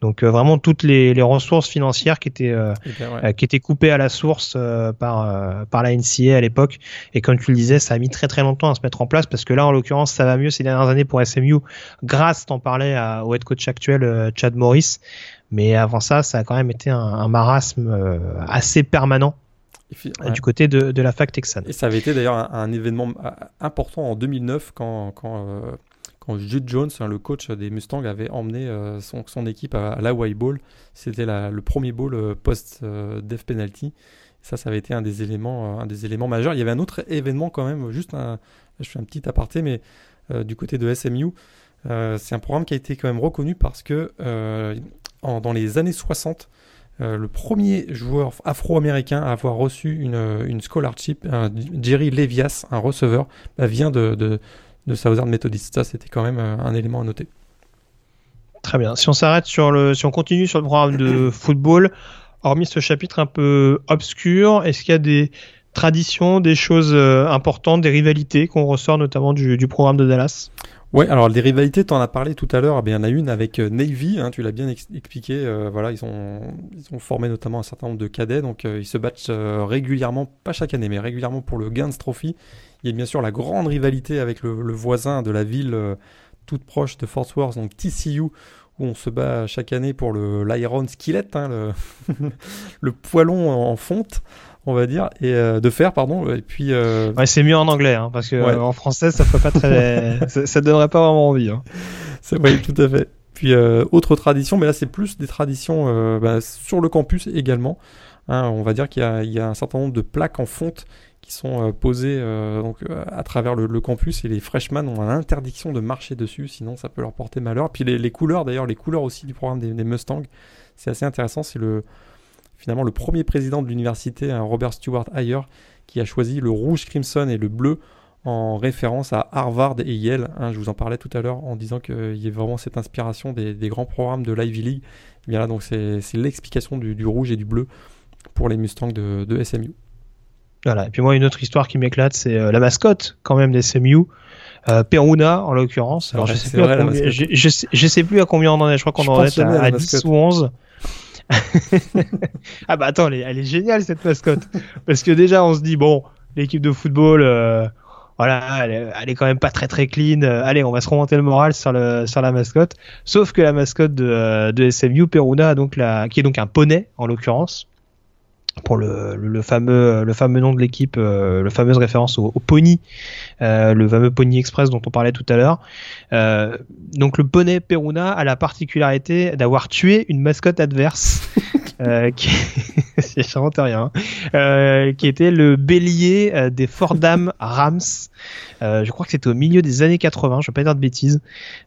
Donc euh, vraiment toutes les, les, ressources financières qui étaient euh, euh, qui étaient coupées à la source par par la NCA à l'époque. Et comme tu le disais, ça a mis très très longtemps à se mettre en place parce que là, en l'occurrence, ça va mieux ces dernières années pour SMU, grâce, t'en parlais, à, au head coach actuel Chad Morris. Mais avant ça, ça a quand même été un, un marasme assez permanent du côté de, de, la fac texane. Et ça avait été d'ailleurs un, événement important en 2009 quand, quand, euh, quand Jude Jones, hein, le coach des Mustangs, avait emmené euh, son, son, équipe à, la l'Hawaii Bowl. C'était le premier bowl euh, post-death penalty. Ça, ça avait été un des, éléments, un des éléments majeurs. Il y avait un autre événement quand même, juste un, je fais un petit aparté, mais du côté de SMU, c'est un programme qui a été quand même reconnu parce que en, dans les années 60, euh, le premier joueur afro-américain à avoir reçu une, une scholarship, Jerry Levias, un receveur, bah, vient de, de, de, Southern Methodist. Ça, c'était quand même euh, un élément à noter. Très bien. Si on s'arrête sur le, si on continue sur le programme de <clears throat> football, hormis ce chapitre un peu obscur, est-ce qu'il y a des traditions, des choses euh, importantes, des rivalités qu'on ressort notamment du, du programme de Dallas? Ouais, alors les rivalités, tu en as parlé tout à l'heure, eh il y en a une avec euh, Navy, hein, tu l'as bien expliqué, euh, voilà, ils ont, ils ont formé notamment un certain nombre de cadets, donc euh, ils se battent régulièrement, pas chaque année, mais régulièrement pour le Gains Trophy. Il y a bien sûr la grande rivalité avec le, voisin de la ville toute proche de Fort Worth, donc TCU, où on se bat chaque année pour l'Iron Skillet, hein, le <laughs> poilon en fonte on va dire, et euh, de faire, pardon. Et puis. Euh... Ouais, c'est mieux en anglais, hein, parce que en français, ça ferait pas très, <laughs> ça, ça, donnerait pas vraiment envie. Hein. C'est vrai, tout à fait. Puis euh, autre tradition, mais là c'est plus des traditions euh, bah, sur le campus également. Hein, on va dire qu'il y, y, a un certain nombre de plaques en fonte qui sont posées donc à travers le, le, campus et les freshmen ont l'interdiction de marcher dessus, sinon ça peut leur porter malheur. Puis les, les couleurs, d'ailleurs, les couleurs aussi du programme des, des Mustangs, c'est assez intéressant. C'est le finalement le premier président de l'université, Robert Stewart Ayer, qui a choisi le rouge crimson et le bleu en référence à Harvard et Yale. Hein, je vous en parlais tout à l'heure en disant qu'il y a vraiment cette inspiration des, grands programmes de l'Ivy League. Et bien là, donc c'est l'explication du, rouge et du bleu pour les Mustangs de, SMU. Voilà. Et puis moi, une autre histoire qui m'éclate, c'est euh, la mascotte quand même des SMU. Euh, Peruna en l'occurrence. Alors je sais, je, sais, plus à combien on en est. Je crois qu'on en est à, à 10 ou 11. <laughs> ah bah attends, elle est, géniale cette mascotte. Parce que déjà on se dit bon, l'équipe de football, euh, voilà, elle est, quand même pas très très clean. Euh, allez, on va se remonter le moral sur le sur la mascotte. Sauf que la mascotte de, euh, de SMU, Peruna, donc la, qui est donc un poney en l'occurrence pour le, fameux le fameux nom de l'équipe, euh, le fameuse référence au, pony, euh, le fameux Pony Express dont on parlait tout à l'heure. Euh, donc le poney Peruna a la particularité d'avoir tué une mascotte adverse. <laughs> euh, qui <laughs> rien, euh, qui était le bélier euh, des Fordham Rams. Euh, je crois que c'était au milieu des années 80, je vais pas dire de bêtises,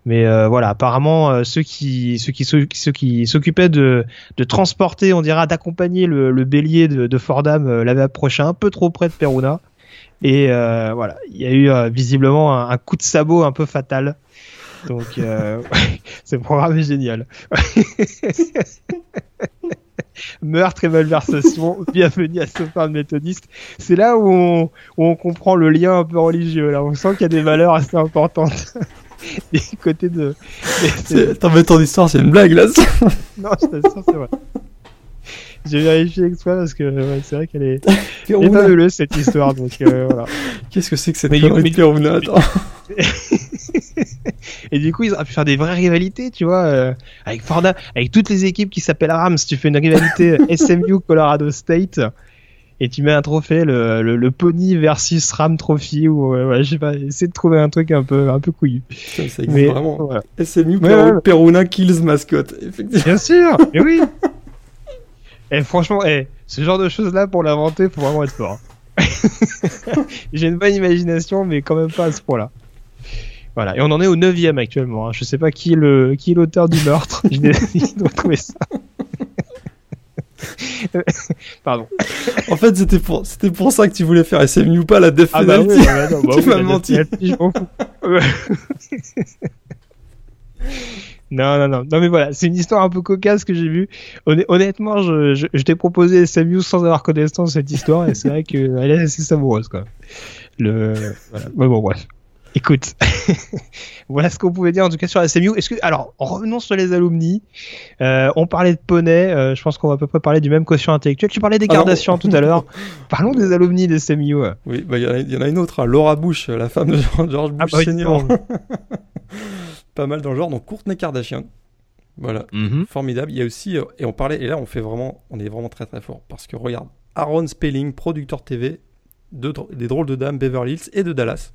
mais euh, voilà, apparemment euh, ceux qui ceux qui ceux qui s'occupaient de de transporter, on dira d'accompagner le, le, bélier de, de Fordham l'avaient approché un peu trop près de Peruna. Et voilà, il y a eu visiblement un, un, coup de sabot un peu fatal Donc, euh, <laughs> ce programme est génial. <laughs> Meurtre et malversation, <laughs> bienvenue à Sopar méthodiste. C'est là où on, où on, comprend le lien un peu religieux. Là, on sent qu'il y a des valeurs assez importantes <laughs> des côtés de. T'en mets ton histoire, c'est une blague là. <laughs> non, je t'assure, c'est vrai. J'ai vérifié exprès parce que ouais, c'est vrai qu'elle est, est fabuleuse cette histoire. Donc euh, voilà. Qu'est-ce que c'est que cette de <laughs> Et du coup, ils auraient pu faire des vraies rivalités, tu vois, euh, avec Forda, avec toutes les équipes qui s'appellent Rams. Tu fais une rivalité <laughs> SMU Colorado State et tu mets un trophée, le, le, le Pony versus Ram Trophy ou euh, ouais, je sais pas, essayer de trouver un truc un peu un peu couillu. Ça, ça existe mais, vraiment. Voilà. SMU ouais, Peruna Kills mascotte, effectivement. Bien sûr, mais oui. <laughs> Et franchement, eh, ce genre de choses là pour l'inventer, faut vraiment être fort. J'ai une bonne imagination, mais quand même pas à ce point-là. Voilà, et on en est au 9 actuellement. Hein. Je sais pas qui est le qui est l'auteur du meurtre. <laughs> Je dois trouver ça. <laughs> Pardon. En fait, c'était pour c'était pour ça que tu voulais faire SMU ou pas la def ah bah oui, bah non, bah <laughs> tu m'as menti. Non, non, non. Non, mais voilà, c'est une histoire un peu cocasse que j'ai vue. Honnêtement, je, je, je t'ai proposé SMU sans avoir connaissance de cette histoire et c'est vrai qu'elle est assez savoureuse, quoi. Le, voilà. Mais bon, bref. Écoute, <laughs> voilà ce qu'on pouvait dire en tout cas sur la SMU. Est-ce que, alors, revenons sur les alumni. Euh, on parlait de poney. Euh, je pense qu'on va à peu près parler du même quotient intellectuel. Tu parlais des Kardashian tout à l'heure. <laughs> Parlons des alumni des SMU. Oui, bah, il bah, y, y, en a une autre, hein, Laura Bush, la femme de George Bush ah, bah, senior. <laughs> pas mal dans le genre. Donc Courtney Kardashian. Voilà, mm-hmm. formidable. Il y a aussi, euh, et on parlait, et là on fait vraiment, on est vraiment très très fort. Parce que regarde, Aaron Spelling, producteur TV, de, des drôles de dames Beverly Hills et de Dallas.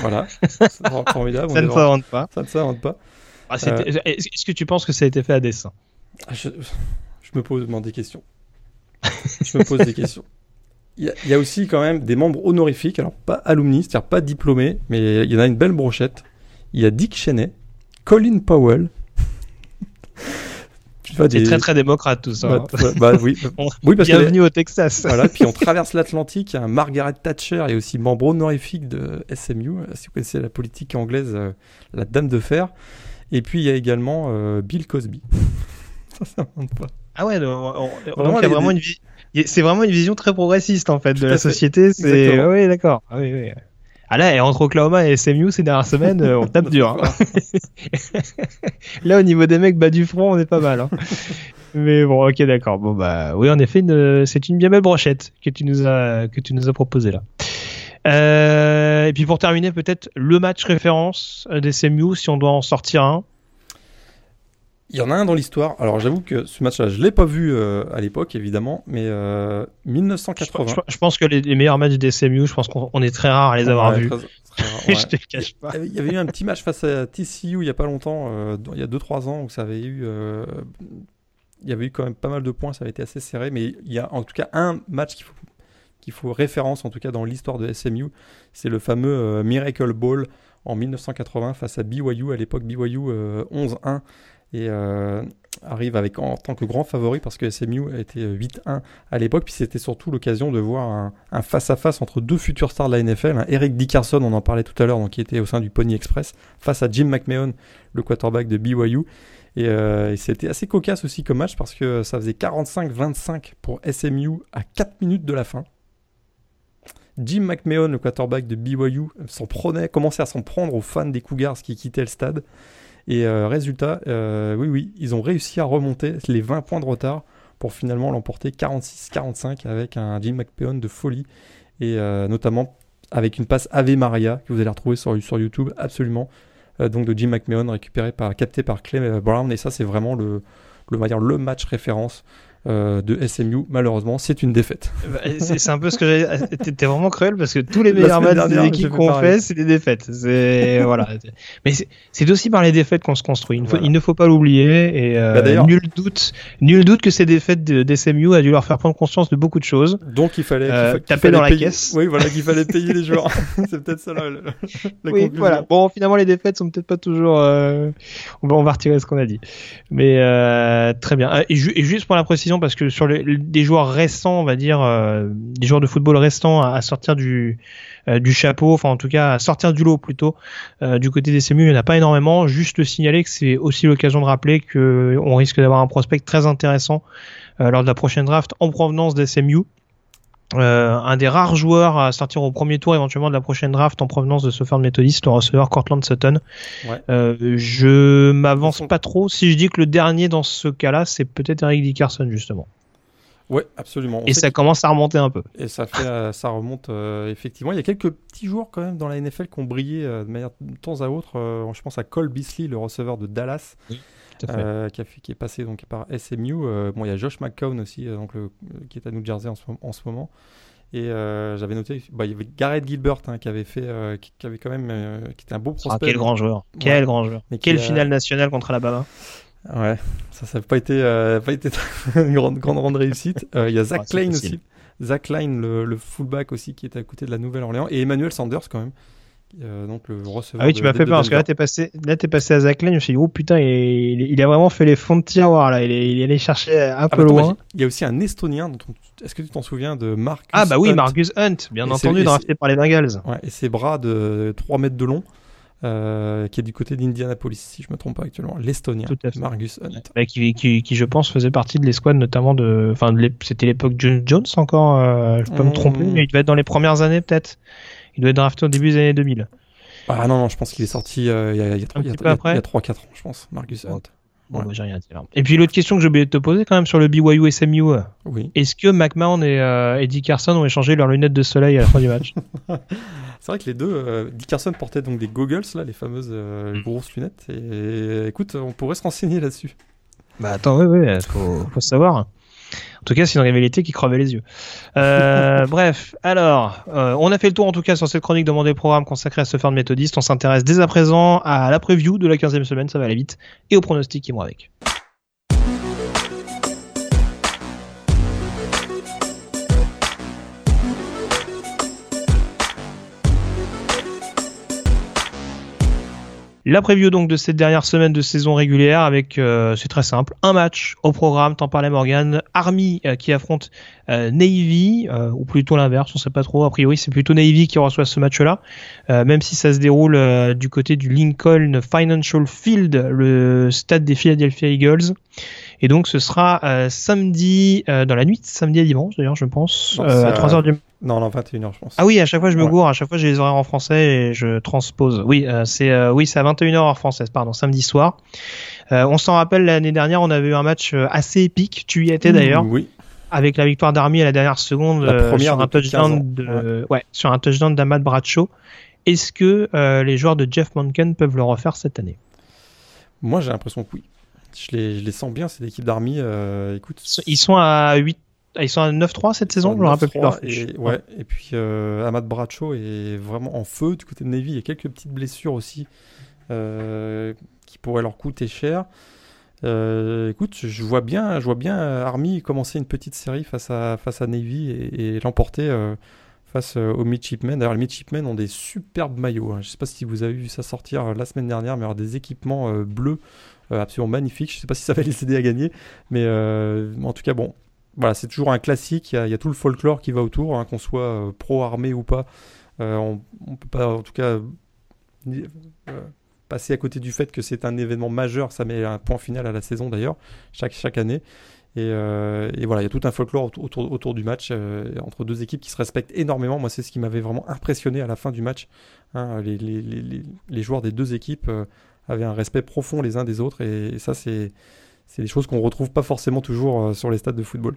Voilà, <laughs> formidable. ça ne s'invente pas. Ça ne s'invente pas. Ah, euh... Est-ce que tu penses que ça a été fait à dessein? Ah, je, je, me pose des questions. je me pose des questions. Il y, a, il y, a, aussi quand même des membres honorifiques, alors pas alumni, c'est-à-dire pas diplômés, mais il y en a une belle brochette il y a Dick Cheney, Colin Powell. C'est très très démocrate tout ça. Bah, bah oui. <laughs> oui parce Bienvenue au Texas. voilà, puis on <laughs> traverse l'Atlantique, il y a un Margaret Thatcher et aussi membre honorifique de SMU, si vous connaissez la politique anglaise, euh, la dame de fer. Et puis il y a également euh, Bill Cosby. <laughs> ça, ça monte pas. Ah ouais, donc, on, vraiment, vraiment une c'est vraiment une vision très progressiste en fait de la société. C'est ah oui, d'accord. Ah oui, oui. Ah là, et entre Oklahoma et SMU ces dernières semaines, euh, on tape <laughs> dur. Hein. là, au niveau des mecs bas du front, on est pas mal. Hein. Mais bon, ok, d'accord. Bon bah, oui, en effet, c'est une bien belle brochette que tu nous as que tu nous as proposé là. Euh, et puis pour terminer, peut-être le match référence des SMU, si on doit en sortir un. Il y en a un dans l'histoire. Alors j'avoue que ce match-là, je l'ai pas vu euh, à l'époque, évidemment, mais euh, 1980. Je, je, pense que les, les, meilleurs matchs des CMU, je pense qu'on est très rare à les avoir vus. <laughs> ouais. je te cache pas. Il y avait eu un petit match face à TCU il y a pas longtemps, euh, il y a 2-3 ans, où ça avait eu. Euh, il y avait eu quand même pas mal de points, ça avait été assez serré, mais il y a en tout cas un match qu'il faut, qu'il faut référence, en tout cas dans l'histoire de SMU, c'est le fameux Miracle Ball en 1980 face à BYU, à l'époque BYU 11-1 et euh, arrive avec en tant que grand favori parce que SMU a été 8-1 à l'époque. Puis c'était surtout l'occasion de voir un face-à-face entre deux futurs stars de la NFL. Eric Dickerson, on en parlait tout à l'heure, donc qui était au sein du Pony Express, face à Jim McMahon, le quarterback de BYU. Et, euh, et c'était assez cocasse aussi comme match parce que ça faisait 45-25 pour SMU à 4 minutes de la fin. Jim McMahon, le quarterback de BYU, s'en prenait, commençait à s'en prendre aux fans des Cougars qui quittaient le stade. Et euh, résultat, euh, oui, oui, ils ont réussi à remonter les 20 points de retard pour finalement l'emporter 46-45 avec un Jim McPeon de folie. Et euh, notamment avec une passe Ave Maria que vous allez retrouver sur, sur YouTube absolument. donc de Jim McMahon récupéré par, capté par Clay Brown. Et ça, c'est vraiment le, le, le match référence euh, de SMU, malheureusement, c'est une défaite. Bah, c'est un peu ce que j'ai. T'es vraiment cruel parce que tous les <laughs> meilleurs matchs des équipes qu'on fait, c'est des défaites. C'est <laughs> voilà. Mais c'est aussi par les défaites qu'on se construit. Il, faut, il, ne faut pas l'oublier. Et euh, bah, nul doute, nul doute que ces défaites de, SMU a dû leur faire prendre conscience de beaucoup de choses. Donc il fallait euh, taper dans la caisse. Oui, voilà, qu'il fallait payer les joueurs. <laughs> c'est peut-être ça la, la oui, voilà. Bon, finalement, les défaites sont peut-être pas toujours. On va, on va retirer ce qu'on a dit. Mais très bien. Et, et juste pour la précision parce que sur les, des joueurs récents, on va dire, euh, des joueurs de football restants à, sortir du euh, du chapeau, enfin en tout cas à sortir du lot plutôt. Euh, du côté des CMU, il n'y en a pas énormément. Juste signaler que c'est aussi l'occasion de rappeler que on risque d'avoir un prospect très intéressant lors de la prochaine draft en provenance des SMU. Euh, un des rares joueurs à sortir au premier tour éventuellement de la prochaine draft en provenance de Southern Methodist, le receveur Cortland Sutton. Ouais. Euh, je m'avance pas trop si je dis que le dernier dans ce cas-là, c'est peut-être Eric Dickerson justement. Ouais, absolument. et ça commence à remonter un peu. Et ça fait, euh, <laughs> ça remonte effectivement. Il y a quelques petits joueurs quand même dans la NFL qui ont brillé de manière de temps à autre. je pense à Cole Beasley, le receveur de Dallas. Euh, qui, a qui, est passé donc par SMU. Euh, bon, il y a Josh McCown aussi, euh, donc, qui est à New Jersey en ce, en ce moment. Et j'avais noté, bah, il y avait Garrett Gilbert hein, qui avait fait, qui, avait quand même, qui était un beau prospect. Ah, quel grand joueur, quel grand joueur. Mais quelle finale nationale contre Alabama. Ouais, ça, ça n'a pas été, pas été <laughs> une grande, grande, grande réussite. Il y a Zach Klein aussi. Zach Klein, le, le, fullback aussi, qui est à côté de la Nouvelle-Orléans. Et Emmanuel Sanders quand même, euh, donc le receveur. Ah oui, tu m'as fait peur parce que là t'es passé, là t'es passé à Zach Lane. Je me suis dit oh putain, il, il, a vraiment fait les fonds de tiroir là. Il est, il est allé chercher un ah, peu loin. il y a aussi un Estonien. Est-ce que tu t'en souviens de Marcus Ah bah oui, Marcus Hunt, bien entendu, drafté par les Bengals. Ouais, et ses bras de 3 mètres de long. Euh, qui est du côté d'Indianapolis, si je me trompe pas actuellement, l'Estonien, Marcus Hunt. Ouais, qui, qui, qui, je pense, faisait partie de l'escouade notamment de. Enfin, c'était l'époque John Jones encore, euh, je peux me tromper, mmh. mais il devait être dans les premières années peut-être. Il doit être drafté au début des années 2000. Ah non, non, je pense qu'il est sorti euh, il y a, il y a 3-4 ans, je pense, Marcus Hunt. Bon, bah, j'ai rien à dire. Et puis l'autre question que j'ai oublié de te poser quand même sur le BYU SMU. Oui. Est-ce que McMahon et euh, Eddie Carson ont échangé leurs lunettes de soleil à la fin du match? <laughs> C'est vrai que les deux, euh, Eddie Carson portait donc des goggles là, les fameuses mm. grosses lunettes. Et écoute, on pourrait se renseigner là-dessus. Bah attends, oui, oui, faut, faut savoir. En tout cas, c'est une rivalité qui crevait les yeux. Euh, <laughs> bref, alors, euh, on a fait le tour en tout cas sur cette chronique de mon programme consacrée à ce de méthodiste. On s'intéresse dès à présent à la preview de la 15e semaine, ça va aller vite, et aux pronostics qui vont avec. La preview donc de cette dernière semaine de saison régulière avec, euh, c'est très simple, un match au programme, t'en parlais Morgan, Army euh, qui affronte euh, Navy, ou plutôt l'inverse, on sait pas trop, a priori c'est plutôt Navy qui reçoit ce match-là, même si ça se déroule du côté du Lincoln Financial Field, le stade des Philadelphia Eagles. Et donc ce sera samedi, dans la nuit, samedi à dimanche d'ailleurs je pense, à 3h du non, non, 21h, je pense. Ah oui, à chaque fois, je me gourre. À chaque fois, j'ai les horaires en français et je transpose. Oui, euh, c'est euh, oui, c'est à 21h heure française, pardon, samedi soir. Euh, on s'en rappelle, l'année dernière, on avait eu un match assez épique. Tu y étais d'ailleurs. Oui. Avec la victoire d'Army à la dernière seconde sur, un touchdown de, ouais. sur un touchdown d'Amad Bradshaw. Est-ce que les joueurs de Jeff Monken peuvent le refaire cette année? Moi, j'ai l'impression que oui. Je les, je les sens bien, cette équipe d'Army. écoute, ils sont à 8 ah, ils sont à 9-3 cette saison, je me rappelle plus. Et, ouais, et puis euh, Ahmad Bracho est vraiment en feu du côté de Navy. Il y a quelques petites blessures aussi euh, qui pourraient leur coûter cher. Euh, écoute, je vois bien, je vois bien Army commencer une petite série face à face à Navy et, l'emporter face aux Midshipmen. D'ailleurs, les Midshipmen ont des superbes maillots. Hein. Je ne sais pas si vous avez vu ça sortir la semaine dernière, mais alors des équipements bleus absolument magnifiques. Je ne sais pas si ça va les aider à gagner, mais en tout cas, bon, voilà, c'est toujours un classique. Il y, a, tout le folklore qui va autour, hein, qu'on soit euh, pro-armée ou pas. Euh, on ne peut pas, en tout cas, euh, passer à côté du fait que c'est un événement majeur. Ça met un point final à la saison d'ailleurs, chaque, chaque année. Et, voilà, il y a tout un folklore autour, autour du match entre deux équipes qui se respectent énormément. Moi, c'est ce qui m'avait vraiment impressionné à la fin du match. Hein. les, joueurs des deux équipes avaient un respect profond les uns des autres. et ça, c'est c'est des choses qu'on retrouve pas forcément toujours euh, sur les stades de football.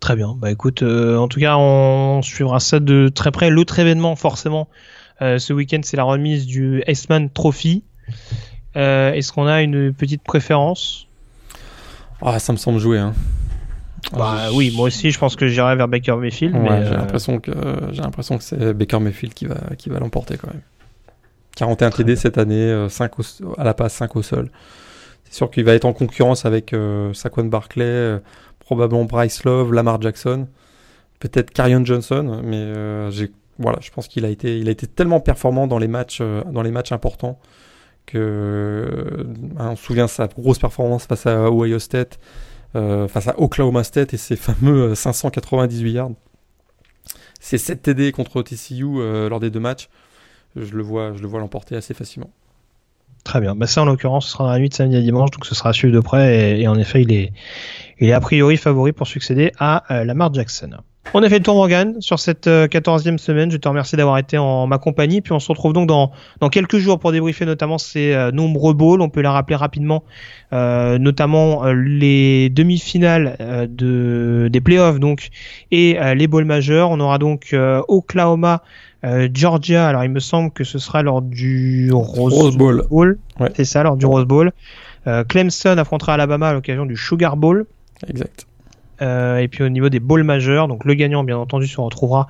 Très bien. Bah écoute, euh, en tout cas, on suivra ça de très près. L'autre événement, forcément, euh, ce week-end, c'est la remise du S-Man Trophy. Est-ce qu'on a une petite préférence? Ah, ça me semble jouer. Hein. Bah oui, moi aussi, je pense que j'irai vers Baker Mayfield. j'ai l'impression que j'ai l'impression que c'est Baker Mayfield qui va qui va l'emporter quand même. 41 TD cette année, 5 à la passe, 5 au sol. C'est sûr qu'il va être en concurrence avec euh, Saquon Barclay, euh, probablement Bryce Love, Lamar Jackson, peut-être Carion Johnson, mais euh, voilà, je pense qu'il a été, tellement performant dans les matchs, dans les matchs importants que on se souvient sa grosse performance face à Ohio State, face à Oklahoma State et ses fameux 598 yards. C'est 7 TD contre TCU lors des deux matchs. Je le vois, je le vois l'emporter assez facilement. Très bien. Bah ça, en l'occurrence, ce sera dans la nuit de samedi à dimanche, donc ce sera à suivre de près. Et, en effet, il est, il est a priori favori pour succéder à Lamar Jackson. On a fait le tour Morgan sur cette 14e euh, semaine. Je te remercie d'avoir été en ma compagnie. Puis on se retrouve donc dans, dans quelques jours pour débriefer notamment ces euh, nombreux bowls. On peut les rappeler rapidement, euh, notamment les demi-finales de, des playoffs donc et les bowls majeurs. On aura donc Oklahoma, Georgia. Alors il me semble que ce sera lors du Rose, Bowl. C'est ça, lors du Rose Bowl. Clemson affrontera Alabama à l'occasion du Sugar Bowl. Exact. Euh, et puis au niveau des bowls majeurs, donc le gagnant bien entendu se retrouvera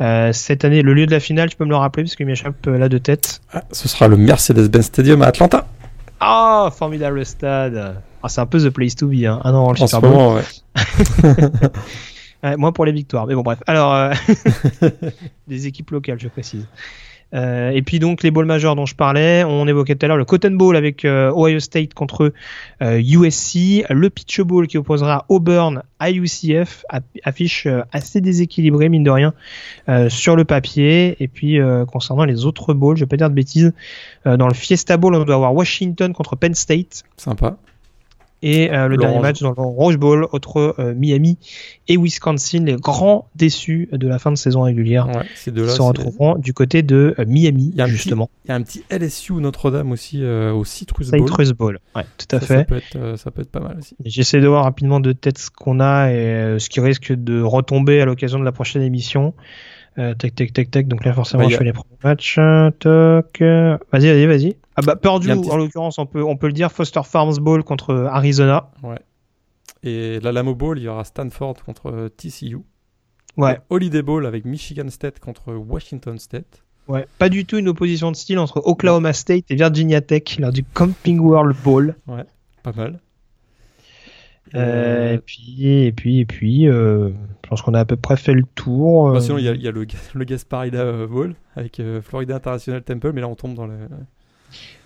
euh, cette année. Le lieu de la finale, tu peux me le rappeler parce qu'il m'échappe euh, là de tête. Ah, ce sera le Mercedes-Benz Stadium à Atlanta. Ah, oh, formidable stade. Ah, c'est un peu the place to be. Hein. Ah non, le en Super Bowl. ouais. <laughs> ouais, moins pour les victoires, mais bon bref. Alors, <laughs> <laughs> des équipes locales, je précise. Euh, et puis donc les bowls majeurs dont je parlais, on évoquait tout à l'heure le Cotton Bowl avec euh, Ohio State contre USC, euh, le Pitch Bowl qui opposera Auburn à UCF, affiche assez déséquilibrée mine de rien sur le papier. Et puis concernant les autres bowls, je vais pas dire de bêtises, dans le Fiesta Bowl on doit avoir Washington contre Penn State. Sympa. Et euh, le dernier match dans le Rose Bowl entre euh, Miami et Wisconsin, les grands déçus de la fin de saison régulière, ouais, se retrouveront du côté de euh, Miami, justement. Il y a un petit LSU Notre-Dame aussi au Citrus Bowl. Citrus Bowl, ouais, tout à fait. Ça peut, être, ça peut, être, pas mal aussi. J'essaie de voir rapidement de tête ce qu'on a et ce qui risque de retomber à l'occasion de la prochaine émission. Tac, tac, tac, tac. Donc là, forcément, bah, je fais les premiers matchs. Toc. Vas-y, vas-y, vas-y. Ah bah Purdue, en l'occurrence, on peut, on peut le dire, Foster Farms Bowl contre Arizona. Ouais. Et la Lamo Bowl, il y aura Stanford contre euh, TCU. Ouais. Holiday Bowl avec Michigan State contre Washington State. Ouais, pas du tout une opposition de style entre Oklahoma State et Virginia Tech lors du Camping World Bowl. Ouais, pas mal. Euh, et puis, et puis, et puis, euh, je pense qu'on a à peu près fait le tour. Bah, sinon, il y a, y a, le, <laughs> le Gasparida Bowl avec Florida International Temple, mais là, on tombe dans le,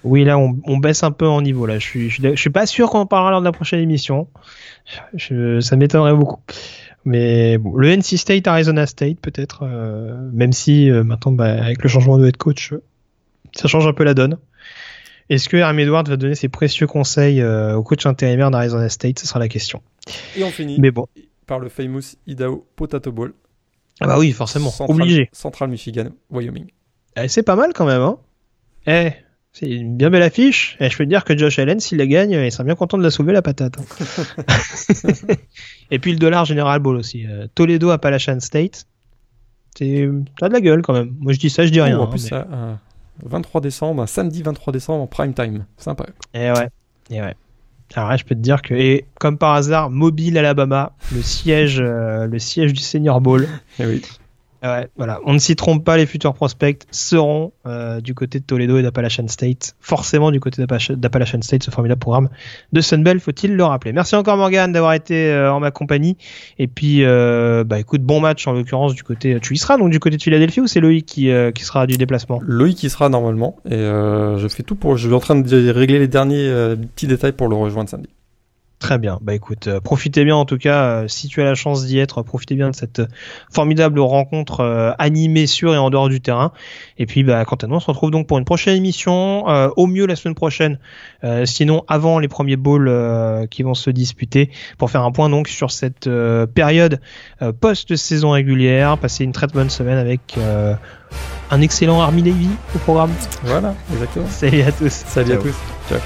oui, là, on, baisse un peu en niveau. Là, je suis, je, suis pas sûr qu'on en parlera lors de la prochaine émission. ça m'étonnerait beaucoup. Mais bon, le NC State, Arizona State, peut-être, euh, même si euh, maintenant, bah, avec le changement de head coach, ça change un peu la donne. Est-ce que Herm Edwards va donner ses précieux conseils euh, au coach intérimaire d'Arizona State? Ce sera la question. Et on finit Mais bon. par le famous Idaho Potato Bowl. Ah bah oui, forcément, obligé. Central Michigan, Wyoming. Eh, c'est pas mal quand même, hein Eh, c'est une bien belle affiche. Et je peux te dire que Josh Allen, s'il la gagne, il sera bien content de la soulever la patate. Hein. <laughs> <laughs> et puis le dollar General Ball aussi. Euh, Toledo Appalachian State. Ça a de la gueule quand même. Moi je dis ça, je dis rien. en plus, ça, 23 décembre, un samedi 23 décembre en prime time. Sympa. Et ouais. Et ouais. Alors là, je peux te dire que, et comme par hasard, Mobile, Alabama, le siège, euh, le siège du Senior Bowl. <laughs> Et oui. Ouais, voilà. On ne s'y trompe pas, les futurs prospects seront euh, du côté de Toledo et d'Appalachian State. Forcément du côté d'Appalachian State, ce formidable programme de Sunbelt, faut-il le rappeler. Merci encore Morgan d'avoir été euh, en ma compagnie. Et puis, euh, bah écoute, bon match en l'occurrence du côté. Tu y seras donc du côté de Philadelphie ou c'est Loïc qui, qui sera du déplacement? Loïc qui sera normalement. Et je fais tout pour. Je suis en train de régler les derniers petits détails pour le rejoindre samedi. Très bien. Bah écoute, euh, profitez bien en tout cas, euh, si tu as la chance d'y être, profitez bien de cette euh, formidable rencontre animée sur et en dehors du terrain. Et puis, bah, quant à nous, on se retrouve donc pour une prochaine émission, au mieux la semaine prochaine, sinon avant les premiers bowls qui vont se disputer, pour faire un point donc sur cette période post-saison régulière. Passer une très bonne semaine avec un excellent Army Navy au programme. Voilà, exactement. Salut à tous. Salut à tous. Ciao.